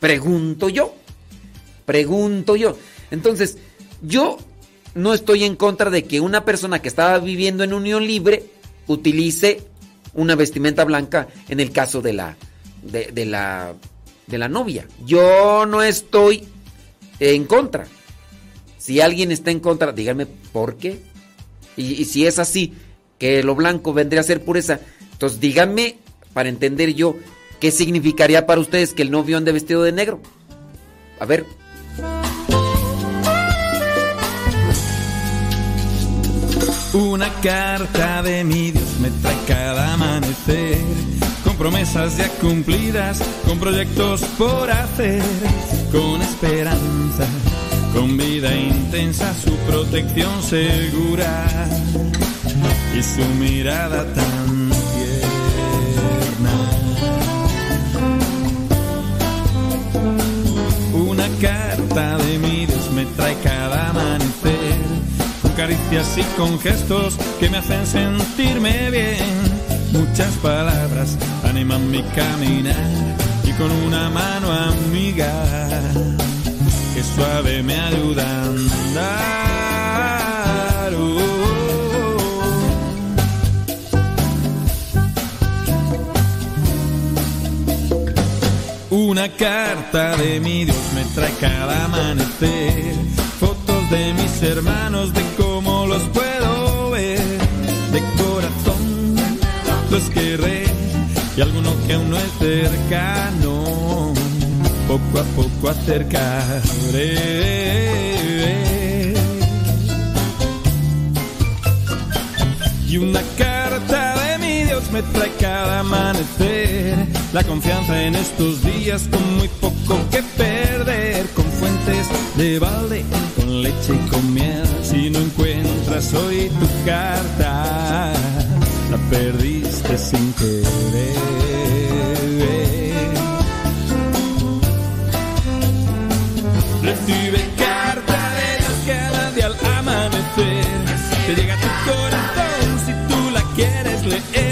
Pregunto yo. Pregunto yo. Entonces, yo no estoy en contra de que una persona que estaba viviendo en unión libre utilice una vestimenta blanca en el caso de la de, de la de la novia. Yo no estoy en contra. Si alguien está en contra, díganme por qué. Y, si es así, que lo blanco vendría a ser pureza, entonces díganme para entender yo qué significaría para ustedes que el novio ande vestido de negro. A ver. Una carta de mi Dios me trae cada amanecer, con promesas ya cumplidas, con proyectos por hacer, con esperanza, con vida intensa, su protección segura y su mirada tan tierna. Una carta de mi Dios me trae cada amanecer con caricias y con gestos que me hacen sentirme bien. Muchas palabras animan mi caminar y con una mano amiga suave me ayuda a andar. Oh, Una carta de mi Dios me trae cada amanecer fotos de mis hermanos, de cómo los puedo ver. De corazón los querré y alguno que aún no es cercano, poco a poco acercaré. Y una carta de mi Dios me trae cada amanecer. La confianza en estos días con muy poco que perder. Con fuentes de balde, con leche y con miel. Si no encuentras hoy tu carta, la perdiste sin querer. Recibe carta de Dios cada día al amanecer. Te llega tu corazón si tú la quieres leer.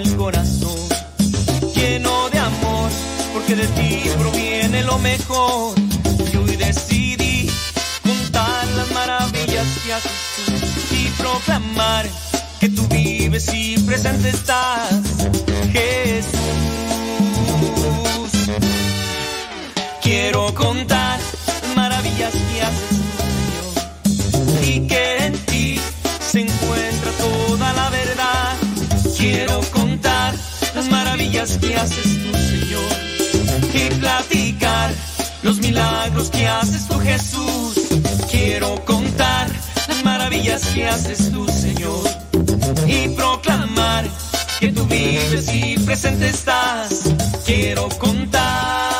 El corazón lleno de amor, porque de ti proviene lo mejor. Y hoy decidí contar las maravillas que haces y proclamar que tú vives y presente estás, Jesús. Quiero contar que haces tú, Señor, y platicar los milagros que haces tú, Jesús. Quiero contar las maravillas que haces tú, Señor, y proclamar que tú vives y presente estás. Quiero contar.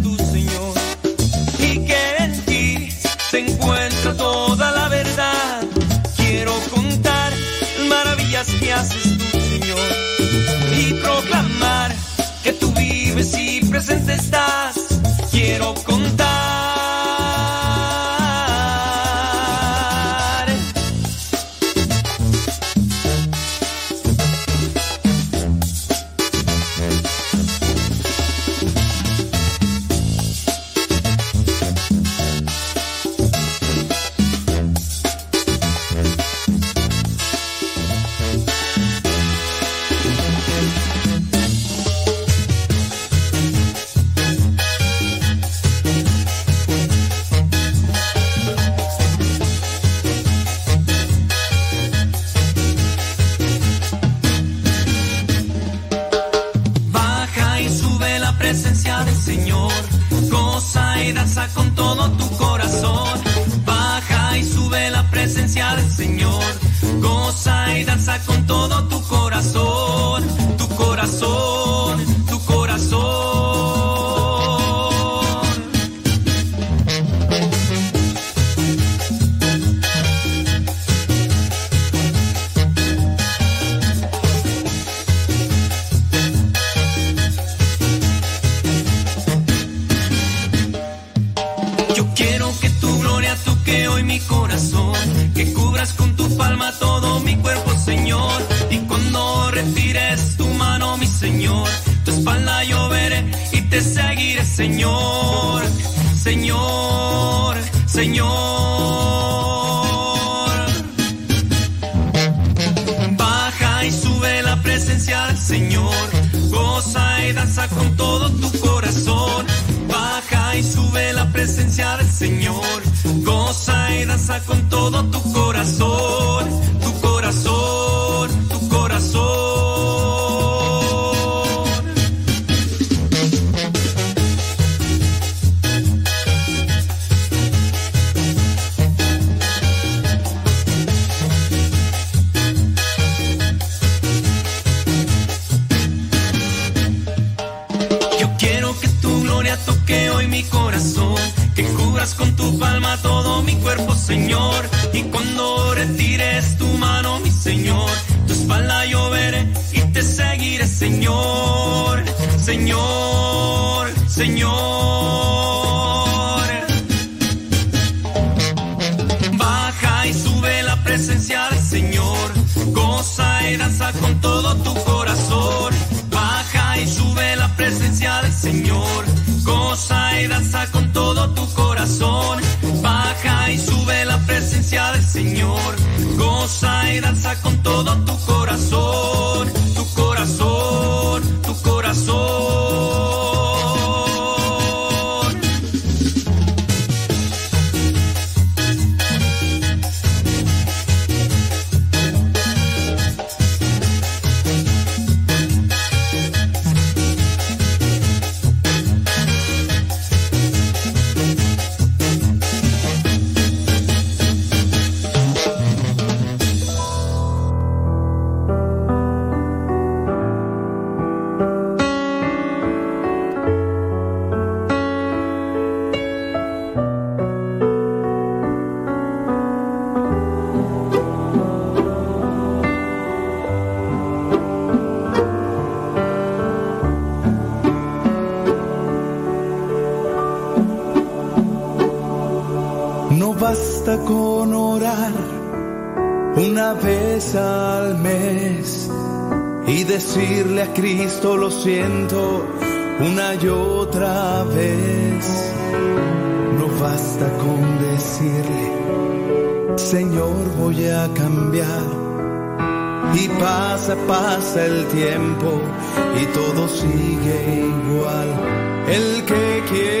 tú. maravillas que haces tú, Señor, y proclamar siento una y otra vez. No basta con decirle, Señor, voy a cambiar. Y pasa, pasa el tiempo y todo sigue igual. El que quiere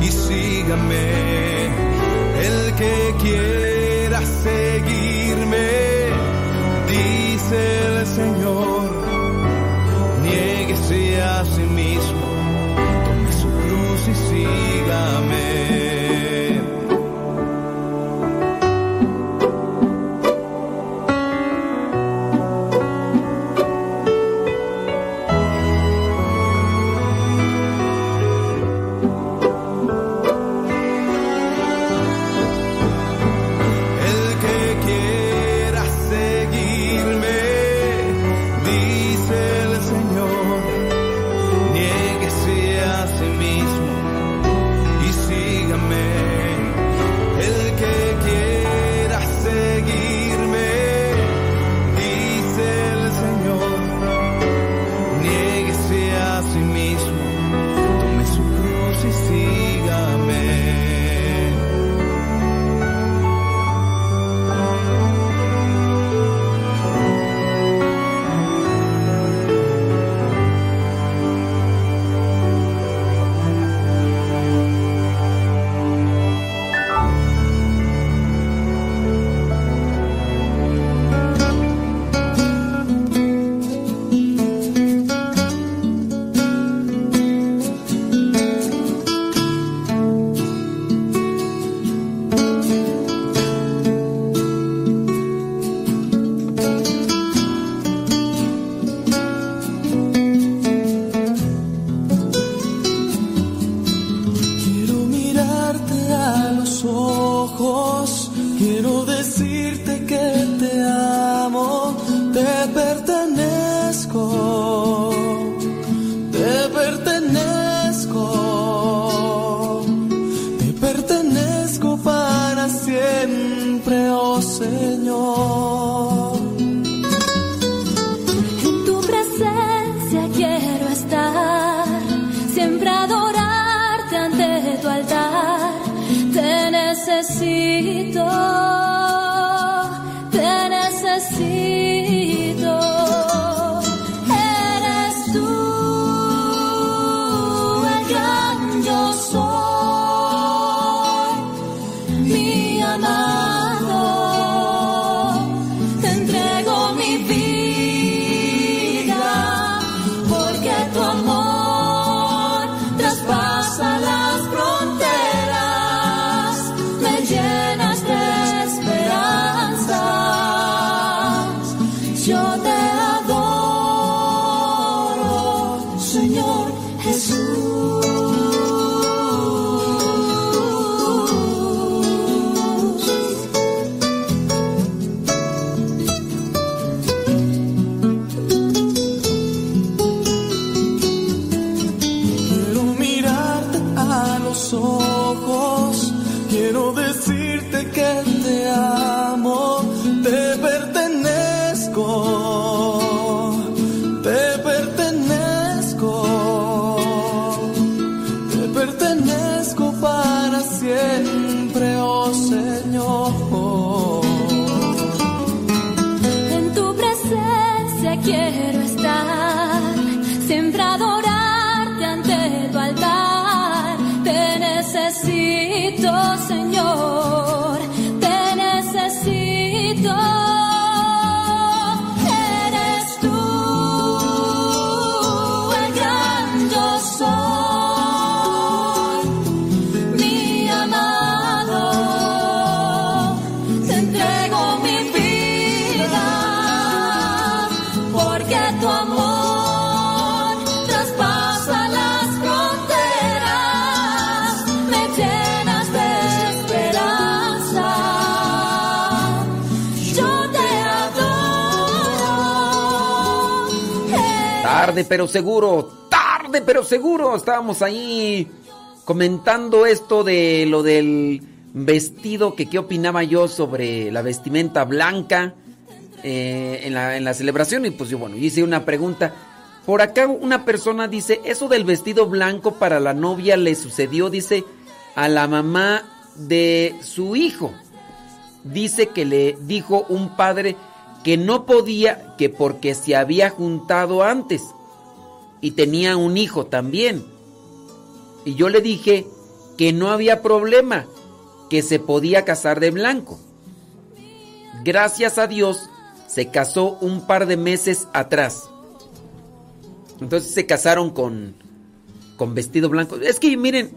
y sígame el que quiera ser. Seguro, tarde pero seguro. Estábamos ahí comentando esto de lo del vestido, que qué opinaba yo sobre la vestimenta blanca eh, en, la, en la celebración. Y pues yo, bueno, hice una pregunta. Por acá una persona dice, eso del vestido blanco para la novia le sucedió, dice, a la mamá de su hijo. Dice que le dijo un padre que no podía, que porque se había juntado antes y tenía un hijo también. Y yo le dije que no había problema, que se podía casar de blanco. Gracias a Dios se casó un par de meses atrás. Entonces se casaron con, con vestido blanco. Es que miren,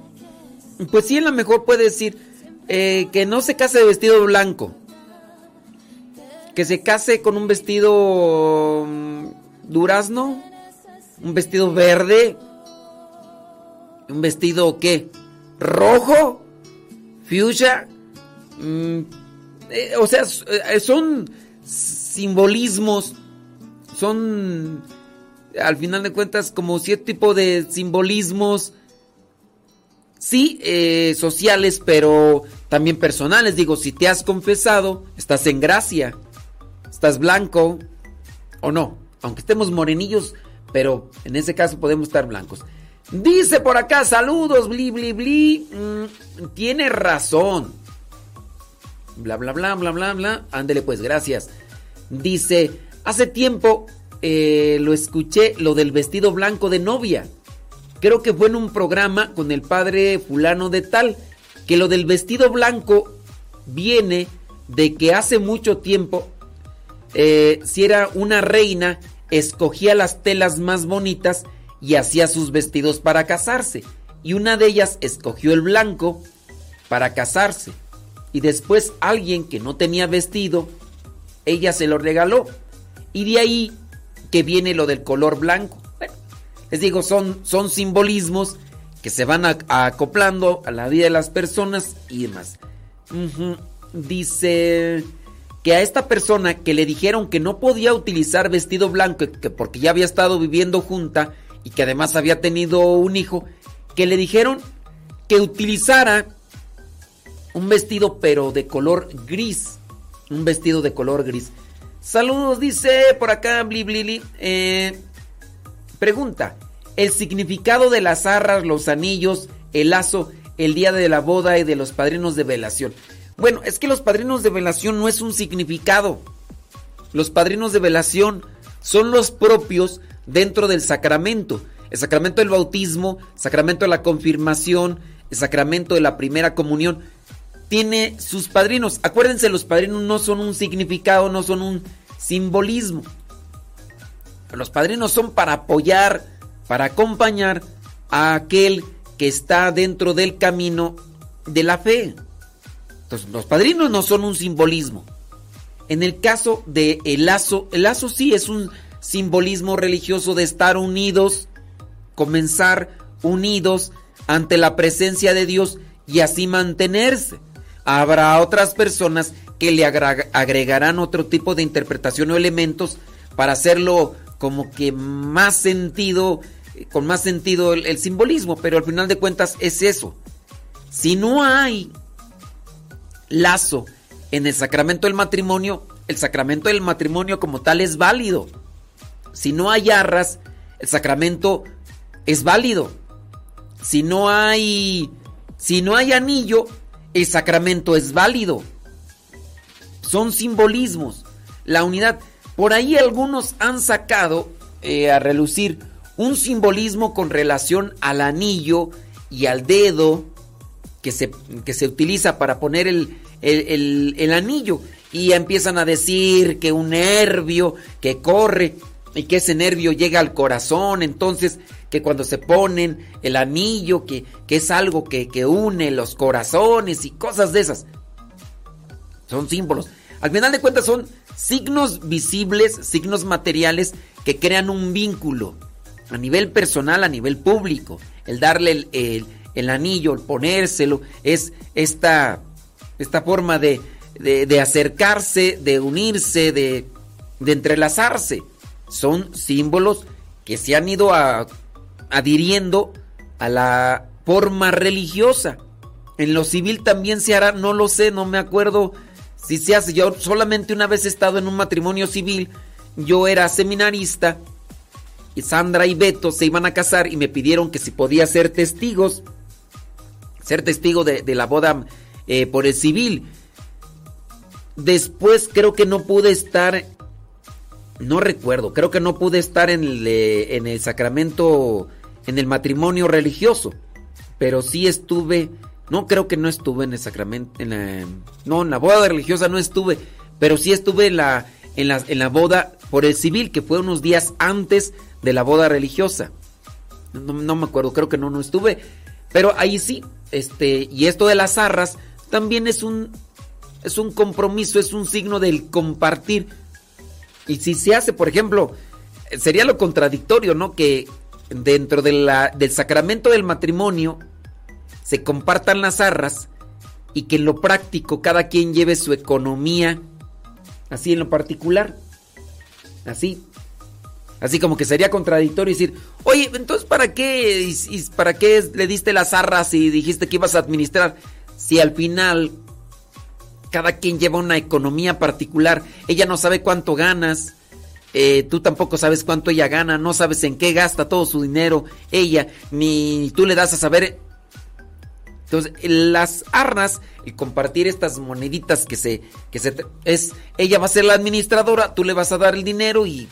pues sí, a lo mejor puede decir eh, que no se case de vestido blanco. Que se case con un vestido mm, durazno, un vestido verde, un vestido qué, rojo, fuchsia. Mm, eh, o sea, eh, son simbolismos, son al final de cuentas como cierto tipo de simbolismos, sí, eh, sociales, pero también personales. Digo, si te has confesado, estás en gracia, estás blanco o no, aunque estemos morenillos, pero en ese caso podemos estar blancos. Dice por acá, saludos, bli, bli, bli. Mm, tiene razón. Bla, bla, bla, bla, bla, bla. Ándele pues, gracias. Dice, hace tiempo eh, lo escuché, lo del vestido blanco de novia. Creo que fue en un programa con el padre fulano de tal, que lo del vestido blanco viene de que hace mucho tiempo, eh, si era una reina, escogía las telas más bonitas y hacía sus vestidos para casarse. Y una de ellas escogió el blanco para casarse. Y después alguien que no tenía vestido, ella se lo regaló. Y de ahí que viene lo del color blanco. Bueno, les digo, son, son simbolismos que se van acoplando a la vida de las personas y demás. Dice que a esta persona que le dijeron que no podía utilizar vestido blanco, que porque ya había estado viviendo junta y que además había tenido un hijo, que le dijeron que utilizara un vestido pero de color gris. Un vestido de color gris. Saludos, dice por acá, bli, bli. Eh, pregunta, el significado de las arras, los anillos, el lazo, el día de la boda y de los padrinos de velación. Bueno, es que los padrinos de velación no es un significado. Los padrinos de velación son los propios dentro del sacramento. El sacramento del bautismo, sacramento de la confirmación, el sacramento de la primera comunión. Tiene sus padrinos. Acuérdense, los padrinos no son un significado, no son un simbolismo. Los padrinos son para apoyar, para acompañar a aquel que está dentro del camino de la fe. Entonces, los padrinos no son un simbolismo. En el caso de el lazo, el lazo sí es un simbolismo religioso de estar unidos, comenzar unidos ante la presencia de Dios y así mantenerse. Habrá otras personas que le agregarán otro tipo de interpretación o elementos para hacerlo como que más sentido, con más sentido el, el simbolismo, pero al final de cuentas es eso. Si no hay lazo en el sacramento del matrimonio, el sacramento del matrimonio como tal es válido. Si no hay arras, el sacramento es válido. Si no hay si no hay anillo, el sacramento es válido. Son simbolismos. La unidad. Por ahí algunos han sacado eh, a relucir un simbolismo con relación al anillo y al dedo que se, que se utiliza para poner el, el, el- anillo. Y empiezan a decir que un nervio que corre y que ese nervio llega al corazón. Entonces, que cuando se ponen el anillo, que, que es algo que, que une los corazones y cosas de esas. Son símbolos. Al final de cuentas son signos visibles, signos materiales que crean un vínculo a nivel personal, a nivel público. El darle el- el anillo, el ponérselo, es esta, esta forma de, de- acercarse, de unirse, de, de entrelazarse. Son símbolos que se han ido adhiriendo a la forma religiosa. En lo civil también se hará, no lo sé, no me acuerdo si se hace. Yo solamente una vez he estado en un matrimonio civil, yo era seminarista, y Sandra y Beto se iban a casar y me pidieron que si podía ser testigos, ser testigo de, la boda eh, por el civil. Después creo que no pude estar, no recuerdo, creo que no pude estar en el, eh, en el sacramento, en el matrimonio religioso, pero sí estuve, no creo que no estuve en el sacramento, en la, no, en la boda religiosa no estuve, pero sí estuve en la, en la, en la boda por el civil, que fue unos días antes de la boda religiosa. No, no me acuerdo, creo que no, no estuve, pero ahí sí, este, y esto de las arras también es un, es un compromiso, es un signo del compartir. Y si se hace, por ejemplo, sería lo contradictorio, ¿no? Que dentro de la- del sacramento del matrimonio se compartan las arras y que en lo práctico cada quien lleve su economía, así en lo particular. Así. Así como que sería contradictorio decir, oye, entonces ¿para qué, y- y ¿para qué le diste las arras y dijiste que ibas a administrar? Si al final cada quien lleva una economía particular, ella no sabe cuánto ganas, eh, tú tampoco sabes cuánto ella gana, no sabes en qué gasta todo su dinero ella, ni tú le das a saber. Entonces, las arras, el compartir estas moneditas que se, que se, es, ella va a ser la administradora, tú le vas a dar el dinero y,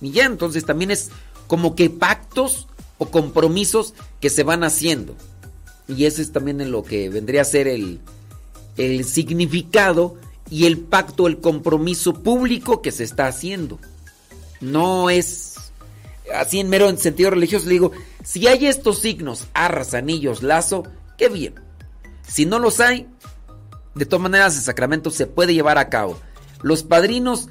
y ya, entonces también es como que pactos o compromisos que se van haciendo. Y eso es también en lo que vendría a ser el, el significado y el pacto, el compromiso público que se está haciendo. No es así en mero en sentido religioso. Le digo, si hay estos signos, arras, anillos, lazo, qué bien. Si no los hay, de todas maneras el sacramento se puede llevar a cabo. Los padrinos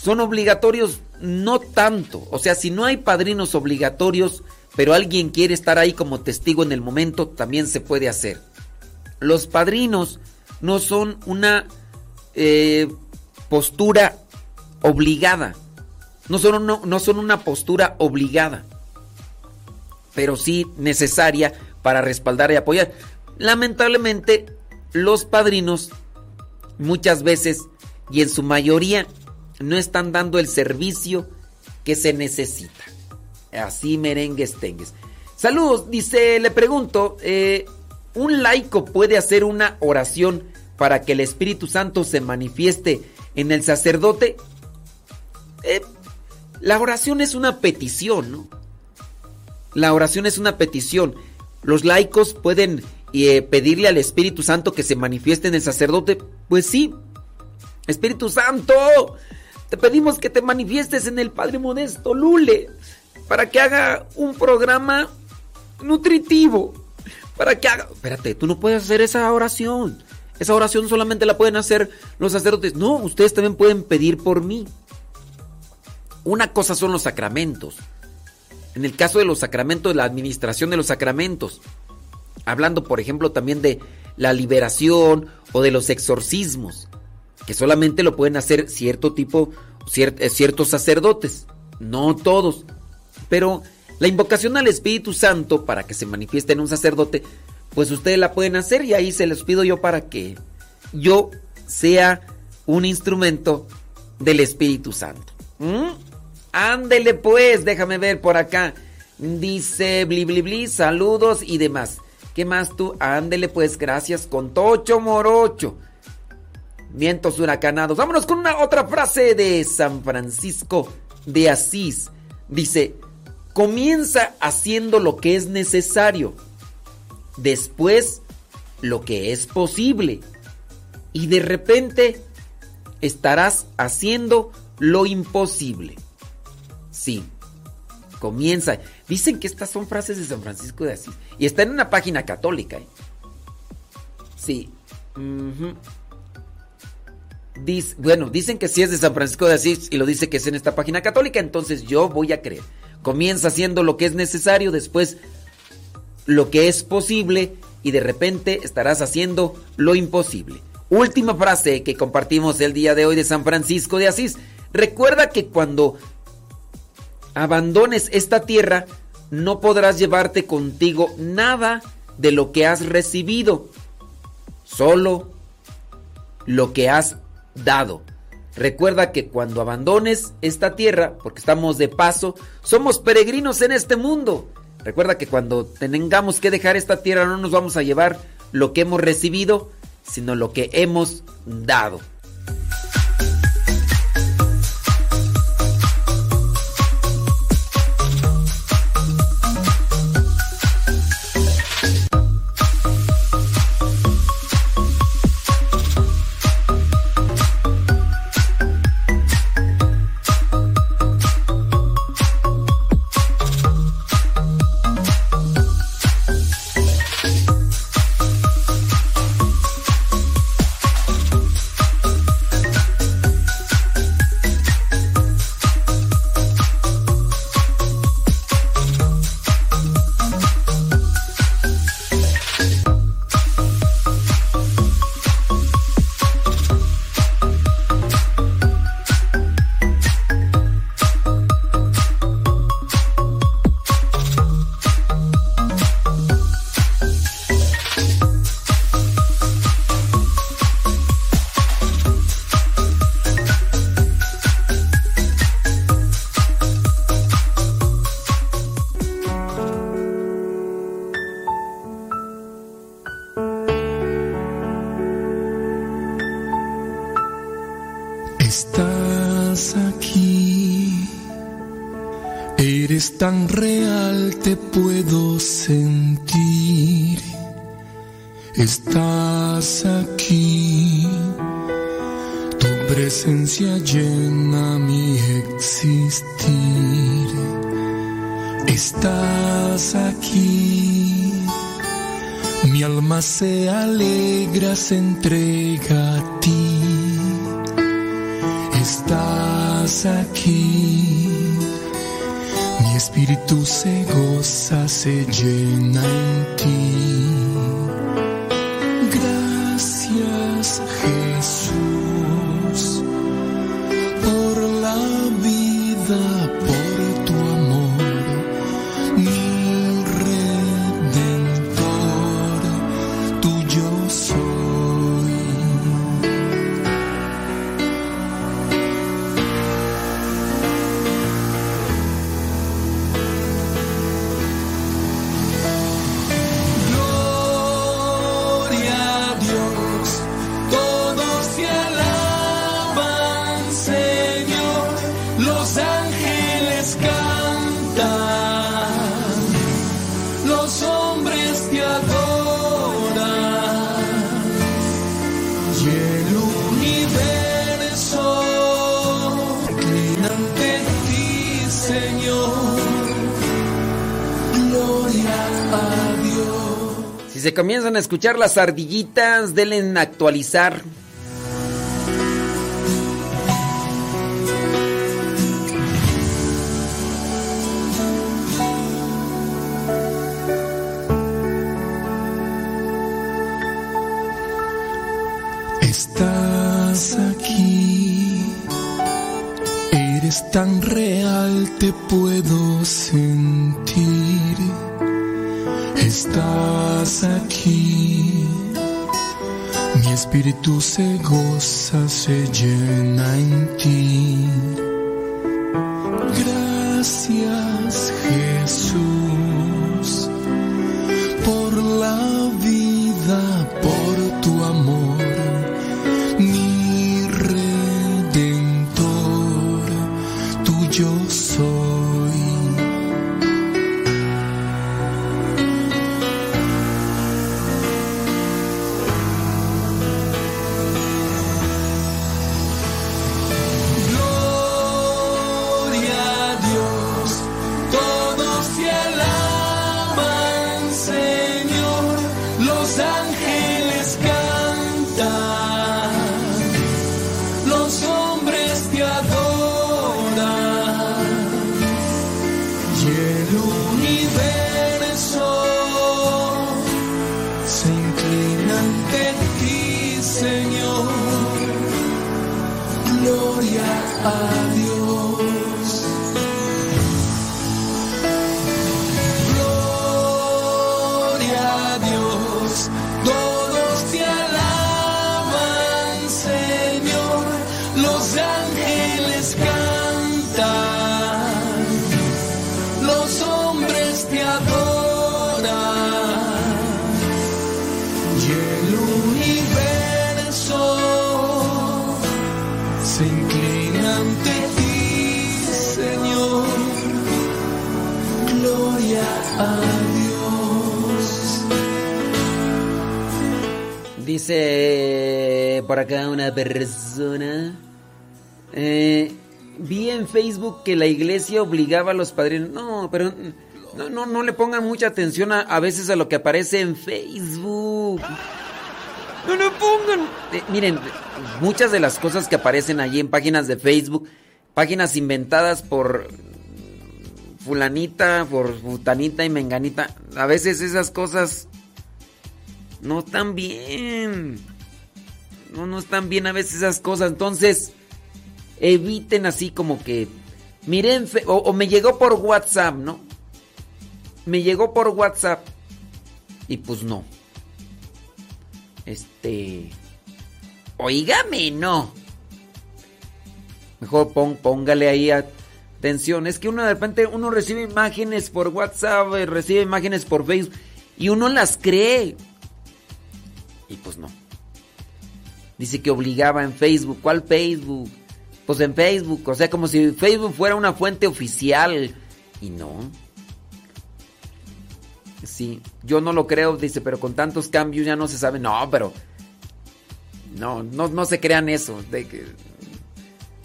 son obligatorios, no tanto. O sea, si no hay padrinos obligatorios, pero alguien quiere estar ahí como testigo en el momento, también se puede hacer. Los padrinos no son una eh, postura obligada. No son, no son una postura obligada. Pero sí necesaria para respaldar y apoyar. Lamentablemente, los padrinos muchas veces y en su mayoría no están dando el servicio que se necesita. Así merengues tengues. Saludos, dice, le pregunto, eh, ¿un laico puede hacer una oración para que el Espíritu Santo se manifieste en el sacerdote? Eh, la oración es una petición, ¿no? La oración es una petición. Los laicos pueden eh, pedirle al Espíritu Santo que se manifieste en el sacerdote. Pues sí. Espíritu Santo, te pedimos que te manifiestes en el Padre Modesto Lule para que haga un programa nutritivo. Para que haga... Espérate, tú no puedes hacer esa oración. Esa oración solamente la pueden hacer los sacerdotes. No, ustedes también pueden pedir por mí. Una cosa son los sacramentos. En el caso de los sacramentos, la administración de los sacramentos. Hablando, por ejemplo, también de la liberación o de los exorcismos. Que solamente lo pueden hacer cierto tipo, eh, ciertos sacerdotes. No todos. Pero la invocación al Espíritu Santo para que se manifieste en un sacerdote, pues ustedes la pueden hacer y ahí se les pido yo para que yo sea un instrumento del Espíritu Santo. ¿Mm? Ándele pues, déjame ver por acá. Dice bli bli bli, saludos y demás. ¿Qué más tú? Ándele pues, gracias con Tocho Morocho. Vientos huracanados. Vámonos con una otra frase de San Francisco de Asís. Dice, comienza haciendo lo que es necesario. Después, lo que es posible. Y de repente, estarás haciendo lo imposible. Sí. Comienza. Dicen que estas son frases de San Francisco de Asís. Y está en una página católica. ¿eh? Sí. Bueno, dicen que sí es de San Francisco de Asís y lo dice que es en esta página católica, entonces yo voy a creer. Comienza haciendo lo que es necesario, después lo que es posible y de repente estarás haciendo lo imposible. Última frase que compartimos el día de hoy de San Francisco de Asís. Recuerda que cuando abandones esta tierra, no podrás llevarte contigo nada de lo que has recibido, solo lo que has dado. Recuerda que cuando abandones esta tierra, porque estamos de paso, somos peregrinos en este mundo. Recuerda que cuando tengamos que dejar esta tierra no nos vamos a llevar lo que hemos recibido, sino lo que hemos dado. Comienzan a escuchar las ardillitas, denle en actualizar. Estás aquí, eres tan real, te puedo sentir. Estás aquí, mi espíritu se goza, se llena en ti. Gracias que la iglesia obligaba a los padrinos. No, pero no, no, no le pongan mucha atención a, a veces a lo que aparece en Facebook. No le pongan. Eh, miren, muchas de las cosas que aparecen allí en páginas de Facebook, páginas inventadas por fulanita, por futanita y menganita, a veces esas cosas no están bien. No, no están bien a veces esas cosas. Entonces, eviten así como que. Miren, o, o me llegó por WhatsApp, ¿no? Me llegó por WhatsApp. Y pues no. Este. Oígame, no. Mejor póngale ahí atención. Es que uno de repente uno recibe imágenes por WhatsApp, eh, recibe imágenes por Facebook y uno las cree. Y pues no. Dice que obligaba en Facebook. ¿Cuál Facebook? Pues en Facebook. O sea, como si Facebook fuera una fuente oficial. Y no. Sí, yo no lo creo, dice, pero con tantos cambios ya no se sabe. No, pero. No, no, no se crean eso.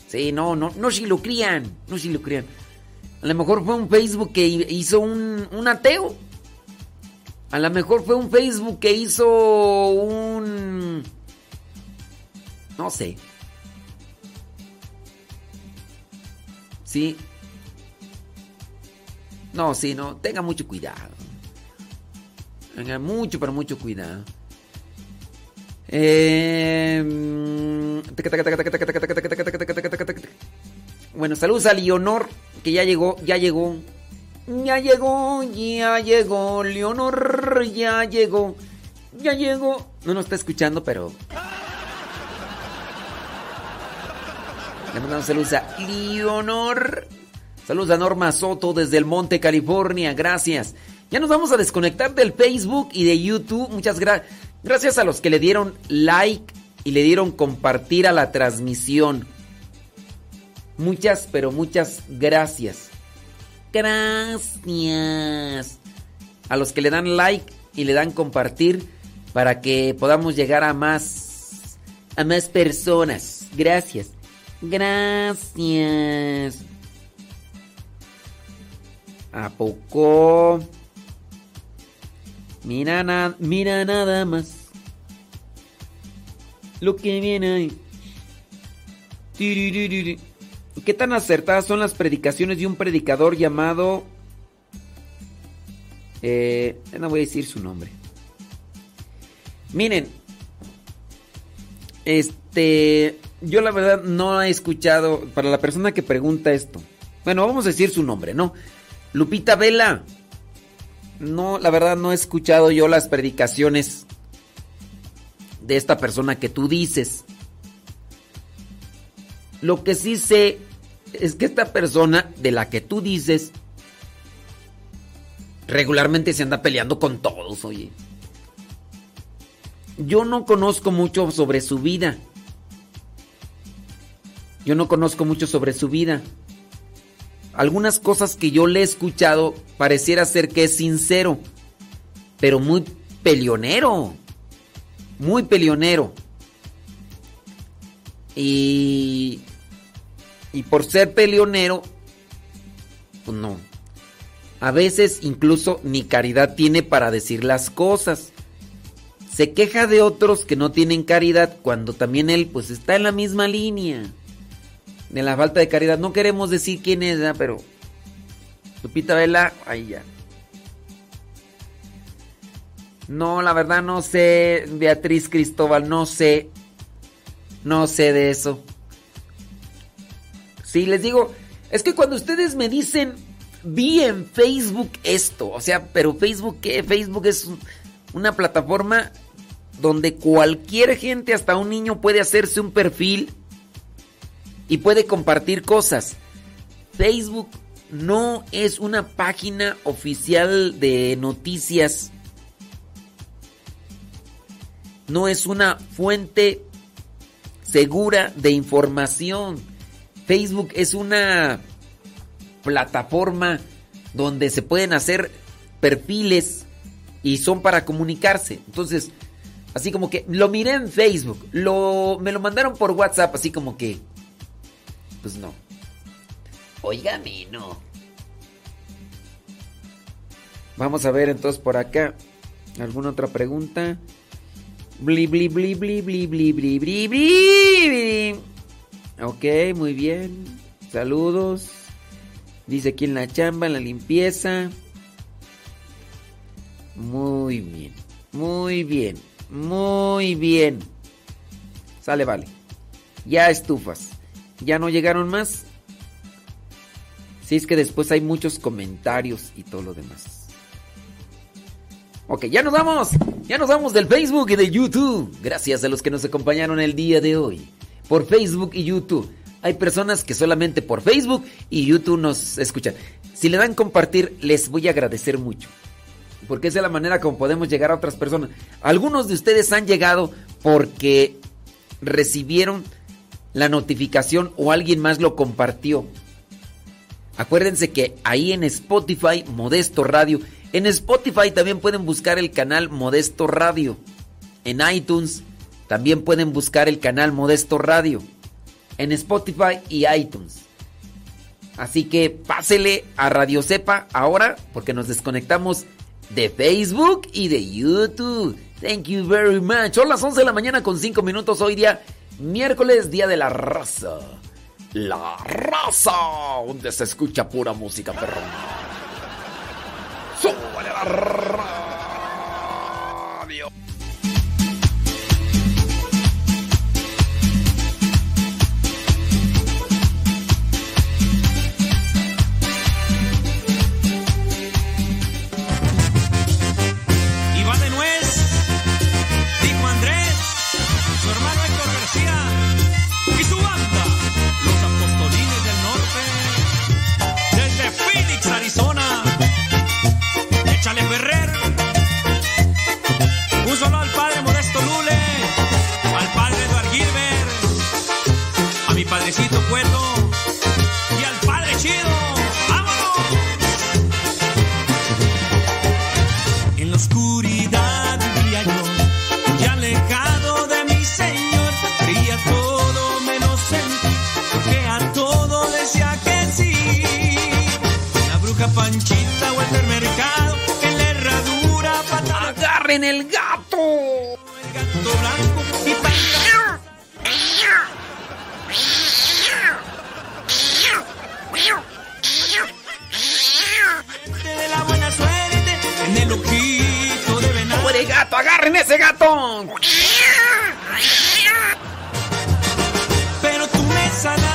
Sí, no, no, no si lo crían. No si lo crían. A lo mejor fue un Facebook que hizo un, un ateo. A lo mejor fue un Facebook que hizo un... No sé. Sí. No, sí, no. Tenga mucho cuidado. Tenga mucho, pero mucho cuidado. Eh, Bueno, saludos a Leonor, que ya llegó, ya llegó. Ya llegó, ya llegó, Leonor, ya llegó, ya llegó. No nos está escuchando, pero. Le mandamos saludos a Leonor. Saludos a Norma Soto desde el Monte, California. Gracias. Ya nos vamos a desconectar del Facebook y de YouTube. Muchas gracias. Gracias a los que le dieron like y le dieron compartir a la transmisión. Muchas, pero muchas gracias. Gracias. A los que le dan like y le dan compartir para que podamos llegar a más a más personas. Gracias. Gracias. ¿A poco? Mira, mira nada más. Lo que viene ahí. ¿Qué tan acertadas son las predicaciones de un predicador llamado... Eh, no voy a decir su nombre. Miren. Este... Yo la verdad no he escuchado... Para la persona que pregunta esto. Bueno, vamos a decir su nombre, ¿no? Lupita Vela. No, la verdad no he escuchado yo las predicaciones de esta persona que tú dices. Lo que sí sé es que esta persona de la que tú dices regularmente se anda peleando con todos, oye. Yo no conozco mucho sobre su vida. Yo no conozco mucho sobre su vida. Algunas cosas que yo le he escuchado pareciera ser que es sincero, pero muy peleonero. Muy peleonero. Y y por ser peleonero pues no. A veces incluso ni caridad tiene para decir las cosas. Se queja de otros que no tienen caridad cuando también él pues está en la misma línea de la falta de caridad. No queremos decir quién es, ¿verdad? pero Lupita Vela, ahí ya. No, la verdad no sé, Beatriz Cristóbal, no sé. No sé de eso. Sí, les digo, es que cuando ustedes me dicen, vi en Facebook esto, o sea, pero Facebook, ¿qué? Facebook es una plataforma donde cualquier gente, hasta un niño, puede hacerse un perfil y puede compartir cosas. Facebook no es una página oficial de noticias. No es una fuente segura de información. Facebook es una plataforma donde se pueden hacer perfiles y son para comunicarse. Entonces, así como que lo miré en Facebook, lo me lo mandaron por WhatsApp, así como que pues no. Óigame, no. Vamos a ver entonces por acá alguna otra pregunta. Bli bli bli bli bli bli bli bli bli. Ok, muy bien. Saludos. Dice aquí en la chamba, en la limpieza. Muy bien. Muy bien. Muy bien. Sale, vale. Ya estufas. ¿Ya no llegaron más? Si es que después hay muchos comentarios y todo lo demás. Ok, ya nos vamos. Ya nos vamos del Facebook y de YouTube. Gracias a los que nos acompañaron el día de hoy. Por Facebook y YouTube. Hay personas que solamente por Facebook y YouTube nos escuchan. Si le dan compartir, les voy a agradecer mucho. Porque esa es la manera como podemos llegar a otras personas. Algunos de ustedes han llegado porque recibieron la notificación o alguien más lo compartió. Acuérdense que ahí en Spotify, Modesto Radio, en Spotify también pueden buscar el canal Modesto Radio. En iTunes también pueden buscar el canal Modesto Radio. En Spotify y iTunes. Así que pásele a Radio Cepa ahora porque nos desconectamos de Facebook y de YouTube. Thank you very much. Son las 11 de la mañana con 5 minutos hoy día, miércoles, día de la raza. La raza, donde se escucha pura música, perro. Súbale la radio. Padrecito Cueto y al padre Chido. ¡Vámonos! En la oscuridad vivía yo, muy alejado de mi Señor. Creía todo menos en ti, porque a todo decía que sí. La bruja Panchita o el mercado, en la herradura patada. ¡Agarren el gato! El gato blanco ojito de venado. ¡Muere gato! ¡Agarren ese gato! Pero tú me sanaste,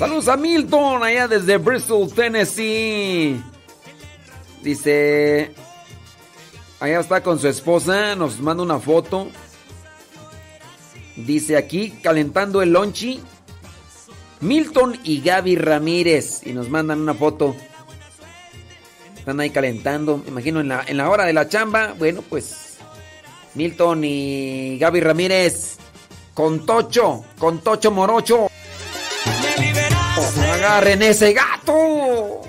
Saludos a Milton, allá desde Bristol, Tennessee. Dice, allá está con su esposa, nos manda una foto. Dice aquí, calentando el lonchi. Milton y Gaby Ramírez. Y nos mandan una foto. Están ahí calentando. Me imagino en la, en la hora de la chamba. Bueno, pues Milton y Gaby Ramírez. Con Tocho, con Tocho Morocho. Agarren ese gato.